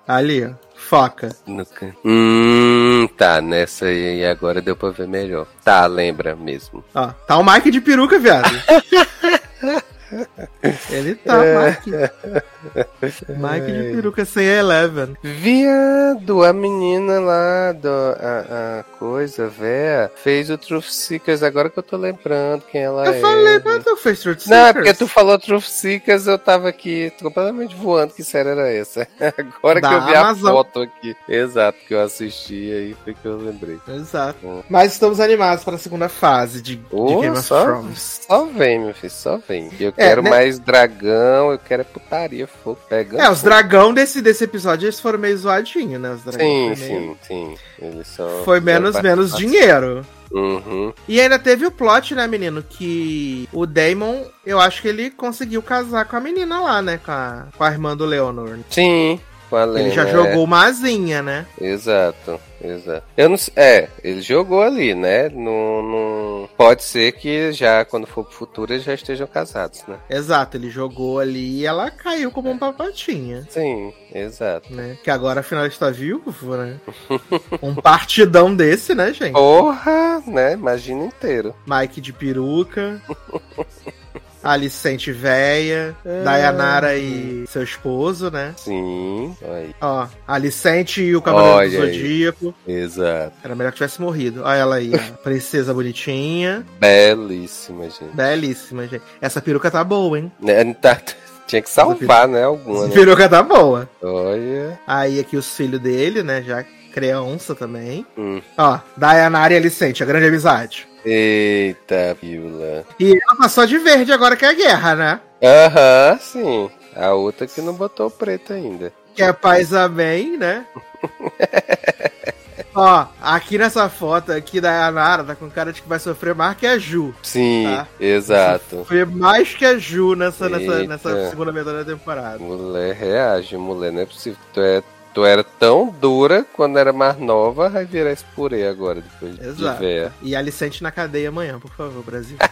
Ali, ó. Foca. No can- Hum, tá. Nessa aí agora deu pra ver melhor. Tá, lembra mesmo. Ó, tá o Mike de peruca, viado. Ele tá, É. Mike. Mike de peruca sem Eleven. Viado, a menina lá do a, a coisa, véia, fez o Truth Seekers, agora que eu tô lembrando quem ela Eu é. falei, mas tu fez Truth Não, é Seekers? porque tu falou Truth Seekers, eu tava aqui completamente voando, que série era essa? Agora Da que eu vi Amazon. a foto aqui. Exato, que eu assisti, aí foi que eu lembrei. Exato. Hum. Mas estamos animados para a segunda fase de, de Ô, Game of só, Thrones. só vem, meu filho, só vem. Eu quero né? mais dragão, eu quero é putaria, fogo, pegando É, os fogo. dragão desse, desse episódio eles foram meio zoadinhos, né? Os dragão Sim, meio- sim, sim. Eles só Foi menos, menos dinheiro. Uhum. E ainda teve o plot, né, menino? Que o Damon, eu acho que ele conseguiu casar com a menina lá, né? Com a, com a irmã do Leonor. Sim, com a Ele já é. jogou uma asinha, né? Exato, exato. Eu não. É, ele jogou ali, né? Não, não... Pode ser que já, quando for pro futuro, eles já estejam casados, né? Exato, ele jogou ali e ela caiu como um papatinha. Sim, exato. Né? Que agora afinal está viúvo, né? um partidão desse, né, gente? Porra, né? Imagina inteiro. Mike de peruca. Alicente véia. Dayanara e seu esposo, né? Sim, aí. Ó, Alicente e o Cavaleiro do aí. Zodíaco. Exato. Era melhor que tivesse morrido. Olha ela aí, ó. princesa bonitinha. Belíssima, gente. Belíssima, gente. Essa peruca tá boa, hein? Né, tá- Tinha que salvar, né? Alguma, Essa né? peruca tá boa. Olha. Aí aqui os filhos dele, né? Já criança também. Hum. Ó, Dayanara e Alicente, a grande amizade. Eita, Vila. E ela passou de verde agora que é a guerra, né? Aham, sim. A outra que não botou preto ainda. Que é paz amém, né? Ó, aqui nessa foto aqui da Yanara, tá com cara de que vai sofrer mais que a Ju. Sim, Tá. exato. Foi mais que a Ju nessa, nessa, nessa segunda metade da temporada. Mulher reage, mulher, não é possível. Tu, é, tu era tão dura quando era mais nova, vai virar esse purê agora, depois de Exato. véia. E Alicente na cadeia amanhã, por favor, Brasil.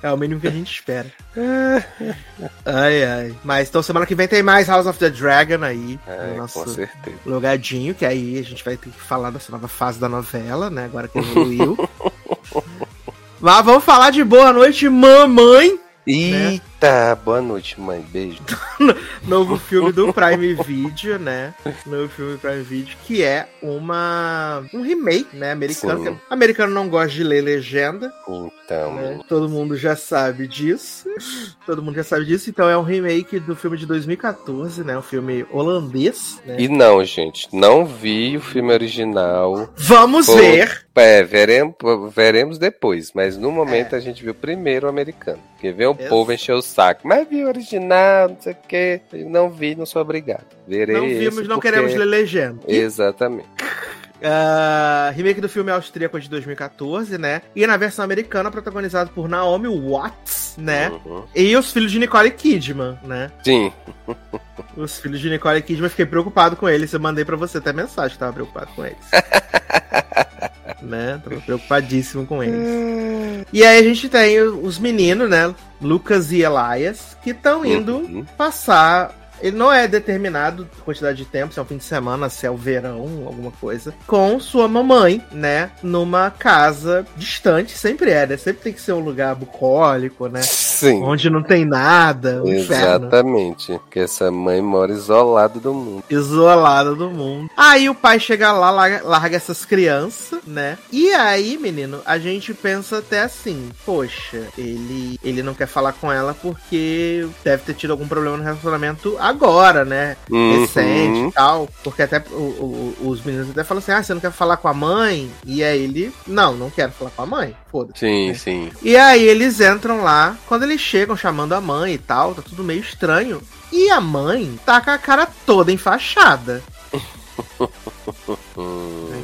É o mínimo que a gente espera. Ai, ai. Mas então semana que vem tem mais House of the Dragon aí. É, no com nosso certeza. lugadinho, que aí a gente vai ter que falar dessa nova fase da novela, né? Agora que evoluiu. Mas vamos falar de Boa Noite, Mamãe. Eita, boa noite, mãe. Beijo. Novo filme do Prime Video, né? Novo filme do Prime Video, que é uma um remake, né? Americano. Sim. Americano não gosta de ler legenda, Então, né? Todo mundo já sabe disso. Todo mundo já sabe disso. Então é um remake do filme de 2014, né? Um filme holandês, né? e não, gente, não vi o filme original. Vamos ver. É, veremos, veremos depois, mas no momento a gente viu primeiro o americano. Porque vem o povo encher o saco. Mas vi o original, não sei o que. Não vi, não sou obrigado. Verei. Não vimos, não porque- queremos ler legenda. Exatamente. Ah, remake do filme austríaco de 2014, né? E na versão americana, protagonizado por Naomi Watts, né? Uhum. E os filhos de Nicole Kidman, né? Sim. Os filhos de Nicole Kidman, fiquei preocupado com eles. Eu mandei pra você até mensagem que tava preocupado com eles. né? Tava preocupadíssimo com eles. E aí a gente tem os meninos, né? Lucas e Elias, que estão indo Uhum. passar. Ele não é determinado quantidade de tempo, se é um fim de semana, se é o verão, alguma coisa. Com sua mamãe, né? Numa casa distante, sempre é, né? Sempre tem que ser um lugar bucólico, né? Sim. Onde não tem nada, um inferno. Exatamente. Porque essa mãe mora isolada do mundo. Isolada do mundo. Aí o pai chega lá, larga, larga essas crianças, né? E aí, menino, a gente pensa até assim: poxa, ele, ele não quer falar com ela porque deve ter tido algum problema no relacionamento agora, né? Recente Uhum. e tal. Porque até o- o- os meninos até falam assim: ah, você não quer falar com a mãe? E aí ele: não, não quero falar com a mãe. Foda-se. Sim, É. sim. E aí eles entram lá, quando eles chegam chamando a mãe e tal, tá tudo meio estranho. E a mãe tá com a cara toda enfaixada.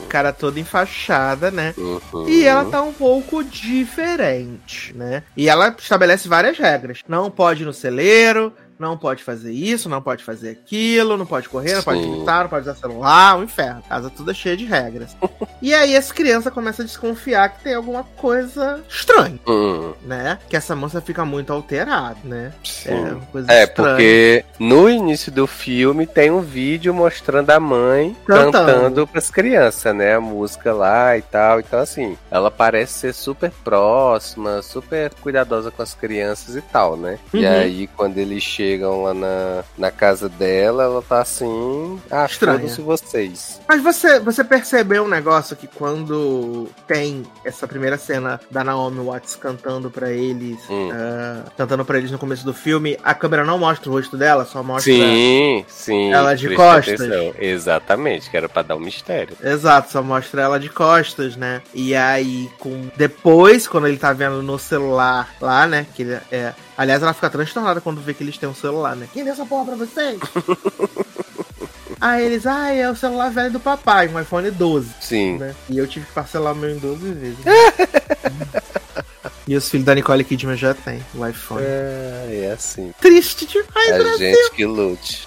Cara toda enfaixada, né? uhum. E ela tá um pouco diferente, né? E ela estabelece várias regras. Não pode ir no celeiro, não pode fazer isso, não pode fazer aquilo, não pode correr, não pode Sim. gritar, não pode usar celular, um inferno. A casa toda cheia de regras. e aí as crianças começam a desconfiar que tem alguma coisa estranha, Hum, né? Que essa moça fica muito alterada, né? sim. É uma coisa É, estranha. porque no início do filme tem um vídeo mostrando a mãe Cantando. cantando pras crianças, né? A música lá e tal. Então, assim, ela parece ser super próxima, super cuidadosa com as crianças e tal, né? E Uhum. aí, quando eles chegam lá na, na casa dela, ela tá assim. Ah, Estranha. foda-se vocês. Mas você, você percebeu um negócio que quando tem essa primeira cena da Naomi Watts cantando pra eles, Hum. ah, cantando pra eles no começo do filme, a câmera não mostra o rosto dela, só mostra. Sim, sim. Ela de costas. atenção. Exatamente, que era pra dar um mistério. Exato, só mostra ela de costas, né? E aí, com depois, quando ele tá vendo no celular lá, né? Que ele é. Aliás, ela fica transtornada quando vê que eles têm um celular, né? Quem deu essa porra pra vocês? aí eles, ah, é o celular velho do papai, um iPhone 12. Sim. né? E eu tive que parcelar o meu em 12 vezes. e os filhos da Nicole Kidman já tem o iPhone. É, é assim. Triste demais, Brasil. gente que lute.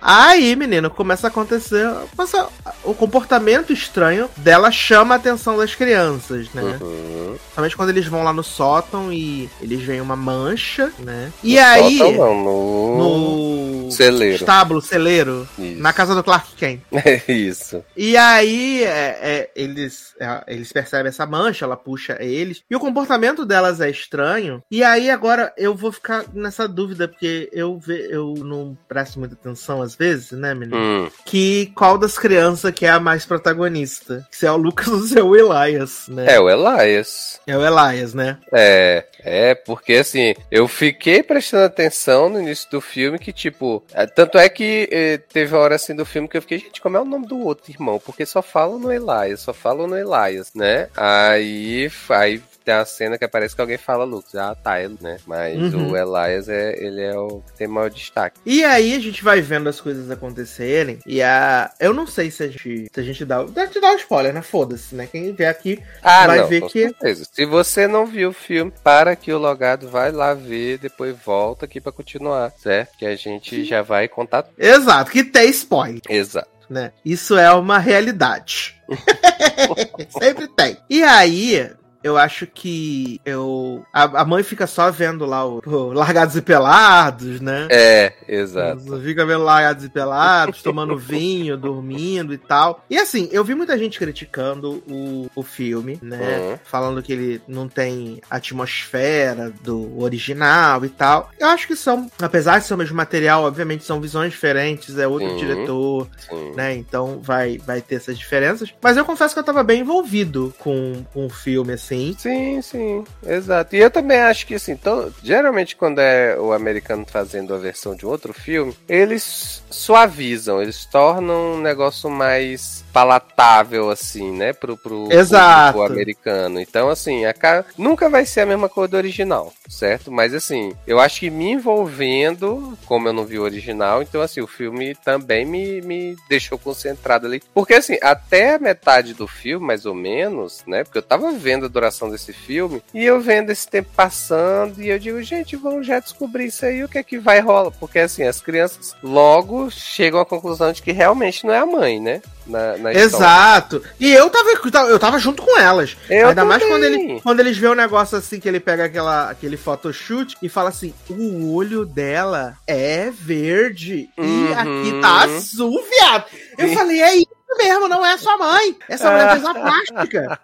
Aí, menino, começa a acontecer. Passa, o comportamento estranho dela chama a atenção das crianças, né? Uhum. Principalmente quando eles vão lá no sótão e eles veem uma mancha, né? E No aí. sótão, não, no... No Celeiro. estábulo, celeiro, Isso. na casa do Clark Kent. É isso. E aí é, é, eles, é, eles percebem essa mancha, ela puxa eles. E o comportamento delas é estranho. E aí agora eu vou ficar nessa dúvida, porque eu, ve, eu não presto muita atenção às vezes, né, menino? Hum. Que qual das crianças que é a mais protagonista? Se é o Lucas ou se é o Elias, né? É o Elias. É o Elias, né? É, é, porque assim, eu fiquei prestando atenção no início do filme que, tipo, é, tanto é que eh, teve uma hora assim do filme que eu fiquei, gente, como é o nome do outro irmão? Porque só falam no Elias, só falam no Elias, né? Aí, aí tem uma cena que parece que alguém fala Lucas. Ah, tá, ele, né? Mas Uhum. o Elias, é, ele é o que tem maior destaque. E aí a gente vai vendo as coisas acontecerem. E a. Eu não sei se a gente. Se a gente dá. Deve te dar um spoiler, né? Foda-se, né? Quem vê aqui Ah, vai não, ver com que- certeza. Se você não viu o filme, para aqui o logado, vai lá ver, depois volta aqui pra continuar, certo? Que a gente já vai contar. Exato, que tem spoiler, Exato. né? Isso é uma realidade. Sempre tem. E aí, eu acho que eu. A, a mãe fica só vendo lá o, o Largados e Pelados, né? É, exato. Fica vendo largados e pelados, tomando vinho, dormindo e tal. E assim, eu vi muita gente criticando o, o filme, né? Uhum. Falando que ele não tem atmosfera do original e tal. Eu acho que são, apesar de ser o mesmo material, obviamente são visões diferentes, é outro Sim. diretor, Sim. né? Então vai, vai ter essas diferenças. Mas eu confesso que eu tava bem envolvido com, com o filme, assim. Sim, sim, exato. E eu também acho que, assim, to- geralmente quando é o americano fazendo a versão de outro filme, eles suavizam, eles tornam um negócio mais palatável, assim, né, pro, pro Exato. público americano. Então, assim, a ca- nunca vai ser a mesma coisa do original, certo? Mas, assim, eu acho que me envolvendo, como eu não vi o original, então, assim, o filme também me, me deixou concentrado ali. Porque, assim, até a metade do filme, mais ou menos, né, porque eu tava vendo a duração desse filme, e eu vendo esse tempo passando, e eu digo, gente, vamos já descobrir isso aí, o que é que vai rolar. Porque, assim, as crianças logo chegam à conclusão de que realmente não é a mãe, né? Na, na história. Exato. E eu tava, eu tava junto com elas. Eu Ainda mais também. quando, ele, quando eles vê um negócio assim, que ele pega aquela, aquele photoshoot e fala assim: o olho dela é verde e Uhum. aqui tá azul, viado. Eu Sim. falei: é isso mesmo, não é sua mãe. Essa mulher fez uma plástica.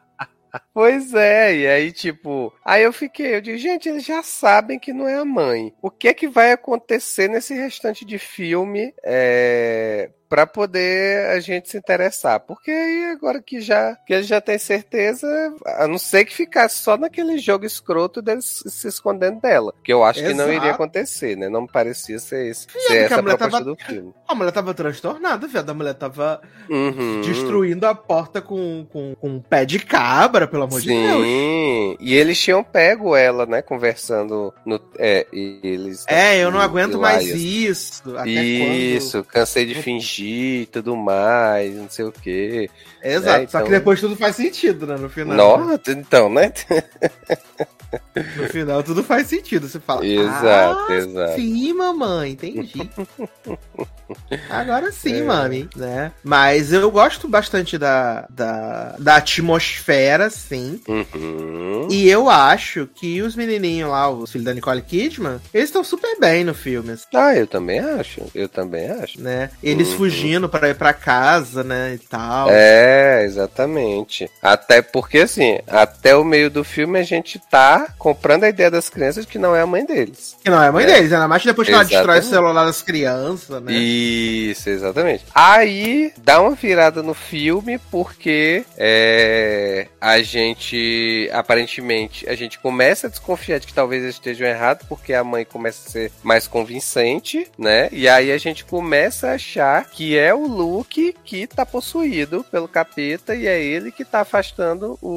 Pois é, e aí, tipo, aí eu fiquei, eu digo, gente, eles já sabem que não é a mãe. O que é que vai acontecer nesse restante de filme é, para poder a gente se interessar? Porque aí agora que já que eles já têm certeza, a não ser que ficasse só naquele jogo escroto deles se escondendo dela, que eu acho que não Exato. iria acontecer, né? Não me parecia ser, esse, Viado, ser essa a mulher proposta tava- do filme. A mulher tava transtornada, viado. A mulher tava Uhum. destruindo a porta com, com, com um pé de cabra, pelo amor de Deus. Sim, e eles tinham pego ela, né, conversando no. É, eles. É, eu não aguento mais Elias. isso. Até Isso, cansei de fingir e tudo mais, não sei o quê. Exato. É, Só que então- depois tudo faz sentido, né? No final. Nossa, então, né? No final tudo faz sentido. Você fala. Exato, ah, exato. Sim, mamãe, entendi. Agora sim, É. mami, né? Mas eu gosto bastante da, da, da atmosfera, sim. Uhum. E eu acho que os menininhos lá, os filhos da Nicole Kidman, eles estão super bem no filme, assim, Ah, eu também acho. Eu também acho. né? Eles Uhum. fugindo pra ir pra casa, né, e tal. É, exatamente. Até porque, assim, até o meio do filme a gente tá comprando a ideia das crianças de que não é a mãe deles. Que não é a mãe É. deles, ainda mais depois que ela destrói o Exatamente. celular das crianças, né? Isso, exatamente. Aí dá uma virada no filme porque é, a gente aparentemente a gente começa a desconfiar de que talvez eles estejam errados porque a mãe começa a ser mais convincente, né? E aí a gente começa a achar que é o Luke que tá possuído pelo capeta e é ele que tá afastando o,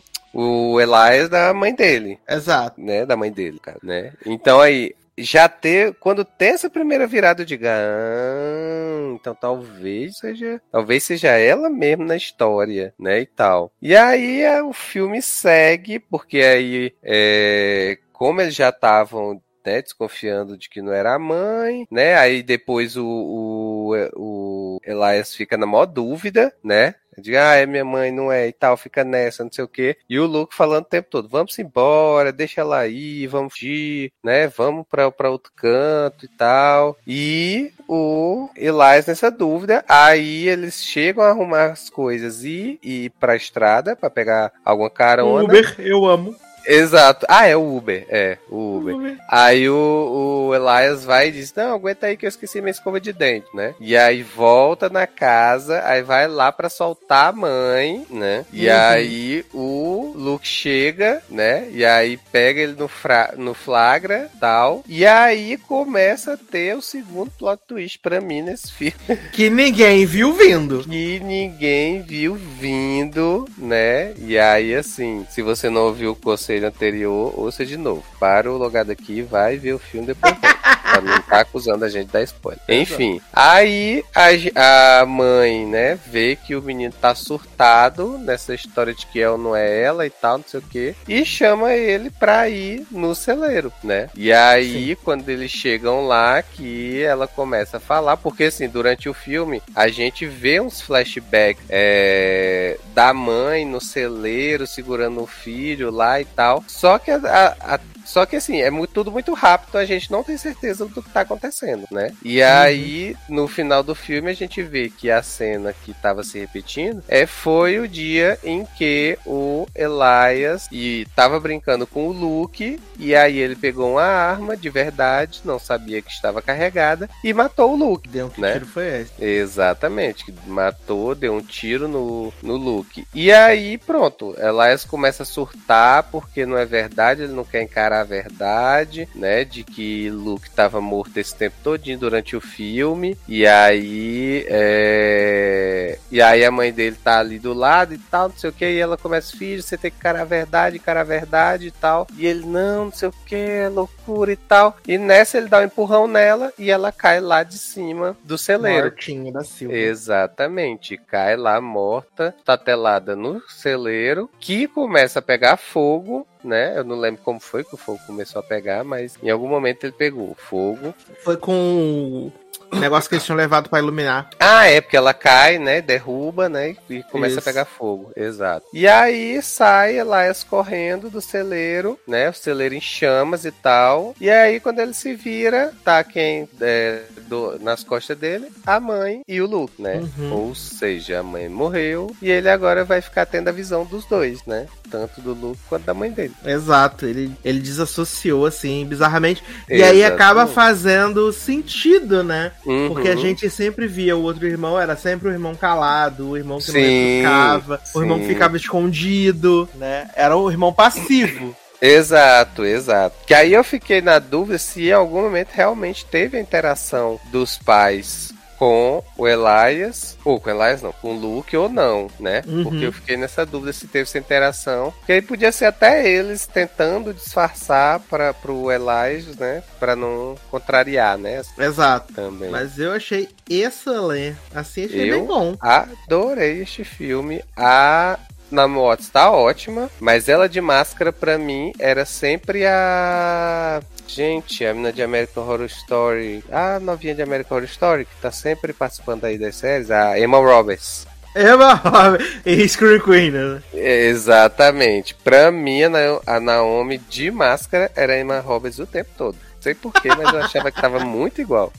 o, o Elias da mãe dele Exato. né, da mãe dele, cara, né? Então aí já ter quando tem essa primeira virada de ah, então talvez seja, talvez seja ela mesmo na história, né, e tal. E aí o filme segue porque aí é, como eles já estavam né, desconfiando de que não era a mãe, né? Aí depois o, o, o Elias fica na maior dúvida, né? De, ah, é minha mãe, não é, e tal, fica nessa, não sei o quê. E o Luke falando o tempo todo, vamos embora, deixa ela aí, vamos fugir, né, vamos pra, pra outro canto e tal. E o Elias nessa dúvida, aí eles chegam a arrumar as coisas e ir pra estrada pra pegar alguma carona. Uber, eu amo. Exato. Ah, é o Uber. É, o Uber. Uber. Aí o, o Elias vai e diz: Não, aguenta aí que eu esqueci minha escova de dente, né? E aí volta na casa, aí vai lá para soltar a mãe, né? E uhum. aí o Luke chega, né? E aí pega ele no, fra no flagra, tal. E aí começa a ter o segundo plot twist pra mim nesse filme. Que ninguém viu vindo. Que ninguém viu vindo, né? E aí, assim, se você não ouviu o conselho anterior, ouça de novo. Para o logado aqui, vai ver o filme depois. não tá acusando a gente da spoiler. Enfim, aí a, a mãe, né, vê que o menino tá surtado nessa história de que ela não é ela e tal, não sei o que, e chama ele pra ir no celeiro, né? E aí, Sim. quando eles chegam lá, que ela começa a falar, porque assim, durante o filme, a gente vê uns flashbacks é, da mãe no celeiro segurando o filho lá e tal. Só que a, a, a só que assim, é muito, tudo muito rápido, a gente não tem certeza do que tá acontecendo, né? E uhum. aí, no final do filme, a gente vê que a cena que tava se repetindo é, foi o dia em que o Elias e tava brincando com o Luke, e aí ele pegou uma arma de verdade, não sabia que estava carregada, e matou o Luke. Deu um né? tiro foi esse? Exatamente, matou, deu um tiro no, no Luke. E aí, pronto, Elias começa a surtar porque não é verdade, ele não quer encarar a verdade, né? De que Luke estava morto esse tempo todinho durante o filme. E aí. É... E aí a mãe dele tá ali do lado e tal, não sei o que. E ela começa, filho, você tem que encarar a verdade, encarar a verdade e tal. E ele, não, não sei o que, é loucura e tal. E nessa ele dá um empurrão nela e ela cai lá de cima do celeiro. Mortinha da Silva. Exatamente. Cai lá morta, tatelada no celeiro, que começa a pegar fogo né? Eu não lembro como foi que o fogo começou a pegar, mas em algum momento ele pegou fogo. Foi com o negócio que eles tinham levado para iluminar. Ah, é, porque ela cai, né? Derruba, né? E começa Isso. a pegar fogo. Exato. E aí sai Elias correndo do celeiro, né? O celeiro em chamas e tal. E aí, quando ele se vira, tá quem é, do, nas costas dele? A mãe e o Luke, né? Uhum. Ou seja, a mãe morreu e ele agora vai ficar tendo a visão dos dois, né? Tanto do Luke quanto da mãe dele. Exato, ele, ele desassociou assim, bizarramente. E aí acaba fazendo sentido, né? Uhum. Porque a gente sempre via o outro irmão, era sempre o irmão calado, o irmão que sim, não ficava, o irmão que ficava escondido, né? Era o irmão passivo. Exato, exato. Que aí eu fiquei na dúvida se em algum momento realmente teve a interação dos pais com o Elias, ou com o Elias não, com o Luke ou não, né? Uhum. Porque eu fiquei nessa dúvida se teve essa interação. Que aí podia ser até eles tentando disfarçar para pro Elias, né? Para não contrariar, né? Exato. Também. Mas eu achei excelente. Assim, achei eu bem bom. Adorei este filme. A na moto está ótima, mas ela de máscara para mim era sempre a Gente, a mina de American Horror Story, a novinha de American Horror Story, que tá sempre participando aí das séries, a Emma Roberts. Emma Roberts e Scream Queen, né? Exatamente. Pra mim, a Naomi de máscara era a Emma Roberts o tempo todo. Não sei porquê, mas eu achava que tava muito igual.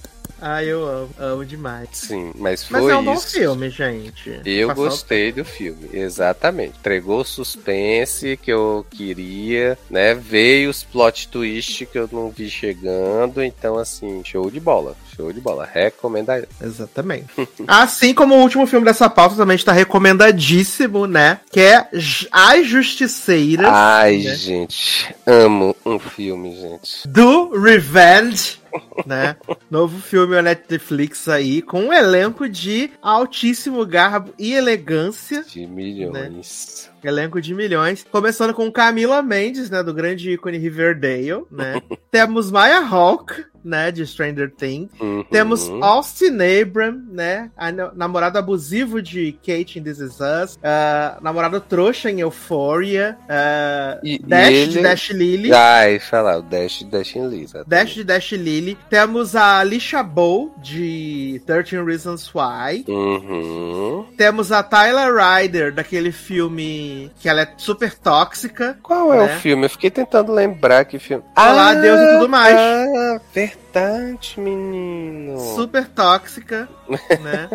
Ah, eu amo, amo demais. Sim, mas foi Mas é um bom filme, gente. Eu gostei do filme, exatamente. Entregou o suspense que eu queria, né? Veio os plot twist que eu não vi chegando, então assim, show de bola. Show de bola. Recomenda. Exatamente. assim como o último filme dessa pauta também está recomendadíssimo, né? Que é As Justiceiras. Ai, né? gente. Amo um filme, gente. Do Revenge né? Novo filme na Netflix aí, com um elenco de altíssimo garbo e elegância. De milhões. Né? Elenco de milhões. Começando com Camila Mendes, né? Do grande ícone Riverdale, né? Temos Maya Hawke, né, de Stranger Things. Uhum. Temos Austin Abram, né, a namorado abusivo de Kate em This Is Us, uh, namorado trouxa em Euphoria, uh, e, Dash e ele... de Dash Lily. Ai, falar, o Dash de Dash Lily. Dash de Dash Lily. Temos a Alicia Bow, de 13 Reasons Why. Uhum. Temos a Tyler Ryder, daquele filme que ela é super tóxica. Qual é né? o filme? Eu fiquei tentando lembrar que filme. Olá, ah, Deus e tudo mais. Ah, verdade menino. Super tóxica, né?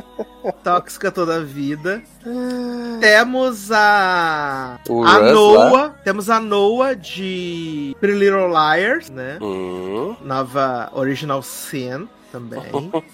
tóxica toda a vida. Temos a. O a Russ Noah. Temos a Noah de Pretty Little Liars, né? Hum, Nova Original Sin também.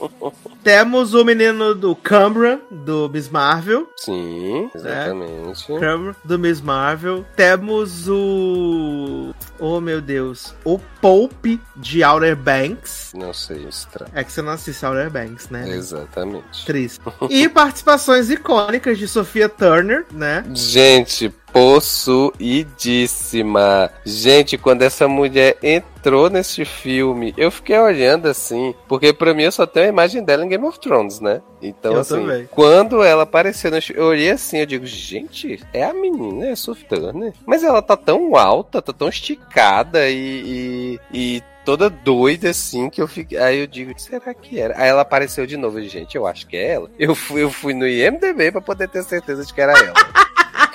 Temos o menino do Cameron, do Miss Marvel. sim, exatamente. Cameron, do Miss Marvel. Temos o. Oh meu Deus. O Pope de Outer Banks. Não sei, estranho. É que você não assiste Outer Banks, né? Exatamente. Triste. E participações icônicas de Sophia Turner, né? Gente, possuidíssima. Gente, quando essa mulher entrou nesse filme, eu fiquei olhando assim, porque pra mim eu só tenho a imagem dela em Game of Thrones, né? Então, Eu assim, também. quando ela apareceu, eu olhei assim, eu digo, gente, é a menina, é a Turner. Mas ela tá tão alta, tá tão esticada e, e, e toda doida assim que eu fiquei. Aí eu digo, será que era? Aí ela apareceu de novo, gente, eu acho que é ela. Eu fui, eu fui no IMDB pra poder ter certeza de que era ela.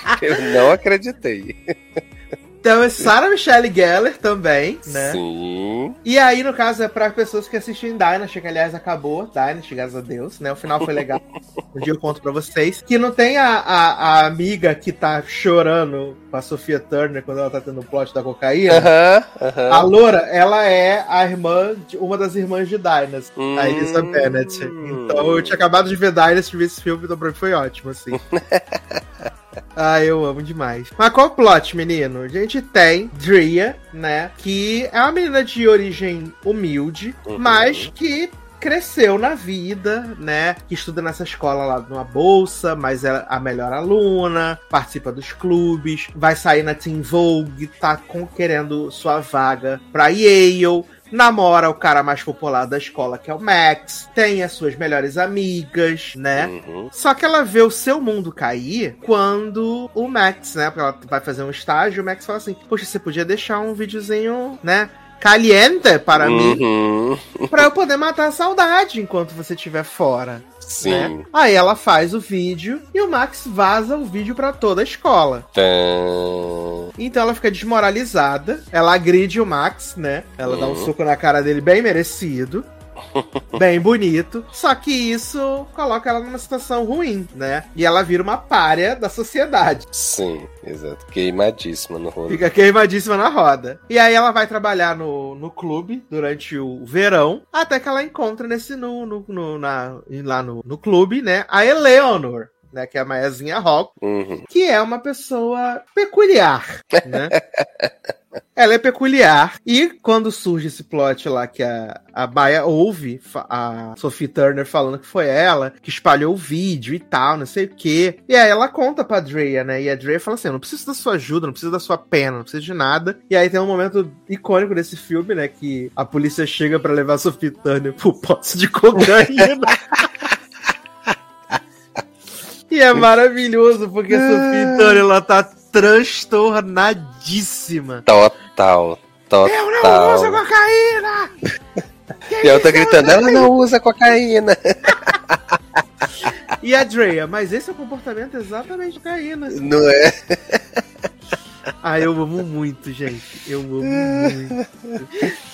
eu não acreditei. Temos Sarah Michelle Gellar também, né? Sim. E aí, no caso, é pra pessoas que assistem Dynasty, que aliás acabou, Dynasty, graças a Deus, né? O final foi legal. um dia eu conto pra vocês. Que não tem a, a, a amiga que tá chorando com a Sophia Turner quando ela tá tendo o plot da cocaína. Aham, aham. A Loura, ela é a irmã, de, uma das irmãs de Dynasty, a Hum. Elisa Bennett. Então eu tinha acabado de ver Dynasty, vi esse filme, então pra mim foi ótimo, assim. Ah, eu amo demais. Mas qual o plot, menino? A gente tem Drea, né? Que é uma menina de origem humilde, Uhum. mas que cresceu na vida, né? Que estuda nessa escola lá numa bolsa, mas é a melhor aluna, participa dos clubes, vai sair na Teen Vogue, tá conquerendo sua vaga pra Yale. Namora o cara mais popular da escola, que é o Max. Tem as suas melhores amigas, né? Uhum. Só que ela vê o seu mundo cair quando o Max, né? Porque ela vai fazer um estágio, o Max fala assim: Poxa, você podia deixar um videozinho, né? Caliente para mim, Uhum. pra eu poder matar a saudade enquanto você estiver fora. Sim. né? Aí ela faz o vídeo e o Max vaza o vídeo pra toda a escola. Tã. Então ela fica desmoralizada, ela agride o Max, né? Ela dá um Uhum. soco na cara dele bem merecido. Bem bonito. Só que isso coloca ela numa situação ruim, né? E ela vira uma párea da sociedade. Sim, exato. Queimadíssima no rolo. Fica queimadíssima na roda. E aí ela vai trabalhar no, no clube durante o verão, até que ela encontra nesse no, no, no- na, lá no, no clube, né? A Eleanor. Né, que é a Maiazinha Rock, Uhum. que é uma pessoa peculiar, né? Ela é peculiar. E quando surge esse plot lá que a, a Maia ouve a Sophie Turner falando que foi ela que espalhou o vídeo e tal, não sei o quê. E aí ela conta pra Drea, né? E a Drea fala assim: eu não preciso da sua ajuda, não preciso da sua pena, não preciso de nada. E aí tem um momento icônico desse filme, né? Que a polícia chega pra levar a Sophie Turner pro pote de cocaína. E é maravilhoso, porque a Sophie Turner, ela tá transtornadíssima. Total. Total. Eu não uso cocaína! E a outra gritando, ela não usa cocaína. E a Drea, mas esse é o comportamento exatamente de cocaína. Não é? Ah, eu amo muito, gente. Eu amo muito.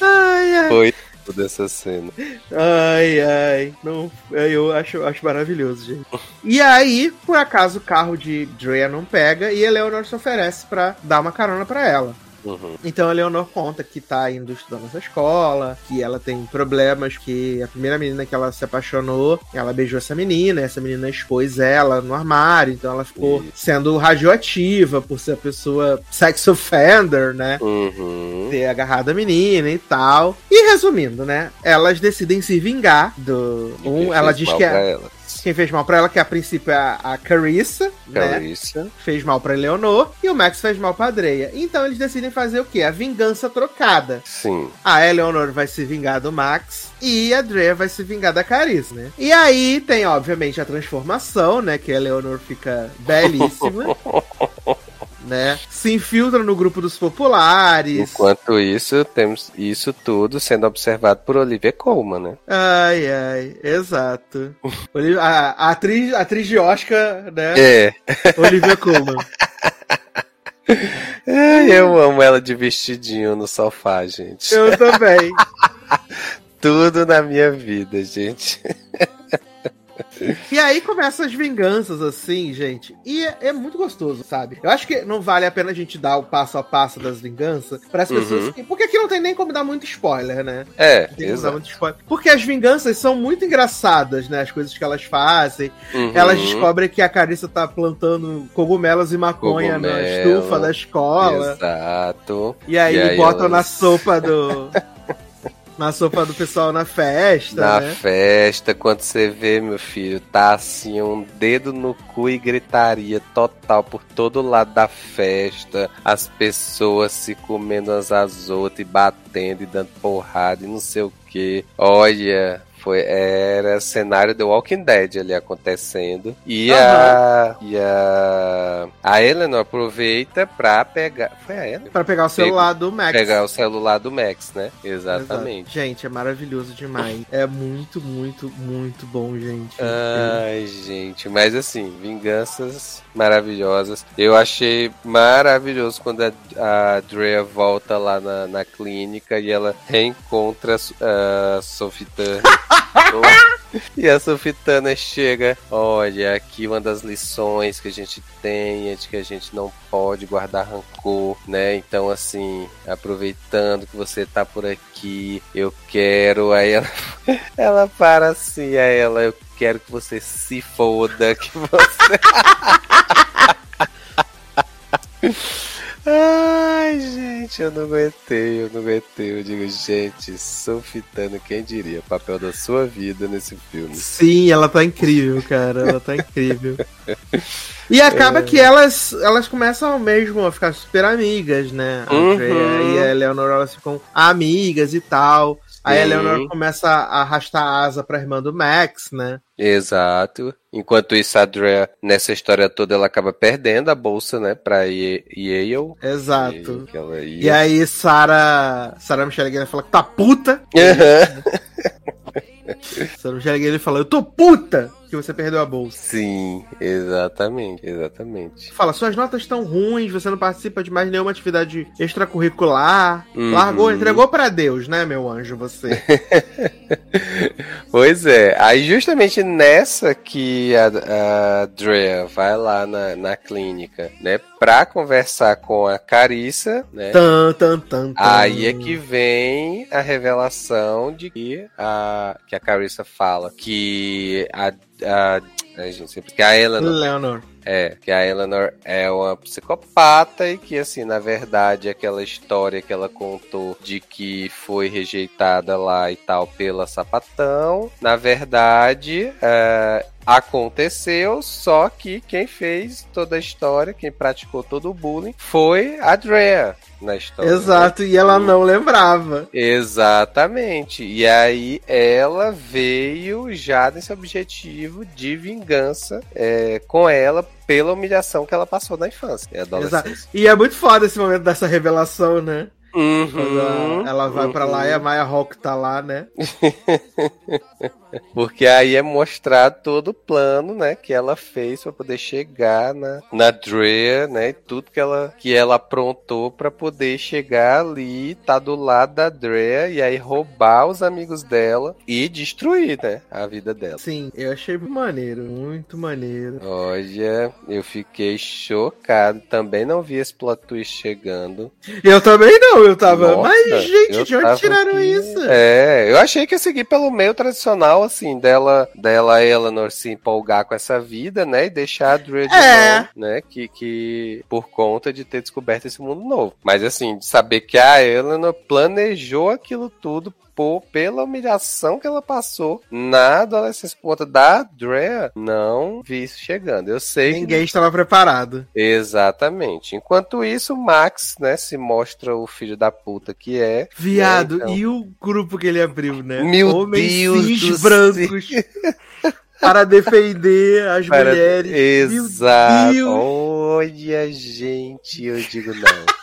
Ai, ai. Foi toda essa cena. Ai, ai. Não, eu acho, acho maravilhoso, gente. E aí, por acaso, o carro de Drea não pega e a Eleanor se oferece pra dar uma carona pra ela. Uhum. Então a Leonor conta que tá indo estudar nessa escola, que ela tem problemas, que a primeira menina que ela se apaixonou, ela beijou essa menina, essa menina expôs ela no armário, então ela ficou Isso. sendo radioativa por ser a pessoa sex offender, né? Uhum. Ter agarrado a menina e tal. E resumindo, né? Elas decidem se vingar do. E Um, ela diz que é. ela? Quem fez mal pra ela, que a princípio é a, a Carissa, né? Carissa. fez mal pra Eleonor e o Max fez mal pra Dreia. Então eles decidem fazer o quê? A vingança trocada. Sim. A Eleanor vai se vingar do Max e a Drea vai se vingar da Caris, né? E aí tem, obviamente, a transformação, né? Que a Eleanor fica belíssima. né? Se infiltra no grupo dos populares. Enquanto isso, temos isso tudo sendo observado por Olivia Colman, né? Ai, ai, exato. A, a atriz, a atriz de Oscar, né? É. Olivia Colman. Ai, eu amo ela de vestidinho no sofá, gente. Eu também. tudo na minha vida, gente. E aí começam as vinganças, assim, gente. E é, é, muito gostoso, sabe? Eu acho que não vale a pena a gente dar o passo a passo das vinganças para as uhum. pessoas. Que... Porque aqui não tem nem como dar muito spoiler, né? É, exato. Spoiler. Porque as vinganças são muito engraçadas, né? As coisas que elas fazem. Uhum. Elas descobrem que a Carissa tá plantando cogumelos e maconha Cogumelo. na estufa da escola. Exato. E aí, e aí botam elas... na sopa do. Na sopa do pessoal na festa. Na né? festa, quando você vê, meu filho, tá assim, um dedo no cu e gritaria total por todo lado da festa. As pessoas se comendo umas às outras e batendo e dando porrada e não sei o que. Olha, foi, era cenário do Walking Dead ali acontecendo. E, uhum. a, e a. A Eleanor aproveita pra pegar. Foi a Eleanor? Pra pegar o celular do Max. Pegar o celular do Max, né? Exatamente. Exato. Gente, é maravilhoso demais. é muito, muito, muito bom, gente. Ai, gente. Mas assim, vinganças maravilhosas. Eu achei maravilhoso quando a, a Drea volta lá na, na clínica e ela reencontra a uh, Sophie Turner. e a Sofitana chega, olha, aqui uma das lições que a gente tem é de que a gente não pode guardar rancor, né? Então, assim, aproveitando que você tá por aqui, eu quero. Aí ela, ela para assim, aí ela, eu quero que você se foda, que você. Ai, gente, eu não aguentei, eu não aguentei. Eu digo, gente, Sofitano, quem diria? Papel da sua vida nesse filme. Sim, ela tá incrível, cara. Ela tá incrível. E acaba é. que elas, elas começam mesmo a ficar super amigas, né? A uhum. e a Eleanor elas ficam amigas e tal. Aí a Eleanor começa a arrastar a asa pra irmã do Max, né? Exato. Enquanto isso, a Drea, nessa história toda, ela acaba perdendo a bolsa, né, pra Yale. Exato. E, e aí, Sarah, Sarah Michelle Gellar fala que tá puta. Uhum. Sarah Michelle Gellar fala, eu tô puta! que você perdeu a bolsa. Sim, exatamente, exatamente. Fala, suas notas estão ruins, você não participa de mais nenhuma atividade extracurricular. Uhum. Largou, entregou para Deus, né, meu anjo, você. pois é, aí justamente nessa que a, a Drea vai lá na, na clínica, né, pra conversar com a Carissa, né? Tan, tan, tan, aí é que vem a revelação de que a, que a Carissa fala que a a, a gente sempre que a Eleanor, Leonor. É, que a Eleanor é uma psicopata e que, assim, na verdade, aquela história que ela contou de que foi rejeitada lá e tal pela sapatão, na verdade, é, aconteceu, só que quem fez toda a história, quem praticou todo o bullying, foi a Drea na história. Exato, né? e ela não lembrava. Exatamente. E aí ela veio já nesse objetivo de vingança é, com ela pela humilhação que ela passou na infância e adolescência. Exato. E é muito foda esse momento dessa revelação, né? Uhum, ela vai uhum. para lá e a Maya Hawk tá lá, né? Porque aí é mostrar todo o plano, né, que ela fez para poder chegar na, na Drea, né, e tudo que ela, que ela aprontou para poder chegar ali, tá do lado da Drea e aí roubar os amigos dela e destruir, né, a vida dela. Sim, eu achei maneiro, muito maneiro. Olha, eu fiquei chocado, também não vi esse plot twist chegando. Eu também não, eu tava, Nossa, mas gente, de onde tiraram aqui... isso? É, eu achei que ia seguir pelo meio tradicional assim, dela, dela Eleanor se empolgar com essa vida, né? E deixar a Drew de é. né? Que, que por conta de ter descoberto esse mundo novo. Mas assim, de saber que a Eleanor planejou aquilo tudo pela humilhação que ela passou na adolescência por conta da Drea, não vi isso chegando. Eu sei Ninguém que... estava preparado. Exatamente. Enquanto isso, Max, né, se mostra o filho da puta que é. Viado, né, então... e o grupo que ele abriu, né? Meu Homens Deus brancos. para defender as para... mulheres. Exato. Olha, gente, eu digo não.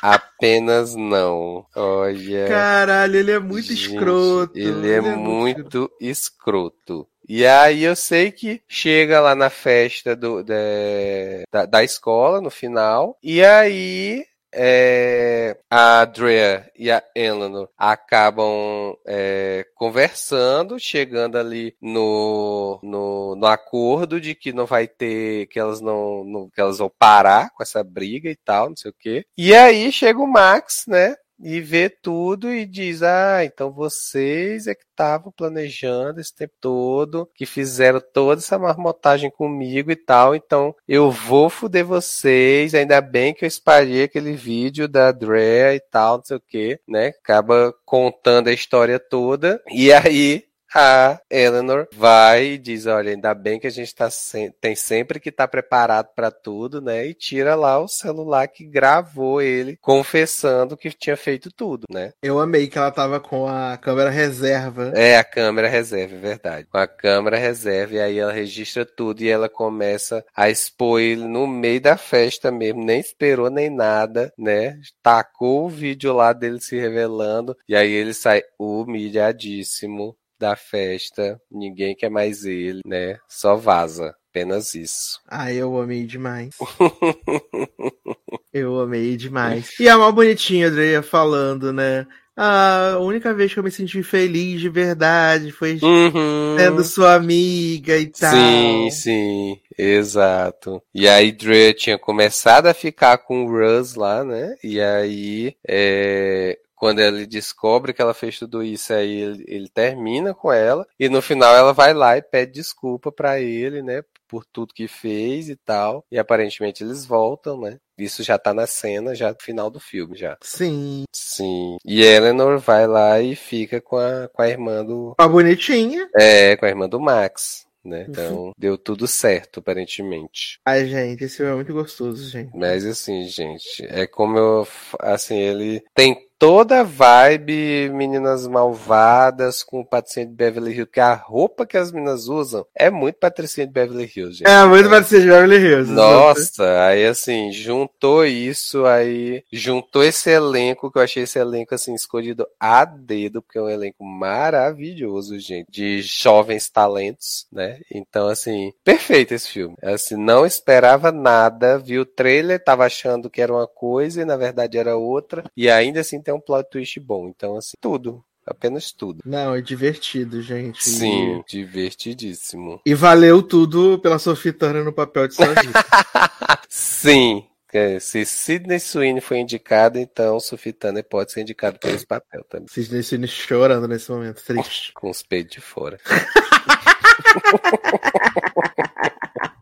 Apenas não. Olha. Caralho, ele é muito gente, escroto. Ele, ele é, é, muito, muito escroto. E aí eu sei que chega lá na festa do, de, da, da escola no final. E aí é, a Drea e a Eleanor acabam é, conversando, chegando ali no, no, no, acordo de que não vai ter, que elas não, não, que elas vão parar com essa briga e tal, não sei o quê. E aí chega o Max, né? E vê tudo e diz: Ah, então vocês é que estavam planejando esse tempo todo, que fizeram toda essa marmotagem comigo e tal, então eu vou foder vocês. Ainda bem que eu espalhei aquele vídeo da Drea e tal, não sei o que, né? Acaba contando a história toda. E aí a Eleanor vai e diz: Olha, ainda bem que a gente tá sem... tem sempre que estar tá preparado para tudo, né? E tira lá o celular que gravou ele confessando que tinha feito tudo, né? Eu amei que ela tava com a câmera reserva. É, a câmera reserva, é verdade. Com a câmera reserva, e aí ela registra tudo e ela começa a expor ele no meio da festa mesmo, nem esperou nem nada, né? Tacou o vídeo lá dele se revelando, e aí ele sai humilhadíssimo da festa, ninguém quer mais ele, né? Só vaza. Apenas isso. Ah, eu amei demais. eu amei demais. E a mal bonitinha, Andrea, falando, né? a única vez que eu me senti feliz de verdade foi uhum. sendo sua amiga e tal. Sim, sim, exato. E aí Dre tinha começado a ficar com o Russ lá, né? E aí é, quando ele descobre que ela fez tudo isso, aí ele, ele termina com ela e no final ela vai lá e pede desculpa para ele, né, por tudo que fez e tal. E aparentemente eles voltam, né? Isso já tá na cena, já no final do filme, já. Sim. Sim. E Eleanor vai lá e fica com a, com a irmã do. A bonitinha. É, com a irmã do Max né? Então, uhum. deu tudo certo, aparentemente. Ai, gente, esse filme é muito gostoso, gente. Mas assim, gente, é como eu. Assim, ele tem toda a vibe Meninas Malvadas com o Patricinha de Beverly Hills, que a roupa que as meninas usam é muito Patricinha de Beverly Hills, gente. É, muito Patricinha de Beverly Hills. Nossa, aí assim, juntou isso, aí juntou esse elenco, que eu achei esse elenco assim, escolhido a dedo, porque é um elenco maravilhoso, gente, de jovens talentos, né? Então, assim, perfeito esse filme. Assim, não esperava nada, viu o trailer, tava achando que era uma coisa e na verdade era outra, e ainda assim tem um plot twist bom. Então, assim, tudo. Apenas tudo. Não, é divertido, gente. Sim, e... divertidíssimo. E valeu tudo pela Turner no papel de Sargento. Sim, é, se Sidney Sweeney foi indicado, então Sophie Turner pode ser indicado por esse papel também. Sidney Sweeney chorando nesse momento, triste. Com os peitos de fora.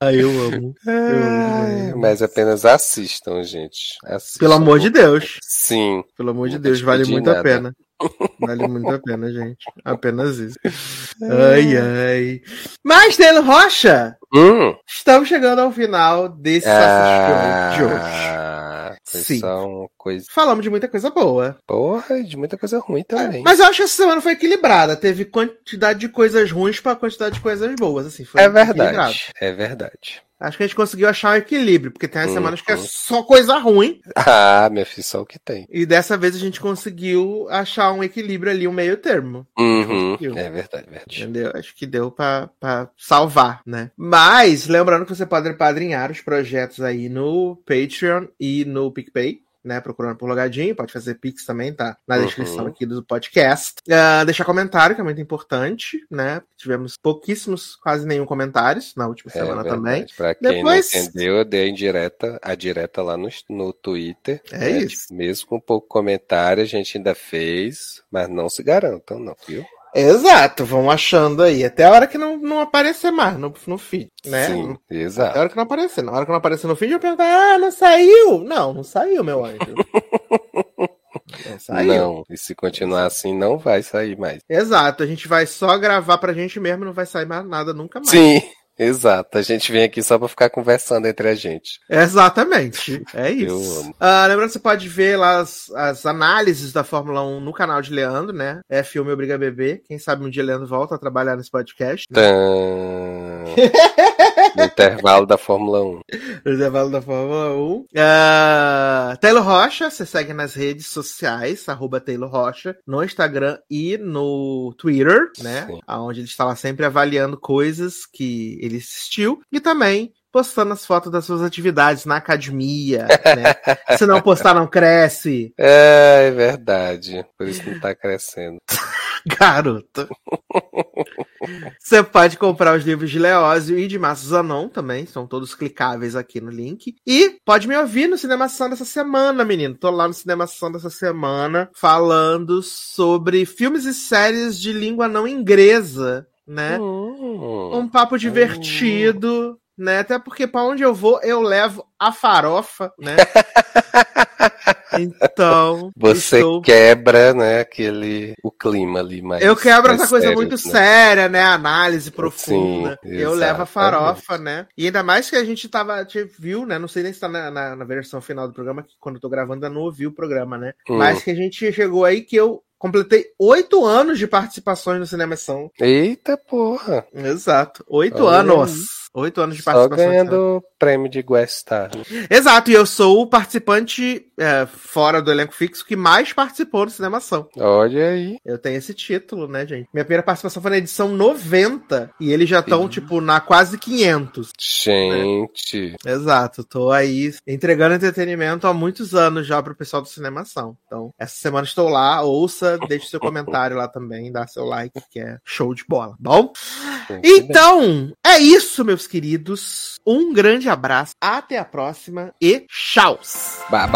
Ah, eu amo. Eu amo mas apenas assistam, gente. Assistam. Pelo amor de Deus. Sim. Pelo amor de Deus, vale muito nada. a pena. Vale muito a pena, gente. Apenas isso. Ai, ai. Mas, Taylor Rocha, hum. estamos chegando ao final desse ah, de hoje. Sim. São coisas. Falamos de muita coisa boa. Porra, de muita coisa ruim também. É, mas eu acho que essa semana foi equilibrada. Teve quantidade de coisas ruins para quantidade de coisas boas. Assim, é verdade. É verdade. Acho que a gente conseguiu achar um equilíbrio, porque tem as uhum. semanas que é só coisa ruim. Ah, meu filho, só o que tem. E dessa vez a gente conseguiu achar um equilíbrio ali, um meio termo. Uhum. É verdade, verdade. Entendeu? Acho que deu pra, pra salvar, né? Mas, lembrando que você pode padrinhar os projetos aí no Patreon e no PicPay né, procurando por logadinho, pode fazer pix também, tá na descrição uhum. aqui do podcast. Uh, deixar comentário, que é muito importante, né? Tivemos pouquíssimos, quase nenhum comentários na última é semana verdade. também. Pra quem Depois... não entendeu, eu dei a indireta, a direta lá no, no Twitter. É né? isso. Mesmo com pouco comentário, a gente ainda fez, mas não se garantam, não, viu? Exato, vão achando aí. Até a hora que não, não aparecer mais no, no feed, né? Sim, exato. Até a hora que não aparecer. Na hora que não aparecer no feed, eu perguntar, ah, não saiu? Não, não saiu, meu anjo. Não, saiu. não, e se continuar assim, não vai sair mais. Exato, a gente vai só gravar pra gente mesmo, não vai sair mais nada nunca mais. Sim, Exato, a gente vem aqui só pra ficar conversando entre a gente. Exatamente, é isso. Uh, lembrando que você pode ver lá as, as, análises da Fórmula 1 no canal de Leandro, né? É filme Obriga Bebê. Quem sabe um dia Leandro volta a trabalhar nesse podcast. Né? No intervalo da Fórmula 1. No intervalo da Fórmula 1. Uh, Taylor Rocha, você segue nas redes sociais, arroba Taylor Rocha, no Instagram e no Twitter, né? Sim. Onde ele está lá sempre avaliando coisas que ele assistiu. E também postando as fotos das suas atividades na academia, né? Se não postar, não cresce. É, é verdade. Por isso não tá crescendo. Garoto. Você pode comprar os livros de Leózio e de Márcio Zanon também, são todos clicáveis aqui no link. E pode me ouvir no Cinemação dessa semana, menino. Tô lá no Cinemação dessa semana falando sobre filmes e séries de língua não inglesa, né? Hum, um papo divertido, né? Até porque para onde eu vou, eu levo a farofa, né? Então. Você estou... quebra, né, aquele. o clima ali mais. Eu quebro essa coisa sério, muito né? séria, né? Análise profunda. Sim, eu levo a farofa, né? E ainda mais que a gente tava. A gente viu, né? Não sei nem se tá na, na, na versão final do programa, que quando eu tô gravando ainda não ouvi o programa, né? Hum. Mas que a gente chegou aí que eu Completei oito anos de participações no Cinema São. Eita porra! Exato, oito anos. Oito anos de participação. Só ganhando prêmio de Guestar. Exato, e eu sou o participante é, fora do elenco fixo que mais participou do Cinemação. Olha aí. Eu tenho esse título, né, gente? Minha primeira participação foi na edição 90 e eles já estão, tipo, na quase 500. Gente. Né? Exato, tô aí entregando entretenimento há muitos anos já pro pessoal do Cinemação. Então, essa semana estou lá, ouça, deixe seu comentário lá também, dá seu like, que é show de bola, bom? Então, é isso, meus queridos. Um grande abraço, até a próxima e tchau! Bye.